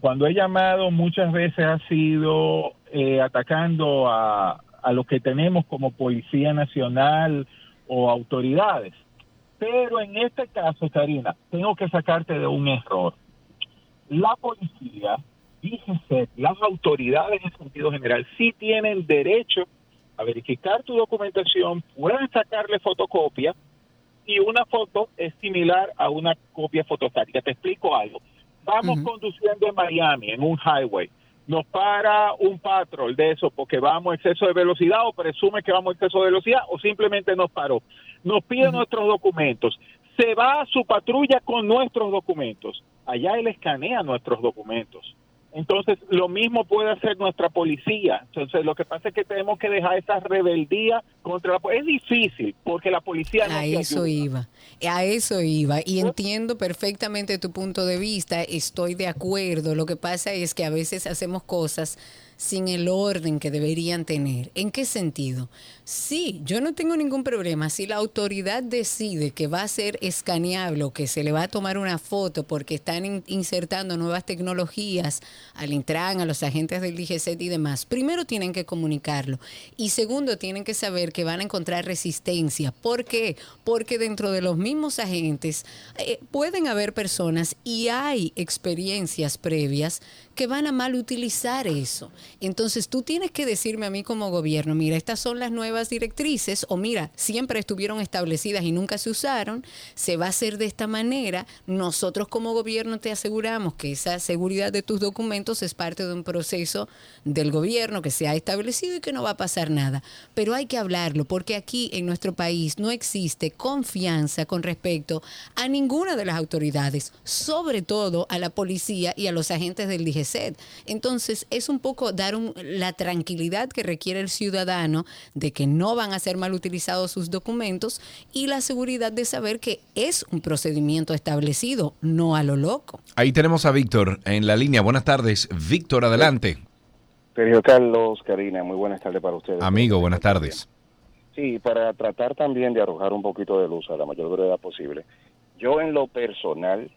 cuando he llamado muchas veces ha sido eh, atacando a, a lo que tenemos como Policía Nacional o autoridades. Pero en este caso, Karina, tengo que sacarte de un error. La policía, DGC, las autoridades en sentido general, sí tienen derecho a verificar tu documentación, pueden sacarle fotocopia y una foto es similar a una copia fotostática. Te explico algo. Vamos conduciendo en Miami, en un highway. Nos para un patrol de eso porque vamos a exceso de velocidad o presume que vamos a exceso de velocidad o simplemente nos paró. Nos pide nuestros documentos. Se va a su patrulla con nuestros documentos. Allá él escanea nuestros documentos. Entonces, lo mismo puede hacer nuestra policía. Entonces, lo que pasa es que tenemos que dejar esa rebeldía contra la policía. Es difícil porque la policía no A eso ayuda. iba, a eso iba. Y entiendo perfectamente tu punto de vista, estoy de acuerdo. Lo que pasa es que a veces hacemos cosas sin el orden que deberían tener. ¿En qué sentido? Sí, yo no tengo ningún problema. Si la autoridad decide que va a ser escaneable o que se le va a tomar una foto porque están in- insertando nuevas tecnologías al Intran, a los agentes del DGCET y demás, primero tienen que comunicarlo. Y segundo, tienen que saber que van a encontrar resistencia. ¿Por qué? Porque dentro de los mismos agentes eh, pueden haber personas y hay experiencias previas que van a mal utilizar eso. Entonces tú tienes que decirme a mí como gobierno, mira, estas son las nuevas directrices o mira, siempre estuvieron establecidas y nunca se usaron, se va a hacer de esta manera, nosotros como gobierno te aseguramos que esa seguridad de tus documentos es parte de un proceso del gobierno que se ha establecido y que no va a pasar nada. Pero hay que hablarlo porque aquí en nuestro país no existe confianza con respecto a ninguna de las autoridades, sobre todo a la policía y a los agentes del Entonces es un poco dar un- la tranquilidad que requiere el ciudadano de que no van a ser mal utilizados sus documentos y la seguridad de saber que es un procedimiento establecido, no a lo loco. Ahí tenemos a Víctor en la línea. Buenas tardes. Víctor, adelante. Sergio Carlos, Karina, muy buenas tardes para ustedes. Amigo, buenas tardes. Sí, para tratar también de arrojar un poquito de luz a la mayor brevedad posible. Yo en lo personal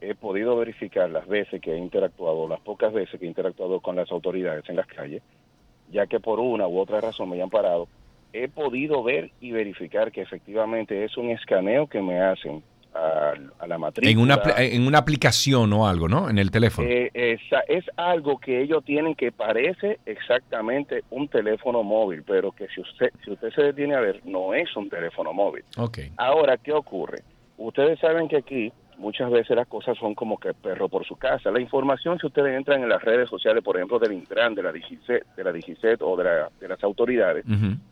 he podido verificar las veces que he interactuado, las pocas veces que he interactuado con las autoridades en las calles, ya que por una u otra razón me hayan parado, he podido ver y verificar que efectivamente es un escaneo que me hacen a, a la matrícula. En una, en una aplicación o algo, ¿no? En el teléfono. Eh, esa- es algo que ellos tienen que parece exactamente un teléfono móvil, pero que si usted, si usted se detiene a ver, no es un teléfono móvil. Ok. Ahora, ¿qué ocurre? Ustedes saben que aquí muchas veces las cosas son como que perro por su casa. La información, si ustedes entran en las redes sociales, por ejemplo, del Intran, de la DIGICET, de la o de, la- de las autoridades,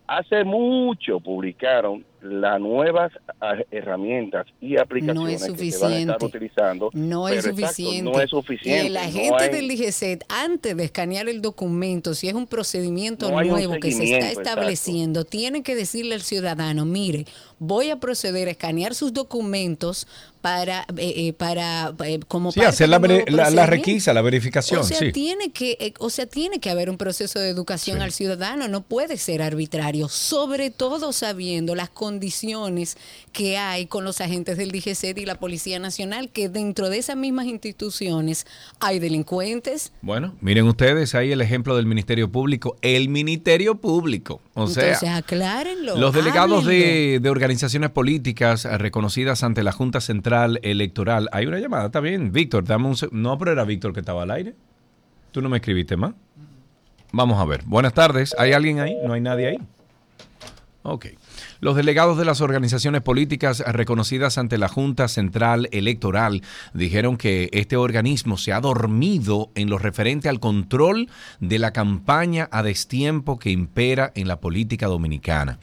hace mucho publicaron las nuevas ah, herramientas y aplicaciones No es que se van a estar suficiente. utilizando. No es Pero exacto, suficiente. no es suficiente. El no agente hay- del DGCET, antes de escanear el documento, si es un procedimiento No un nuevo que se está estableciendo, tiene que decirle al ciudadano, mire, voy a proceder a escanear sus documentos para, eh, eh, para eh, como Sí, parte hacer la, veri- la- la procedimiento. requisa, la verificación, O sea, sí. tiene que, eh, o sea, tiene que haber un proceso de educación al ciudadano, no puede ser arbitrario, sobre todo sabiendo las condiciones que hay con los agentes del DGCET y la Policía Nacional, que dentro de esas mismas instituciones hay delincuentes. Bueno, miren ustedes ahí el ejemplo del Ministerio Público. El Ministerio Público. O sea, Entonces, aclárenlo. Los delegados de, de organizaciones políticas eh, reconocidas ante la Junta Central Electoral. Hay una llamada, está bien. Víctor, dame un... No, pero era Víctor que estaba al aire. ¿Tú no me escribiste más? Vamos a ver. Buenas tardes. ¿Hay alguien ahí? ¿No hay nadie ahí? Ok. Los delegados de las organizaciones políticas reconocidas ante la Junta Central Electoral dijeron que este organismo se ha dormido en lo referente al control de la campaña a destiempo que impera en la política dominicana.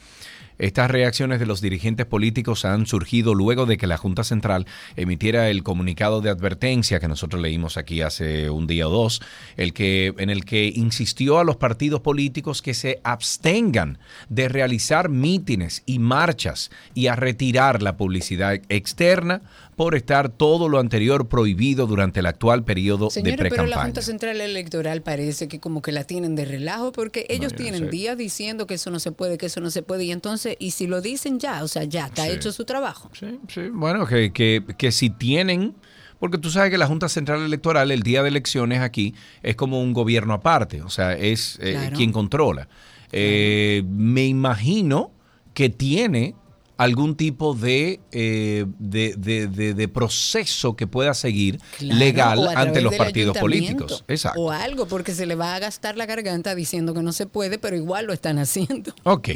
Estas reacciones de los dirigentes políticos han surgido luego de que la Junta Central emitiera el comunicado de advertencia que nosotros leímos aquí hace un día o dos, el que, en el que insistió a los partidos políticos que se abstengan de realizar mítines y marchas y a retirar la publicidad externa por estar todo lo anterior prohibido durante el actual periodo de Señores, pero la pre-campaña. Junta Central Electoral parece que como que la tienen de relajo porque ellos no tienen sé. días diciendo que eso no se puede, que eso no se puede y entonces, y si lo dicen ya, o sea, ya está Sí. hecho su trabajo. Sí, bueno, que, que, que si tienen, porque tú sabes que la Junta Central Electoral el día de elecciones aquí es como un gobierno aparte, o sea, es eh, Claro. quien controla. Eh, me imagino que tiene algún tipo de, eh, de, de- de- de proceso que pueda seguir Claro, legal ante los partidos políticos. Exacto. O algo, porque se le va a gastar la garganta diciendo que no se puede, pero igual lo están haciendo. Ok,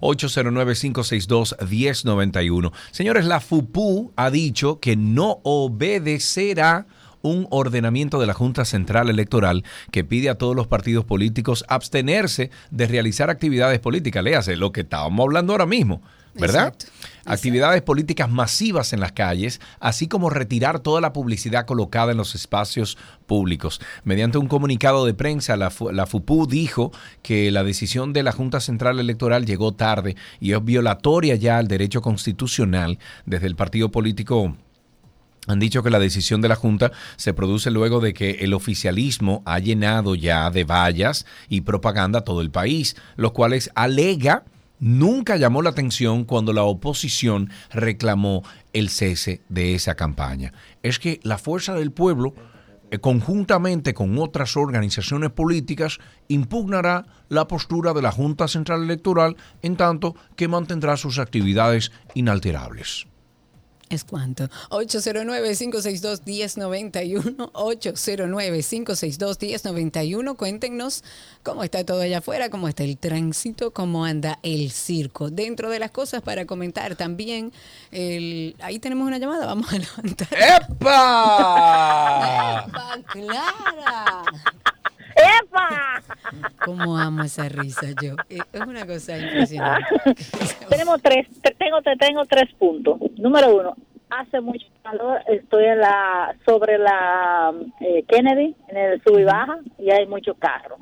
809-562-1091. Señores, la FUPU ha dicho que no obedecerá un ordenamiento de la Junta Central Electoral que pide a todos los partidos políticos abstenerse de realizar actividades políticas. Léase lo que estábamos hablando ahora mismo, ¿verdad? Actividades políticas masivas en las calles, así como retirar toda la publicidad colocada en los espacios públicos. Mediante un comunicado de prensa, la, la FUPU dijo que la decisión de la Junta Central Electoral llegó tarde y es violatoria ya al derecho constitucional desde el partido político han dicho que la decisión de la Junta se produce luego de que el oficialismo ha llenado ya de vallas y propaganda todo el país, los cuales alega nunca llamó la atención cuando la oposición reclamó el cese de esa campaña. Es que la fuerza del pueblo, eh, conjuntamente con otras organizaciones políticas, impugnará la postura de la Junta Central Electoral en tanto que mantendrá sus actividades inalterables. ¿Es cuánto? 809-562-1091. 809-562-1091. Cuéntenos cómo está todo allá afuera, cómo está el tránsito, cómo anda el circo. Dentro de las cosas para comentar también, el... ahí tenemos una llamada, vamos a levantar. ¡Epa! ¡Epa, Clara! ¡Epa! ¿Cómo amo esa risa yo? Eh, Es una cosa impresionante. Tenemos tres, te- tengo, te tengo tres puntos. Número uno, hace mucho calor, estoy en la, sobre la eh, Kennedy, en el sub y baja, y hay muchos carros.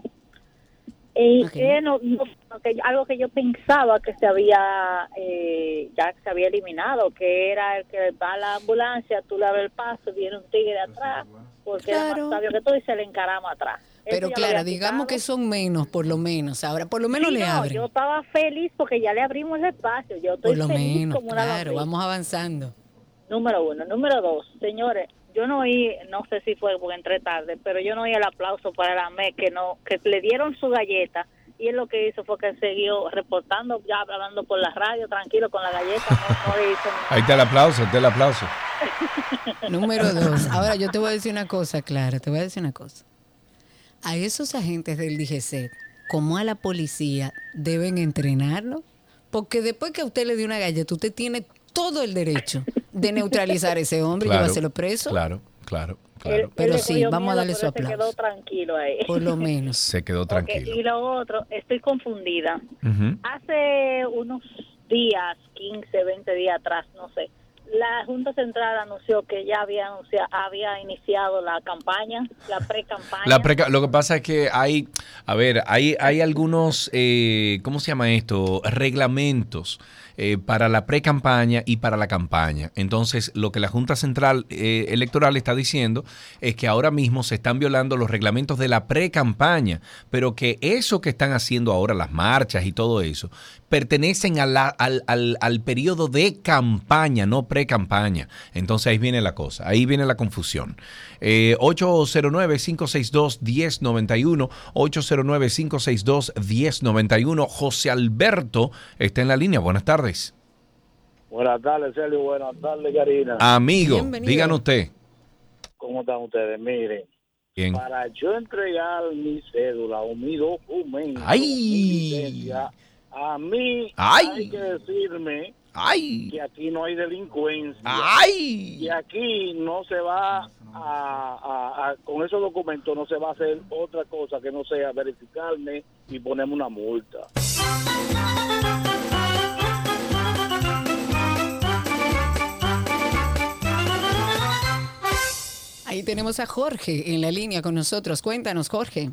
Y que no- no- que algo que yo pensaba que se había, eh, ya se había eliminado, que era el que va a la ambulancia, tú le abres el paso, viene un tigre atrás, porque era Claro. más sabio que tú y se le encarama atrás. Pero había digamos que son menos, por lo menos. Ahora, por lo menos Sí, le no, abren. Yo estaba feliz porque ya le abrimos el espacio. Yo estoy Por lo feliz menos, como una claro, vamos avanzando. Número uno. Número dos, señores, yo no oí, no sé si fue porque entré tarde, pero yo no oí el aplauso para la MEC que no, que le dieron su galleta y él lo que hizo fue que siguió reportando, ya hablando por la radio, tranquilo con la galleta, no, no le hizo nada. Ahí está el aplauso, está el aplauso. Número dos. Ahora yo te voy a decir una cosa, Clara, te voy a decir una cosa. A esos agentes del DGC, como a la policía, deben entrenarlo, porque después que a usted le dio una galleta, usted tiene todo el derecho de neutralizar a ese hombre y llevárselo preso. Claro, claro, claro. él Pero sí, vamos a darle su él Se quedó tranquilo ahí. Por lo menos. Se quedó tranquilo. y lo otro, estoy confundida. Hace unos días, 15, 20 días atrás, no sé, la Junta Central anunció que ya había, anuncia- había iniciado la campaña, la pre-campaña. La preca- lo que pasa es que hay, a ver, hay, hay algunos, eh, ¿cómo se llama esto? Reglamentos eh, para la pre-campaña y para la campaña. Entonces, lo que la Junta Central eh, Electoral está diciendo es que ahora mismo se están violando los reglamentos de la pre-campaña, pero que eso que están haciendo ahora, las marchas y todo eso, pertenecen al, al- al periodo de campaña, no pre-campaña. Entonces ahí viene la cosa, ahí viene la confusión. Eh, 809-562-1091, 809-562-1091. José Alberto está en la línea. Buenas tardes. Buenas tardes, Sergio. Buenas tardes, Karina. Amigo, díganos usted. ¿Cómo están ustedes? Miren, Bien. para yo entregar mi cédula o mi documento, ¡Ay! mi licencia, a mí ¡Ay! hay que decirme ¡Ay! que aquí no hay delincuencia. ¡Ay! Y aquí no se va a, a- a- con esos documentos no se va a hacer otra cosa que no sea verificarme y ponerme una multa. Ahí tenemos a Jorge en la línea con nosotros. Cuéntanos, Jorge.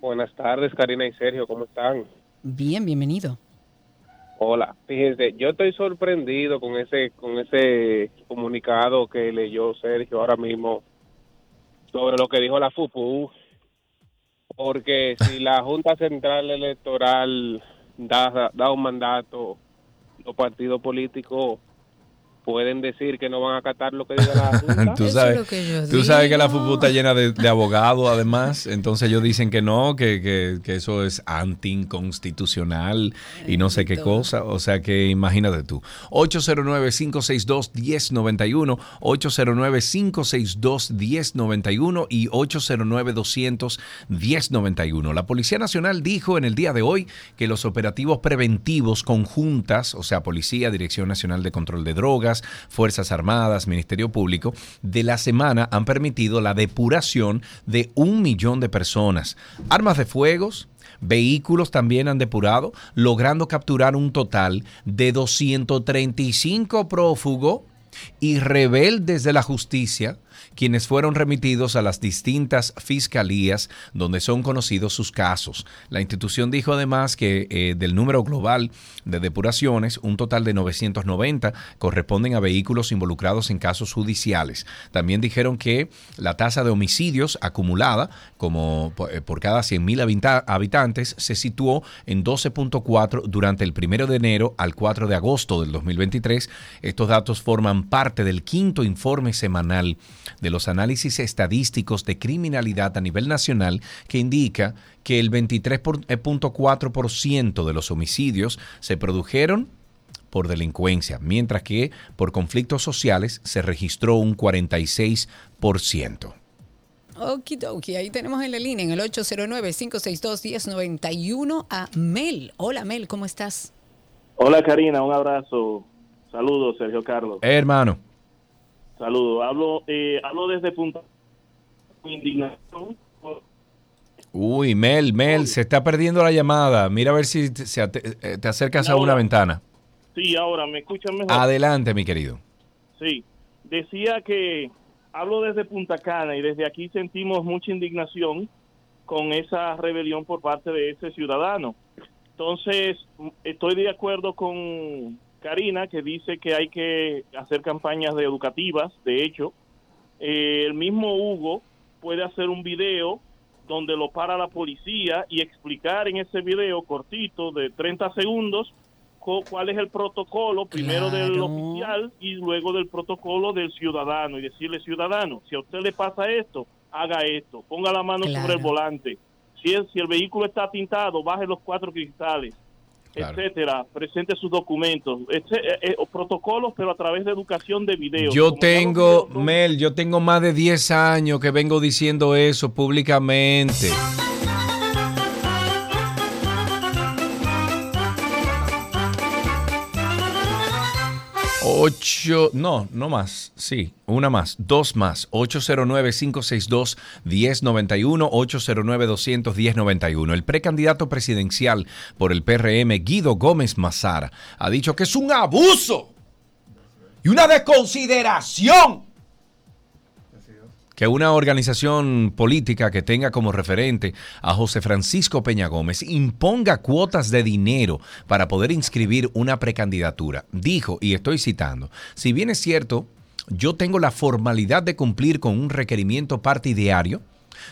Buenas tardes, Karina y Sergio, ¿cómo están? Bien, bienvenido. Hola, fíjense, yo estoy sorprendido con ese con ese comunicado que leyó Sergio ahora mismo sobre lo que dijo la FUPU, porque si la Junta Central Electoral da, da un mandato, los partidos políticos pueden decir que no van a acatar lo que diga la Junta. Tú sabes, tú sabes que la FUPU está llena de, de abogados, además. Entonces ellos dicen que no, que, que- que eso es anticonstitucional y no sé qué cosa. O sea que imagínate tú. 809-562-1091, 809-562-1091 y 809-200-1091. La Policía Nacional dijo en el día de hoy que los operativos preventivos conjuntas, o sea, Policía, Dirección Nacional de Control de Drogas, Fuerzas Armadas, Ministerio Público, de la semana han permitido la depuración de un millón de personas. Armas de fuegos, Vehículos también han depurado, logrando capturar un total de 235 prófugos y rebeldes de la justicia, quienes fueron remitidos a las distintas fiscalías donde son conocidos sus casos. La institución dijo además que eh, del número global de depuraciones, un total de 990 corresponden a vehículos involucrados en casos judiciales. También dijeron que la tasa de homicidios acumulada, como eh, por cada 100.000 habita- habitantes, se situó en 12.4 durante el primero de enero al 4 de agosto del 2023. Estos datos forman parte del quinto informe semanal de los análisis estadísticos de criminalidad a nivel nacional que indica que el 23.4% de los homicidios se produjeron por delincuencia, mientras que por conflictos sociales se registró un 46%. Okidoki, ahí tenemos en la línea, en el 809-562-1091 a Mel. Hola Mel, ¿cómo estás? Hola Karina, un abrazo. Saludos, Sergio Carlos. Eh, hermano, Saludos. Hablo, eh, hablo desde Punta Indignación. uy, Mel, Mel, se está perdiendo la llamada. Mira a ver si te, se ate- eh, te acercas a una ventana. Sí, ahora me escuchan mejor. Adelante, mi querido. Sí, decía que hablo desde Punta Cana y desde aquí sentimos mucha indignación con esa rebelión por parte de ese ciudadano. Entonces, estoy de acuerdo con Karina que dice que hay que hacer campañas de educativas. De hecho, eh, el mismo Hugo puede hacer un video donde lo para la policía y explicar en ese video cortito de 30 segundos cuál es el protocolo, primero del oficial y luego del protocolo del ciudadano. Y decirle, ciudadano, si a usted le pasa esto, haga esto, ponga la mano sobre el volante. Si el, si el vehículo está tintado, baje los cuatro cristales, etcétera, presente sus documentos. Este, eh, eh, protocolos, pero a través de educación de video. Yo tengo, Mel, yo tengo más de 10 años que vengo diciendo eso públicamente. Ocho, no, no más, sí, una más, dos más, 809-562-1091, 809-200-1091. El precandidato presidencial por el PRM, Guido Gómez Mazara, ha dicho que es un abuso y una desconsideración que una organización política que tenga como referente a José Francisco Peña Gómez imponga cuotas de dinero para poder inscribir una precandidatura. Dijo, y estoy citando, si bien es cierto, yo tengo la formalidad de cumplir con un requerimiento partidario,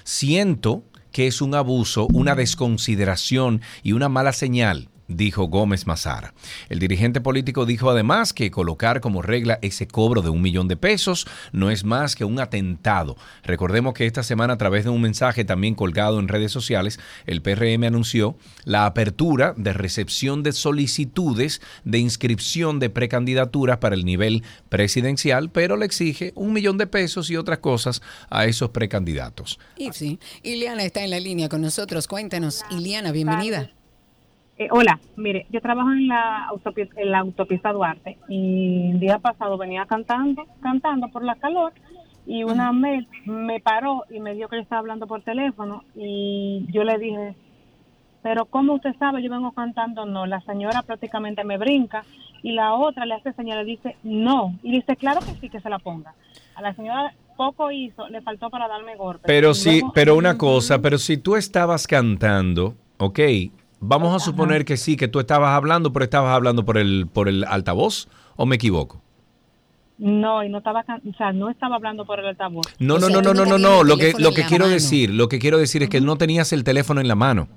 siento que es un abuso, una desconsideración y una mala señal dijo Gómez Mazara. El dirigente político dijo además que colocar como regla ese cobro de un millón de pesos no es más que un atentado. Recordemos que esta semana a través de un mensaje también colgado en redes sociales, el PRM anunció la apertura de recepción de solicitudes de inscripción de precandidaturas para el nivel presidencial, pero le exige un millón de pesos y otras cosas a esos precandidatos. Y sí, Iliana está en la línea con nosotros. Cuéntanos, Iliana, bienvenida. Eh, hola, mire, yo trabajo en la, autopista, en la autopista Duarte y el día pasado venía cantando, cantando por la calor y una me, me paró y me dijo que yo estaba hablando por teléfono y yo le dije, pero ¿cómo usted sabe? Yo vengo cantando, no. La señora prácticamente me brinca y la otra le hace señal, le dice, no. Y dice, claro que sí, que se la ponga. A la señora poco hizo, le faltó para darme golpe. Pero sí, pero una cosa, pero si tú estabas cantando, ok, vamos a suponer que sí, que tú estabas hablando, pero estabas hablando por el, por el altavoz, ¿o me equivoco? No, y no estaba, o sea, no estaba hablando por el altavoz. No, no, no, no, no, no, no. Lo que, lo que quiero decir, lo que quiero decir es que no tenías el teléfono en la mano.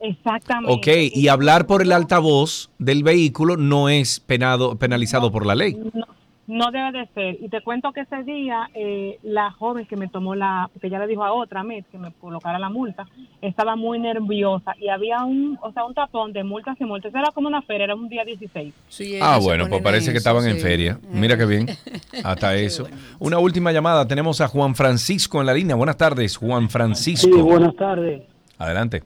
Exactamente. Ok, y hablar por el altavoz del vehículo no es penado, penalizado por la ley. No, no debe de ser. Y te cuento que ese día eh, la joven que me tomó la, porque ya le dijo a otra Met que me colocara la multa, estaba muy nerviosa y había un, o sea, un tapón de multas y multas. Era como una feria, era un día 16. Ah, bueno, pues parece que estaban en feria. Mira qué bien. Hasta eso. Una última llamada. Tenemos a Juan Francisco en la línea. Buenas tardes, Juan Francisco. Sí, buenas tardes. Adelante.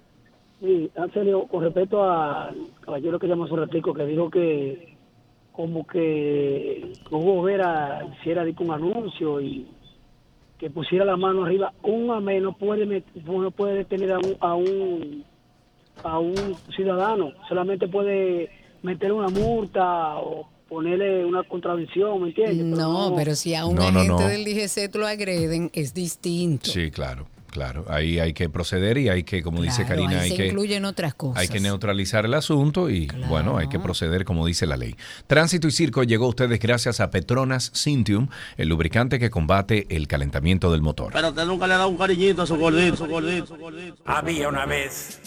Sí, Antonio, con respecto al caballero que llamó un ratico, que dijo que como que Hugo Vera hiciera un anuncio y que pusiera la mano arriba, un amén no puede, no puede detener a un, a un a un ciudadano, solamente puede meter una multa o ponerle una contravención, ¿me entiendes? Pero No, pero si a un No, no, agente no. del DGC tú lo agreden, es distinto. Sí, claro, claro. Ahí hay que proceder y hay que, como dice Karina, ahí hay se que, incluyen otras cosas. hay que neutralizar el asunto y, bueno, hay que proceder como dice la ley. Tránsito y Circo llegó a ustedes gracias a Petronas Cintium, el lubricante que combate el calentamiento del motor. Pero usted nunca le ha dado un cariñito a su gordito, su gordito, su gordito. Había una vez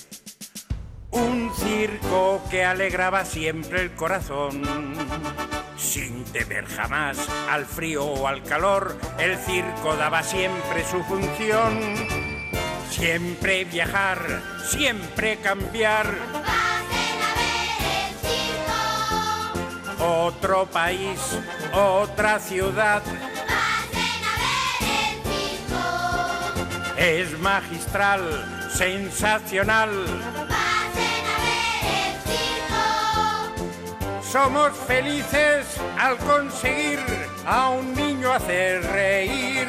un circo que alegraba siempre el corazón. Sin temer jamás al frío o al calor, el circo daba siempre su función. Siempre viajar, siempre cambiar. Otro país, otra ciudad. Es magistral, sensacional. Somos felices al conseguir a un niño hacer reír.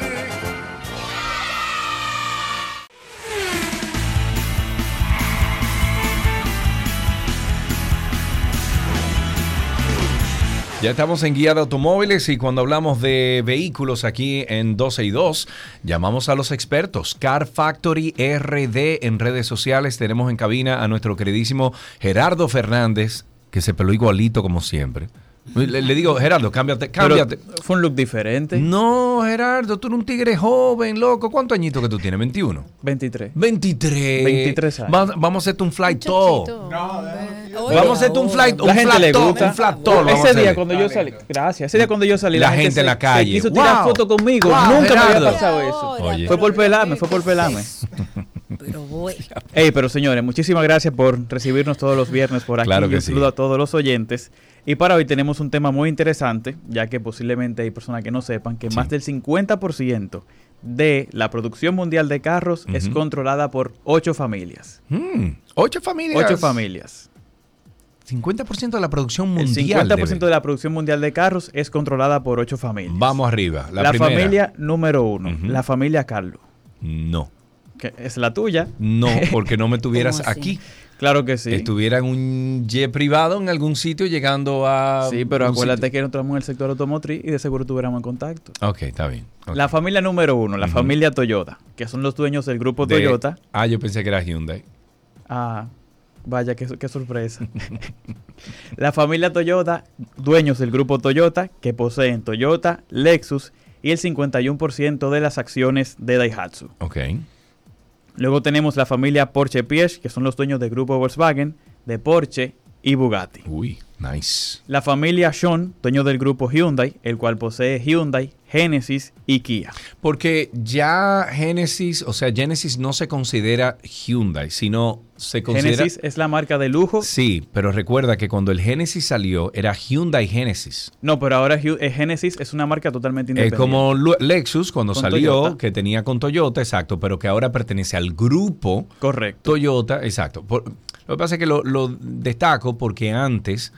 Ya estamos en guía de automóviles y cuando hablamos de vehículos aquí en 12 y 2, llamamos a los expertos. Car Factory RD en redes sociales. Tenemos en cabina a nuestro queridísimo Gerardo Fernández, que se peló igualito como siempre. Le, le digo, Gerardo, cámbiate, cámbiate. fue un look diferente. No, Gerardo, tú eres un tigre joven, loco. ¿Cuántos añitos que tú tienes? ¿21? 23. 23. 23 años. Va- vamos a hacerte un flight todo. Oh, Oye, Vamos a hacerte un flight, un La gente le gusta. un flat a Ese día cuando yo salí, gracias. Ese día cuando yo salí, La gente en se- la calle. se quiso tirar Wow. foto conmigo. Wow, Nunca me había pasado eso. Oye. Fue por pelarme, fue por pelarme. Pero bueno. Ey, pero señores, muchísimas gracias por recibirnos todos los viernes por aquí. Claro que sí. saludo a todos los oyentes. Y para hoy tenemos un tema muy interesante, ya que posiblemente hay personas que no sepan que más del 50% de la producción mundial de carros es controlada por ocho familias. Mm, ocho familias. Ocho familias. 50% de la producción El mundial. 50% debe. de la producción mundial de carros es controlada por ocho familias. Vamos arriba. La, La, primera. familia número uno, la familia Carlos. No. Que es la tuya. No, porque no me tuvieras aquí. Claro que sí. Estuviera en un jet privado en algún sitio llegando a. Sí, pero acuérdate sitio. que nosotros estamos en el sector automotriz y de seguro tuviéramos en contacto. Ok, está bien. La familia número uno, la familia Toyota, que son los dueños del grupo De- Toyota. Ah, yo pensé que era Hyundai. Ah, vaya, qué, qué sorpresa. la familia Toyota, dueños del grupo Toyota, que poseen Toyota, Lexus y el 51% de las acciones de Daihatsu. Ok. Luego tenemos la familia Porsche Piech, que son los dueños del grupo Volkswagen, de Porsche y Bugatti. Uy, nice. La familia Sean, dueño del grupo Hyundai, el cual posee Hyundai, Genesis y Kia. Porque ya Genesis, o sea, Genesis no se considera Hyundai, sino se considera. Genesis es la marca de lujo. Sí, pero recuerda que cuando el Genesis salió era Hyundai Genesis. No, pero ahora eh, Genesis es una marca totalmente Es independiente. como Lu- Lexus cuando Con salió, Toyota. que tenía con Toyota, exacto, pero que ahora pertenece al grupo Correcto. Toyota, exacto. Por- lo que pasa es que lo, lo destaco porque antes,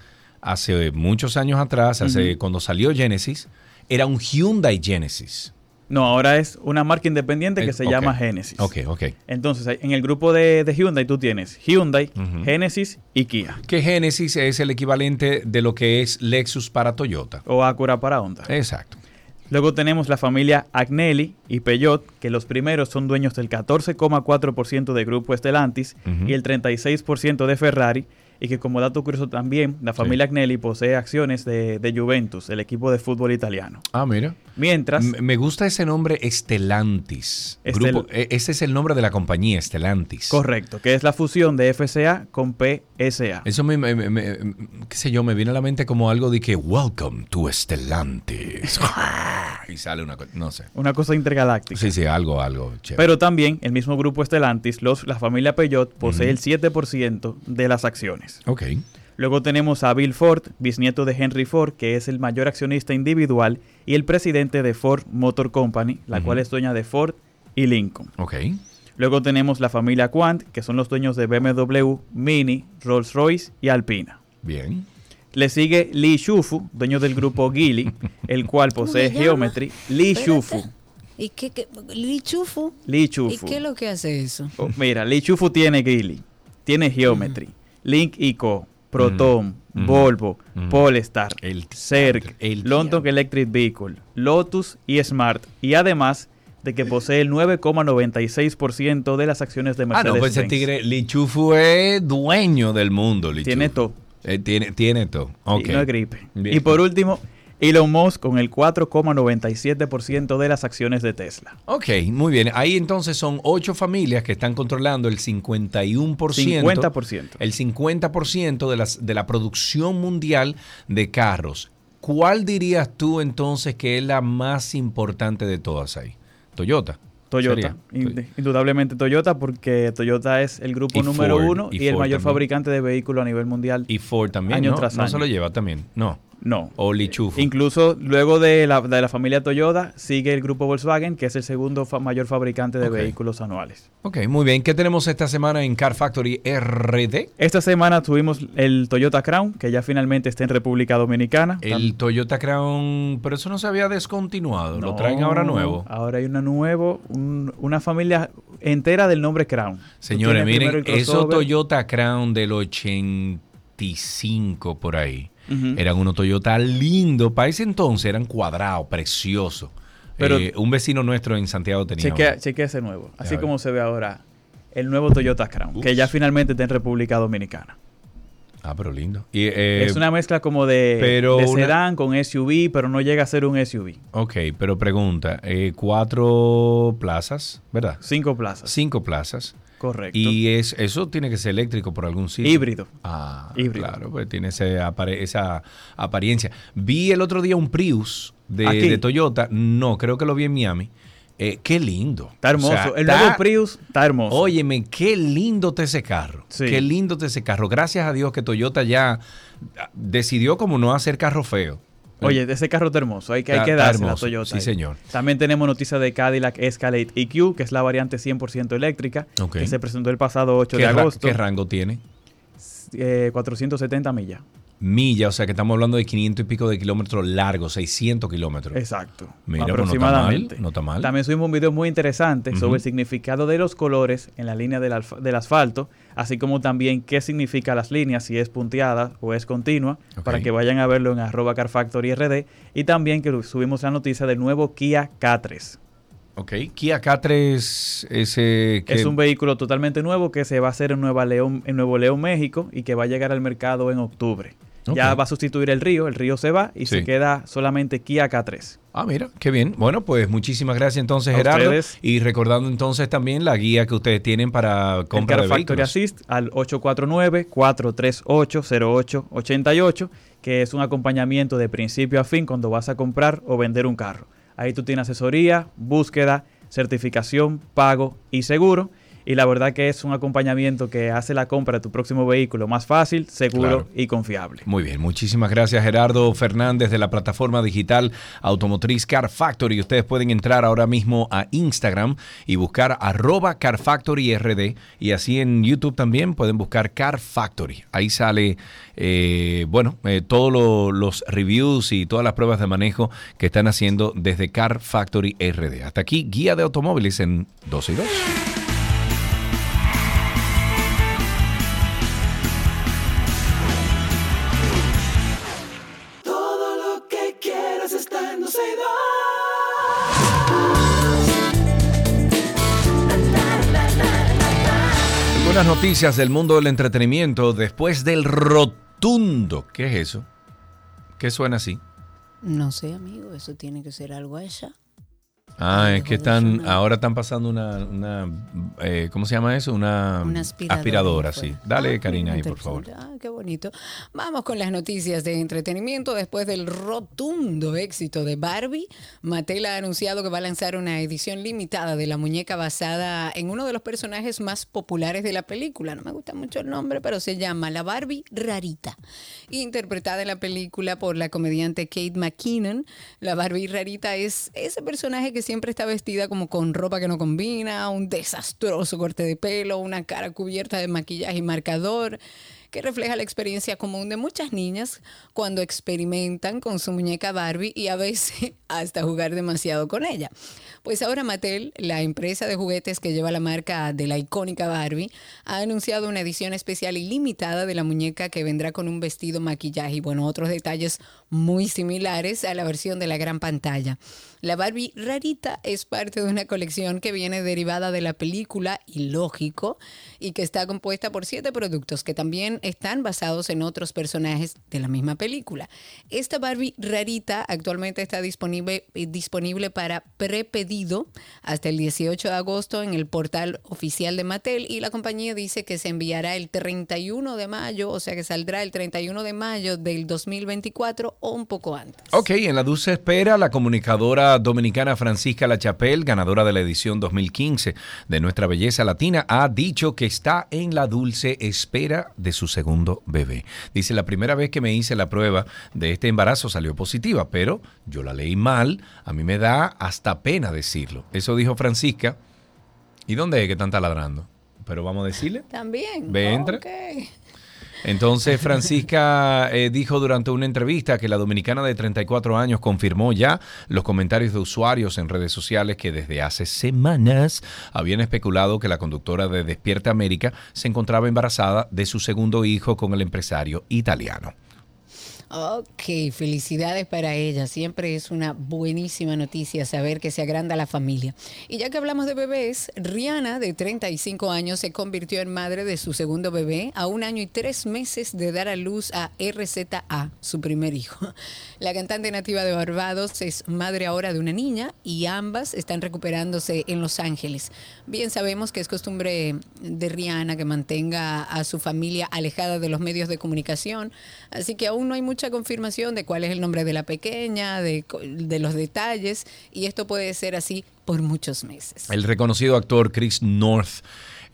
hace muchos años atrás, hace, cuando salió Genesis, era un Hyundai Genesis. No, ahora es una marca independiente que Eh, se llama Genesis. Ok, ok. Entonces, en el grupo de, de Hyundai tú tienes Hyundai. Genesis y Kia. Que Genesis es el equivalente de lo que es Lexus para Toyota. O Acura para Honda. Exacto. Luego tenemos la familia Agnelli y Peugeot, que los primeros son dueños del 14,4% de Grupo Stellantis Ujú. y el 36% de Ferrari, y que como dato curioso también, la familia Agnelli posee acciones de, de Juventus, el equipo de fútbol italiano. Ah, mira. Mientras, M- Me gusta ese nombre Stellantis. Estel- Grupo- e- ese es el nombre de la compañía, Stellantis. correcto, que es la fusión de FCA con PSA. Eso me, me- me- me- qué sé yo, me viene a la mente como algo de que Welcome to Stellantis. y sale una cosa, no sé. Una cosa intergaláctica. Sí, sí, algo, algo chévere. Pero también el mismo grupo Stellantis, los, la familia Peugeot, posee el 7% de las acciones. Ok. Luego tenemos a Bill Ford, bisnieto de Henry Ford, que es el mayor accionista individual y el presidente de Ford Motor Company, la cual es dueña de Ford y Lincoln. Ok. Luego tenemos la familia Quant, que son los dueños de BMW, Mini, Rolls-Royce y Alpina. Bien. Le sigue Lee Shufu, dueño del grupo Geely, el cual posee? Geometry. Lee Espérate. Shufu. ¿Y qué? qué Lee Chufu? Lee ¿Y Shufu. qué es lo que hace eso? Oh, mira, Lee Chufu tiene Geely, tiene Geometry, Link Co, Proton. Volvo. Polestar, El Cerc, London Electric Vehicle, Lotus y Smart. Y además de que posee el 9,96% de las acciones de Ah, Mercedes. no, pues ese tigre, Lichufu es dueño del mundo. Lichufu. Tiene todo. Eh, tiene, tiene todo. Y no es gripe. Bien. Y por último, Elon Musk con el 4,97% de las acciones de Tesla. Ok, muy bien. Ahí entonces son ocho familias que están controlando el 51%. 50%. El 50% de, las, de la producción mundial de carros. ¿Cuál dirías tú entonces que es la más importante de todas ahí? Toyota. Toyota, Sería. indudablemente Toyota, porque Toyota es el grupo Y número Ford, uno y y, el mayor también. fabricante de vehículos a nivel mundial. Y Ford también, año ¿no? tras no se lo lleva también. No. No. O Lichufu. Incluso luego de la, de la familia Toyota sigue el grupo Volkswagen, que es el segundo fa- mayor fabricante de vehículos anuales. Ok, muy bien. ¿Qué tenemos esta semana en Car Factory RD? Esta semana tuvimos el Toyota Crown, que ya finalmente está en República Dominicana. El Toyota Crown, pero eso no se había descontinuado. Lo traen ahora nuevo. Ahora hay una nuevo, un- una familia entera del nombre Crown. Señores, miren, crossover. Toyota Crown del 85 por ahí, Eran unos Toyota lindos. Para ese entonces eran cuadrados, preciosos. Pero- Eh, un vecino nuestro en Santiago tenía Chequea, chequea ese nuevo. Así como se ve ahora el nuevo Toyota Crown, que ya finalmente está en República Dominicana. Ah, pero lindo. Y, eh, es una mezcla como de, pero de una- sedán con SUV, pero no llega a ser un SUV. Ok, pero pregunta, eh, cuatro plazas, ¿verdad? Cinco plazas. Cinco plazas. Correcto. Y es, eso tiene que ser eléctrico por algún sitio. Híbrido. Ah, Híbrido. claro, pues tiene ese esa apariencia. Vi el otro día un Prius de, Toyota. No, creo que lo vi en Miami. Eh, qué lindo. Está hermoso. O sea, el está- nuevo Prius está hermoso. Óyeme, qué lindo está ese carro. Sí. Qué lindo está ese carro. Gracias a Dios que Toyota ya decidió como no hacer carro feo. Oye, ese carro está hermoso. Hay que, hay que darse la. Toyota. Sí, ahí. señor. También tenemos noticias de Cadillac Escalade EQ, que es la variante 100% eléctrica, que se presentó el pasado 8 de ¿Qué, ra- agosto. qué rango tiene? Eh, 470 millas. Milla, o sea que estamos hablando de 500 y pico de kilómetros largos, 600 kilómetros. Exacto. Mira, pues no está aproximadamente. mal, no está mal. También subimos un video muy interesante sobre el significado de los colores en la línea del, del asfalto, así como también qué significa las líneas, si es punteada o es continua, para que vayan a verlo en arroba carfactory RD. Y también que subimos la noticia del nuevo Kia K3. Ok, Kia K3 ese que Es un vehículo totalmente nuevo que se va a hacer en, Nueva León, en Nuevo León, México, y que va a llegar al mercado en octubre. Ya va a sustituir el río, el río se va y Sí. se queda solamente Kia K3. Ah, mira, qué bien. Bueno, pues muchísimas gracias entonces, A Gerardo. ustedes. Y recordando entonces también la guía que ustedes tienen para El compra Car de Factory vehículos. Assist al 849-438-0888, que es un acompañamiento de principio a fin cuando vas a comprar o vender un carro. Ahí tú tienes asesoría, búsqueda, certificación, pago y seguro. Y la verdad que es un acompañamiento que hace la compra de tu próximo vehículo más fácil, seguro Claro. y confiable. Muy bien, muchísimas gracias Gerardo Fernández de la plataforma digital automotriz Car Factory. Ustedes pueden entrar ahora mismo a Instagram y buscar arroba Car Factory RD y así en YouTube también pueden buscar Car Factory. Ahí sale, eh, bueno, eh, todos lo- los reviews y todas las pruebas de manejo que están haciendo desde Car Factory RD. Hasta aquí, guía de automóviles en 12 y 2. Algunas noticias del mundo del entretenimiento después del rotundo. ¿Qué es eso? ¿Qué suena así? No sé, amigo, eso tiene que ser algo allá. Ah, es que están, ahora están pasando una, una eh, ¿cómo se llama eso? Una, Una aspiradora, sí. Dale, Karina, ahí, por favor. Ah, qué bonito. Vamos con las noticias de entretenimiento. Después del rotundo éxito de Barbie, Mattel ha anunciado que va a lanzar una edición limitada de la muñeca basada en uno de los personajes más populares de la película. No me gusta mucho el nombre, pero se llama La Barbie Rarita. Interpretada en la película por la comediante Kate McKinnon, la Barbie Rarita es ese personaje que siempre está vestida como con ropa que no combina, un desastroso corte de pelo, una cara cubierta de maquillaje y marcador que refleja la experiencia común de muchas niñas cuando experimentan con su muñeca Barbie y a veces hasta jugar demasiado con ella. Pues ahora Mattel, la empresa de juguetes que lleva la marca de la icónica Barbie, ha anunciado una edición especial y limitada de la muñeca que vendrá con un vestido, maquillaje y bueno, otros detalles muy similares a la versión de la gran pantalla. La Barbie Rarita es parte de una colección que viene derivada de la película y lógico y que está compuesta por siete productos que también están basados en otros personajes de la misma película. Esta Barbie Rarita actualmente está disponible, eh, disponible para prepedido hasta el 18 de agosto en el portal oficial de Mattel y la compañía dice que se enviará el 31 de mayo, o sea que saldrá el 31 de mayo del 2024 o un poco antes. Ok, en la dulce espera, la comunicadora dominicana Francisca Lachapel, ganadora de la edición 2015 de Nuestra Belleza Latina, ha dicho que está en la dulce espera de su segundo bebé. Dice, la primera vez que me hice la prueba de este embarazo salió positiva, pero yo la leí mal, a mí me da hasta pena decirlo. Eso dijo Francisca. ¿Y dónde es que están taladrando? Pero vamos a decirle. También. Ve, entra. Entonces Francisca eh, dijo durante una entrevista que la dominicana de 34 años confirmó ya los comentarios de usuarios en redes sociales que desde hace semanas habían especulado que la conductora de Despierta América se encontraba embarazada de su segundo hijo con el empresario italiano. Ok, felicidades para ella. Siempre es una buenísima noticia saber que se agranda la familia. Y ya que hablamos de bebés, Rihanna, de 35 años, se convirtió en madre de su segundo bebé a un año y tres meses de dar a luz a RZA, su primer hijo. La cantante nativa de Barbados es madre ahora de una niña y ambas están recuperándose en Los Ángeles. Bien sabemos que es costumbre de Rihanna que mantenga a su familia alejada de los medios de comunicación, así que aún no hay mucha confirmación de cuál es el nombre de la pequeña, de, de los detalles, y esto puede ser así por muchos meses. El reconocido actor Chris North,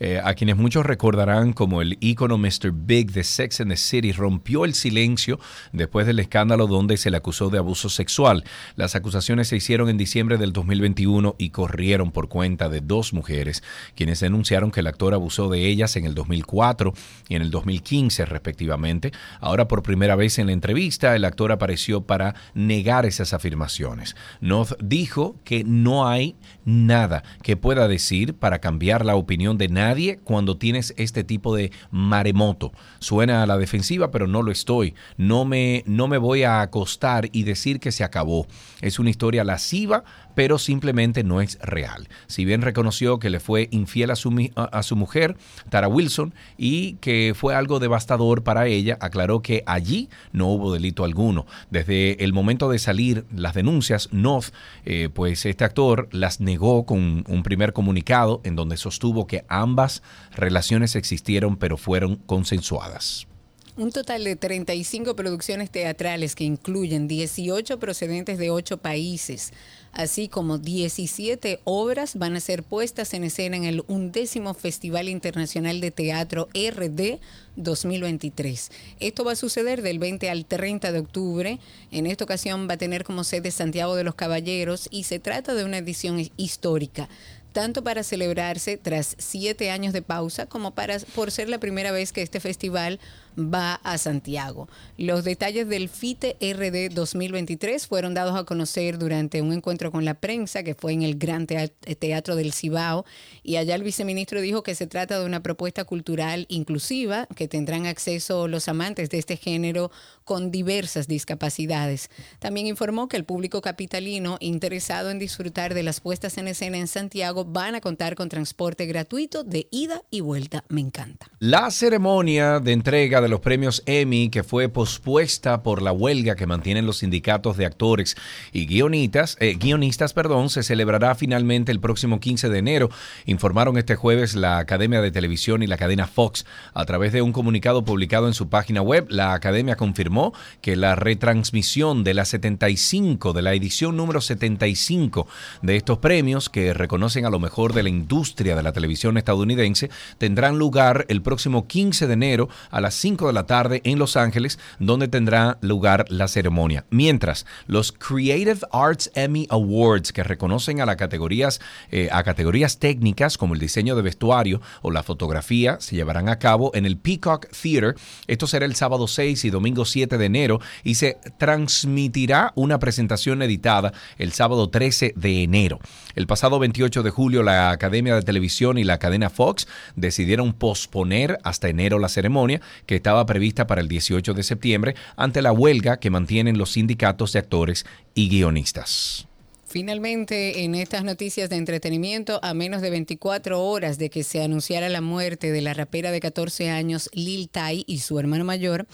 eh, a quienes muchos recordarán como el ícono Mr. Big de Sex and the City, rompió el silencio después del escándalo donde se le acusó de abuso sexual. Las acusaciones se hicieron en diciembre del 2021 y corrieron por cuenta de dos mujeres, quienes denunciaron que el actor abusó de ellas en el 2004 y en el 2015 respectivamente. Ahora por primera vez en la entrevista, el actor apareció para negar esas afirmaciones. North dijo que no hay nada que pueda decir para cambiar la opinión de nadie cuando tienes este tipo de maremoto. Suena a la defensiva, pero no lo estoy. No me, no me voy a acostar y decir que se acabó. Es una historia lasciva, pero simplemente no es real. Si bien reconoció que le fue infiel a su, a su mujer, Tara Wilson, y que fue algo devastador para ella, aclaró que allí no hubo delito alguno. Desde el momento de salir las denuncias, North, eh, pues este actor las negó con un primer comunicado en donde sostuvo que ambas relaciones existieron pero fueron consensuadas. Un total de 35 producciones teatrales que incluyen 18 procedentes de 8 países, así como 17 obras van a ser puestas en escena en el undécimo Festival Internacional de Teatro RD 2023. Esto va a suceder del 20 al 30 de octubre. En esta ocasión va a tener como sede Santiago de los Caballeros y se trata de una edición histórica tanto para celebrarse tras siete años de pausa como para por ser la primera vez que este festival va a Santiago. Los detalles del FITE RD 2023 fueron dados a conocer durante un encuentro con la prensa que fue en el Gran Tea- Teatro del Cibao y allá el viceministro dijo que se trata de una propuesta cultural inclusiva que tendrán acceso los amantes de este género con diversas discapacidades. También informó que el público capitalino interesado en disfrutar de las puestas en escena en Santiago van a contar con transporte gratuito de ida y vuelta. Me encanta. La ceremonia de entrega de los premios Emmy, que fue pospuesta por la huelga que mantienen los sindicatos de actores y guionistas, eh, guionistas perdón, se celebrará finalmente el próximo 15 de enero, informaron este jueves la Academia de Televisión y la cadena Fox. A través de un comunicado publicado en su página web, la Academia confirmó que la retransmisión de la 75, de la edición número 75 de estos premios, que reconocen a lo mejor de la industria de la televisión estadounidense, tendrán lugar el próximo 15 de enero a las 5 de la tarde en Los Ángeles, donde tendrá lugar la ceremonia. Mientras, los Creative Arts Emmy Awards, que reconocen a las categorías, eh, a categorías técnicas como el diseño de vestuario o la fotografía, se llevarán a cabo en el Peacock Theater. Esto será el sábado 6 y domingo 7 de enero y se transmitirá una presentación editada el sábado 13 de enero. El pasado 28 de julio, la Academia de Televisión y la cadena Fox decidieron posponer hasta enero la ceremonia, que estaba prevista para el 18 de septiembre, ante la huelga que mantienen los sindicatos de actores y guionistas. Finalmente, en estas noticias de entretenimiento, a menos de 24 horas de que se anunciara la muerte de la rapera de 14 años Lil Tay y su hermano mayor,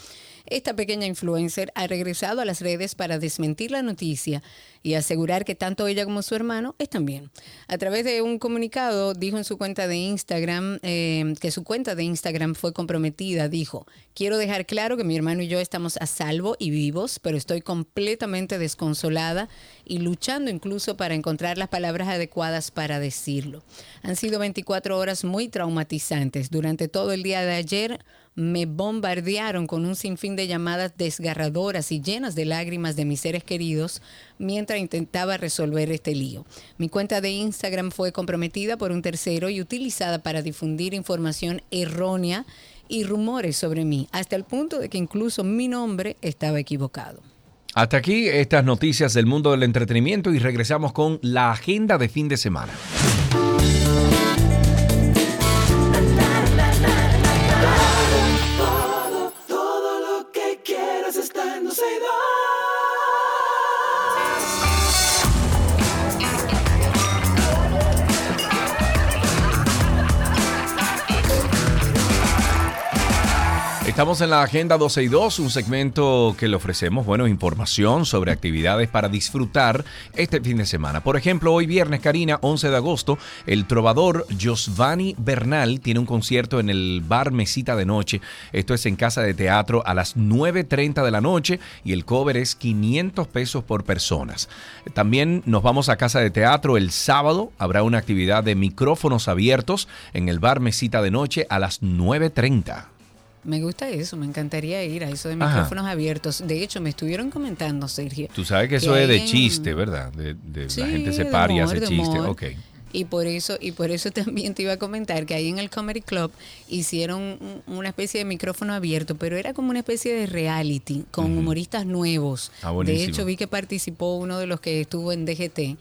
esta pequeña influencer ha regresado a las redes para desmentir la noticia y asegurar que tanto ella como su hermano están bien. A través de un comunicado, dijo en su cuenta de Instagram eh, que su cuenta de Instagram fue comprometida. Dijo, quiero dejar claro que mi hermano y yo estamos a salvo y vivos, pero estoy completamente desconsolada y luchando incluso para encontrar las palabras adecuadas para decirlo. Han sido 24 horas muy traumatizantes. Durante todo el día de ayer me bombardearon con un sinfín de llamadas desgarradoras y llenas de lágrimas de mis seres queridos mientras intentaba resolver este lío. Mi cuenta de Instagram fue comprometida por un tercero y utilizada para difundir información errónea y rumores sobre mí, hasta el punto de que incluso mi nombre estaba equivocado. Hasta aquí estas noticias del mundo del entretenimiento y regresamos con la agenda de fin de semana. Estamos en la Agenda 12 y 2, un segmento que le ofrecemos, bueno, información sobre actividades para disfrutar este fin de semana. Por ejemplo, hoy viernes, Karina, 11 de agosto, el trovador Giovanni Bernal tiene un concierto en el bar Mesita de Noche. Esto es en Casa de Teatro a las 9.30 de la noche y el cover es 500 pesos por personas. También nos vamos a Casa de Teatro el sábado. Habrá una actividad de micrófonos abiertos en el bar Mesita de Noche a las 9.30. Me gusta eso, me encantaría ir a eso de Ajá. micrófonos abiertos. De hecho, me estuvieron comentando, Sergio. Tú sabes que eso es de en- chiste, ¿verdad? De, de Sí, la gente se de para y hace chiste. humor. Ok. Y por eso, y por eso también te iba a comentar que ahí en el Comedy Club hicieron un- una especie de micrófono abierto, pero era como una especie de reality con humoristas nuevos. Ah, de hecho, vi que participó uno de los que estuvo en DGT.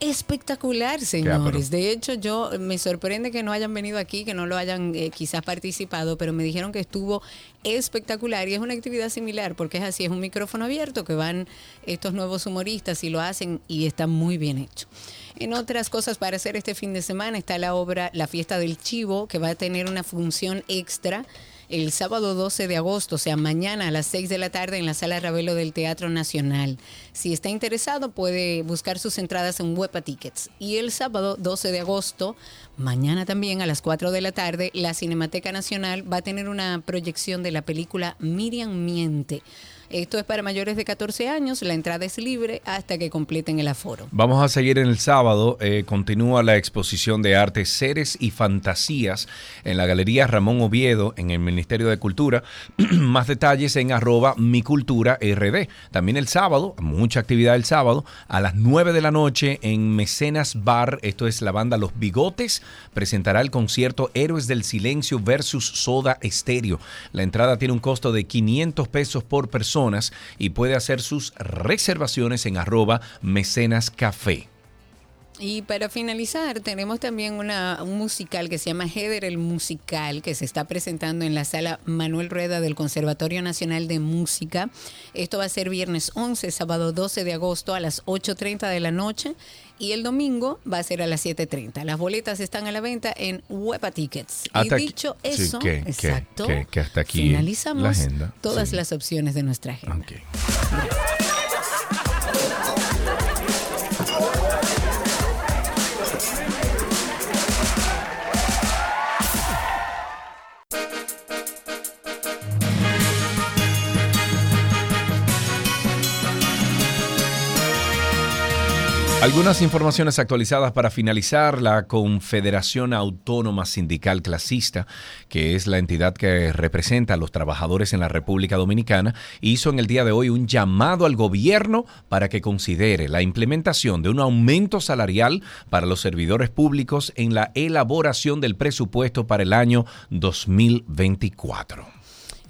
Espectacular, señores. De hecho, yo me sorprende que no hayan venido aquí, que no lo hayan eh, quizás participado, pero me dijeron que estuvo espectacular y es una actividad similar, porque es así, es un micrófono abierto que van estos nuevos humoristas y lo hacen y está muy bien hecho. En otras cosas para hacer este fin de semana está la obra La Fiesta del Chivo, que va a tener una función extra el sábado 12 de agosto, o sea, mañana a las 6 de la tarde en la Sala Ravelo del Teatro Nacional. Si está interesado, puede buscar sus entradas en Huepa Tickets. Y el sábado 12 de agosto, mañana también a las 4 de la tarde, la Cinemateca Nacional va a tener una proyección de la película Miriam Miente. Esto es para mayores de 14 años, la entrada es libre hasta que completen el aforo. Vamos a seguir en el sábado. eh, continúa la exposición de arte Seres y Fantasías en la Galería Ramón Oviedo en el Ministerio de Cultura. Más detalles en arroba mi cultura rd. También el sábado, mucha actividad el sábado, a las 9 de la noche en Mecenas Bar, esto es la banda Los Bigotes, presentará el concierto Héroes del Silencio versus Soda Estéreo. La entrada tiene un costo de 500 pesos por y puede hacer sus reservaciones en arroba mecenas café. Y para finalizar, tenemos también una, un musical que se llama Heather el Musical, que se está presentando en la sala Manuel Rueda del Conservatorio Nacional de Música. Esto va a ser viernes 11, sábado 12 de agosto a las 8.30 de la noche y el domingo va a ser a las 7.30. Las boletas están a la venta en Huepa Tickets. Hasta y dicho eso, que- exacto, que- que hasta aquí finalizamos la agenda, todas sí. las opciones de nuestra agenda. Algunas informaciones actualizadas para finalizar. La Confederación Autónoma Sindical Clasista, que es la entidad que representa a los trabajadores en la República Dominicana, hizo en el día de hoy un llamado al gobierno para que considere la implementación de un aumento salarial para los servidores públicos en la elaboración del presupuesto para el año 2024.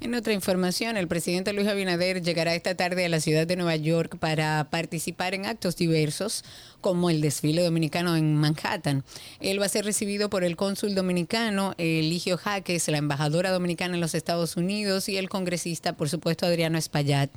En otra información, el presidente Luis Abinader llegará esta tarde a la ciudad de Nueva York para participar en actos diversos como el desfile dominicano en Manhattan. Él va a ser recibido por el cónsul dominicano Eligio Jaques, la embajadora dominicana en los Estados Unidos y el congresista, por supuesto, Adriano Espaillat.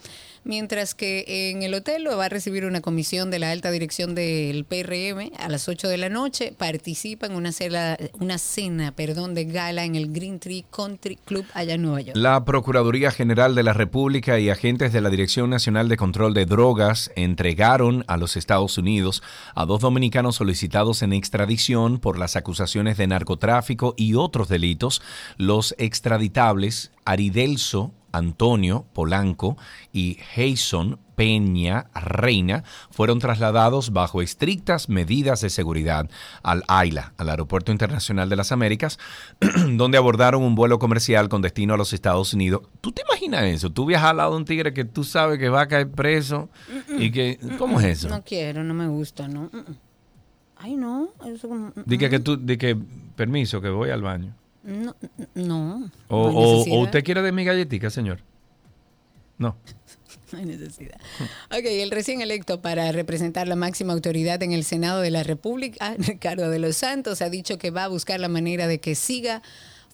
Mientras que en el hotel lo va a recibir una comisión de la alta dirección del PRM a las 8 de la noche. Participa en una cena, una cena perdón, de gala en el Green Tree Country Club allá en Nueva York. La Procuraduría General de la República y agentes de la Dirección Nacional de Control de Drogas entregaron a los Estados Unidos a dos dominicanos solicitados en extradición por las acusaciones de narcotráfico y otros delitos. Los extraditables Aridelso Antonio Polanco y Jason Peña Reina fueron trasladados bajo estrictas medidas de seguridad al AILA, al Aeropuerto Internacional de las Américas, donde abordaron un vuelo comercial con destino a los Estados Unidos. ¿Tú te imaginas eso? Tú viajas al lado de un tigre que tú sabes que va a caer preso y que... ¿Cómo es eso? No quiero, no me gusta, no. Ay, no. Eso como- Di que, mm. que tú, di que, permiso, que voy al baño. No, no. O, no o- usted quiere de mi galletica, señor. No. No hay necesidad. Ok, el recién electo para representar la máxima autoridad en el Senado de la República, Ricardo de los Santos, ha dicho que va a buscar la manera de que siga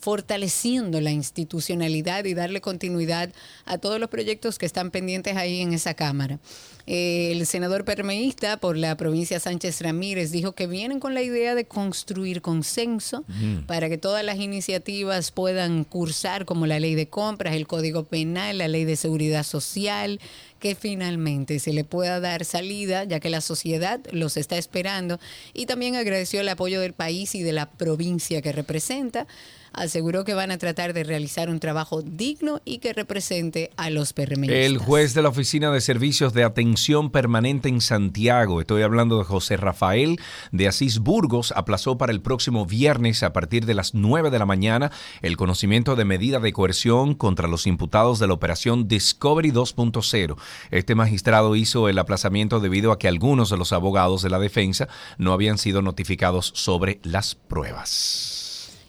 fortaleciendo la institucionalidad y darle continuidad a todos los proyectos que están pendientes ahí en esa Cámara. Eh, El senador permeísta por la provincia Sánchez Ramírez dijo que vienen con la idea de construir consenso Mm. para que todas las iniciativas puedan cursar como la ley de compras, el código penal, la ley de seguridad social, que finalmente se le pueda dar salida, ya que la sociedad los está esperando. Y también agradeció el apoyo del país y de la provincia que representa. Aseguró que van a tratar de realizar un trabajo digno y que represente a los permeístas. El juez de la Oficina de Servicios de Atención Permanente en Santiago, estoy hablando de José Rafael de Asís Burgos, aplazó para el próximo viernes a partir de las 9 de la mañana el conocimiento de medida de coerción contra los imputados de la operación Discovery 2.0. Este magistrado hizo el aplazamiento debido a que algunos de los abogados de la defensa no habían sido notificados sobre las pruebas.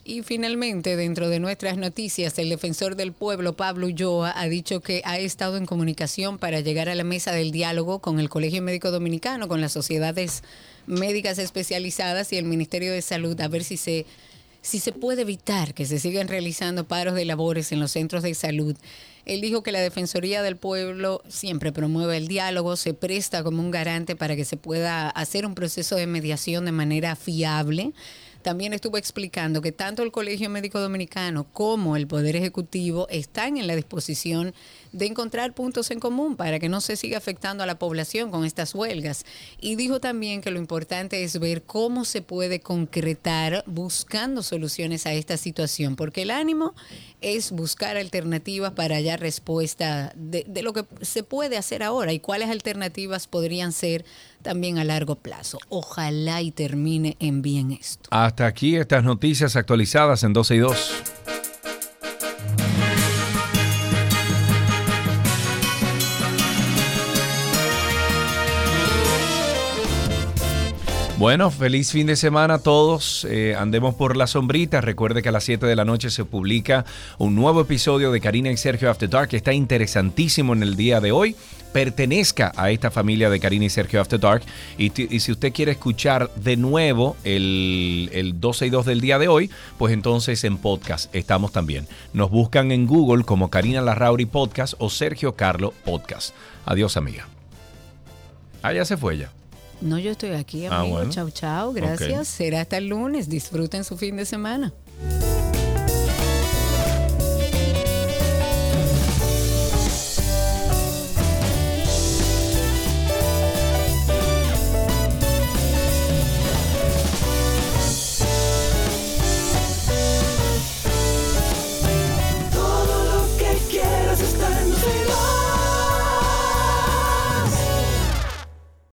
Y finalmente, dentro de nuestras noticias, el defensor del pueblo, Pablo Ulloa, ha dicho que ha estado en comunicación para llegar a la mesa del diálogo con el Colegio Médico Dominicano, con las sociedades médicas especializadas y el Ministerio de Salud, a ver si se, si se puede evitar que se sigan realizando paros de labores en los centros de salud. Él dijo que la Defensoría del Pueblo siempre promueve el diálogo, se presta como un garante para que se pueda hacer un proceso de mediación de manera fiable. También estuvo explicando que tanto el Colegio Médico Dominicano como el Poder Ejecutivo están en la disposición de encontrar puntos en común para que no se siga afectando a la población con estas huelgas. Y dijo también que lo importante es ver cómo se puede concretar buscando soluciones a esta situación, porque el ánimo es buscar alternativas para hallar respuesta de, lo que se puede hacer ahora y cuáles alternativas podrían ser también a largo plazo. Ojalá y termine en bien esto. Hasta aquí estas noticias actualizadas en 12 y 2. Bueno, feliz fin de semana a todos. Eh, andemos por la sombrita. Recuerde que a las 7 de la noche se publica un nuevo episodio de Karina y Sergio After Dark que está interesantísimo en el día de hoy. Pertenezca a esta familia de Karina y Sergio After Dark. Y, si usted quiere escuchar de nuevo el, el 12 y 2 del día de hoy, pues entonces en podcast estamos también. Nos buscan en Google como Karina Larrauri Podcast o Sergio Carlo Podcast. Adiós, amiga. Ah, ya se fue ya. No, yo estoy aquí, Ah, amigo. bueno. Chao, chao. Gracias. Será hasta el lunes. Disfruten su fin de semana.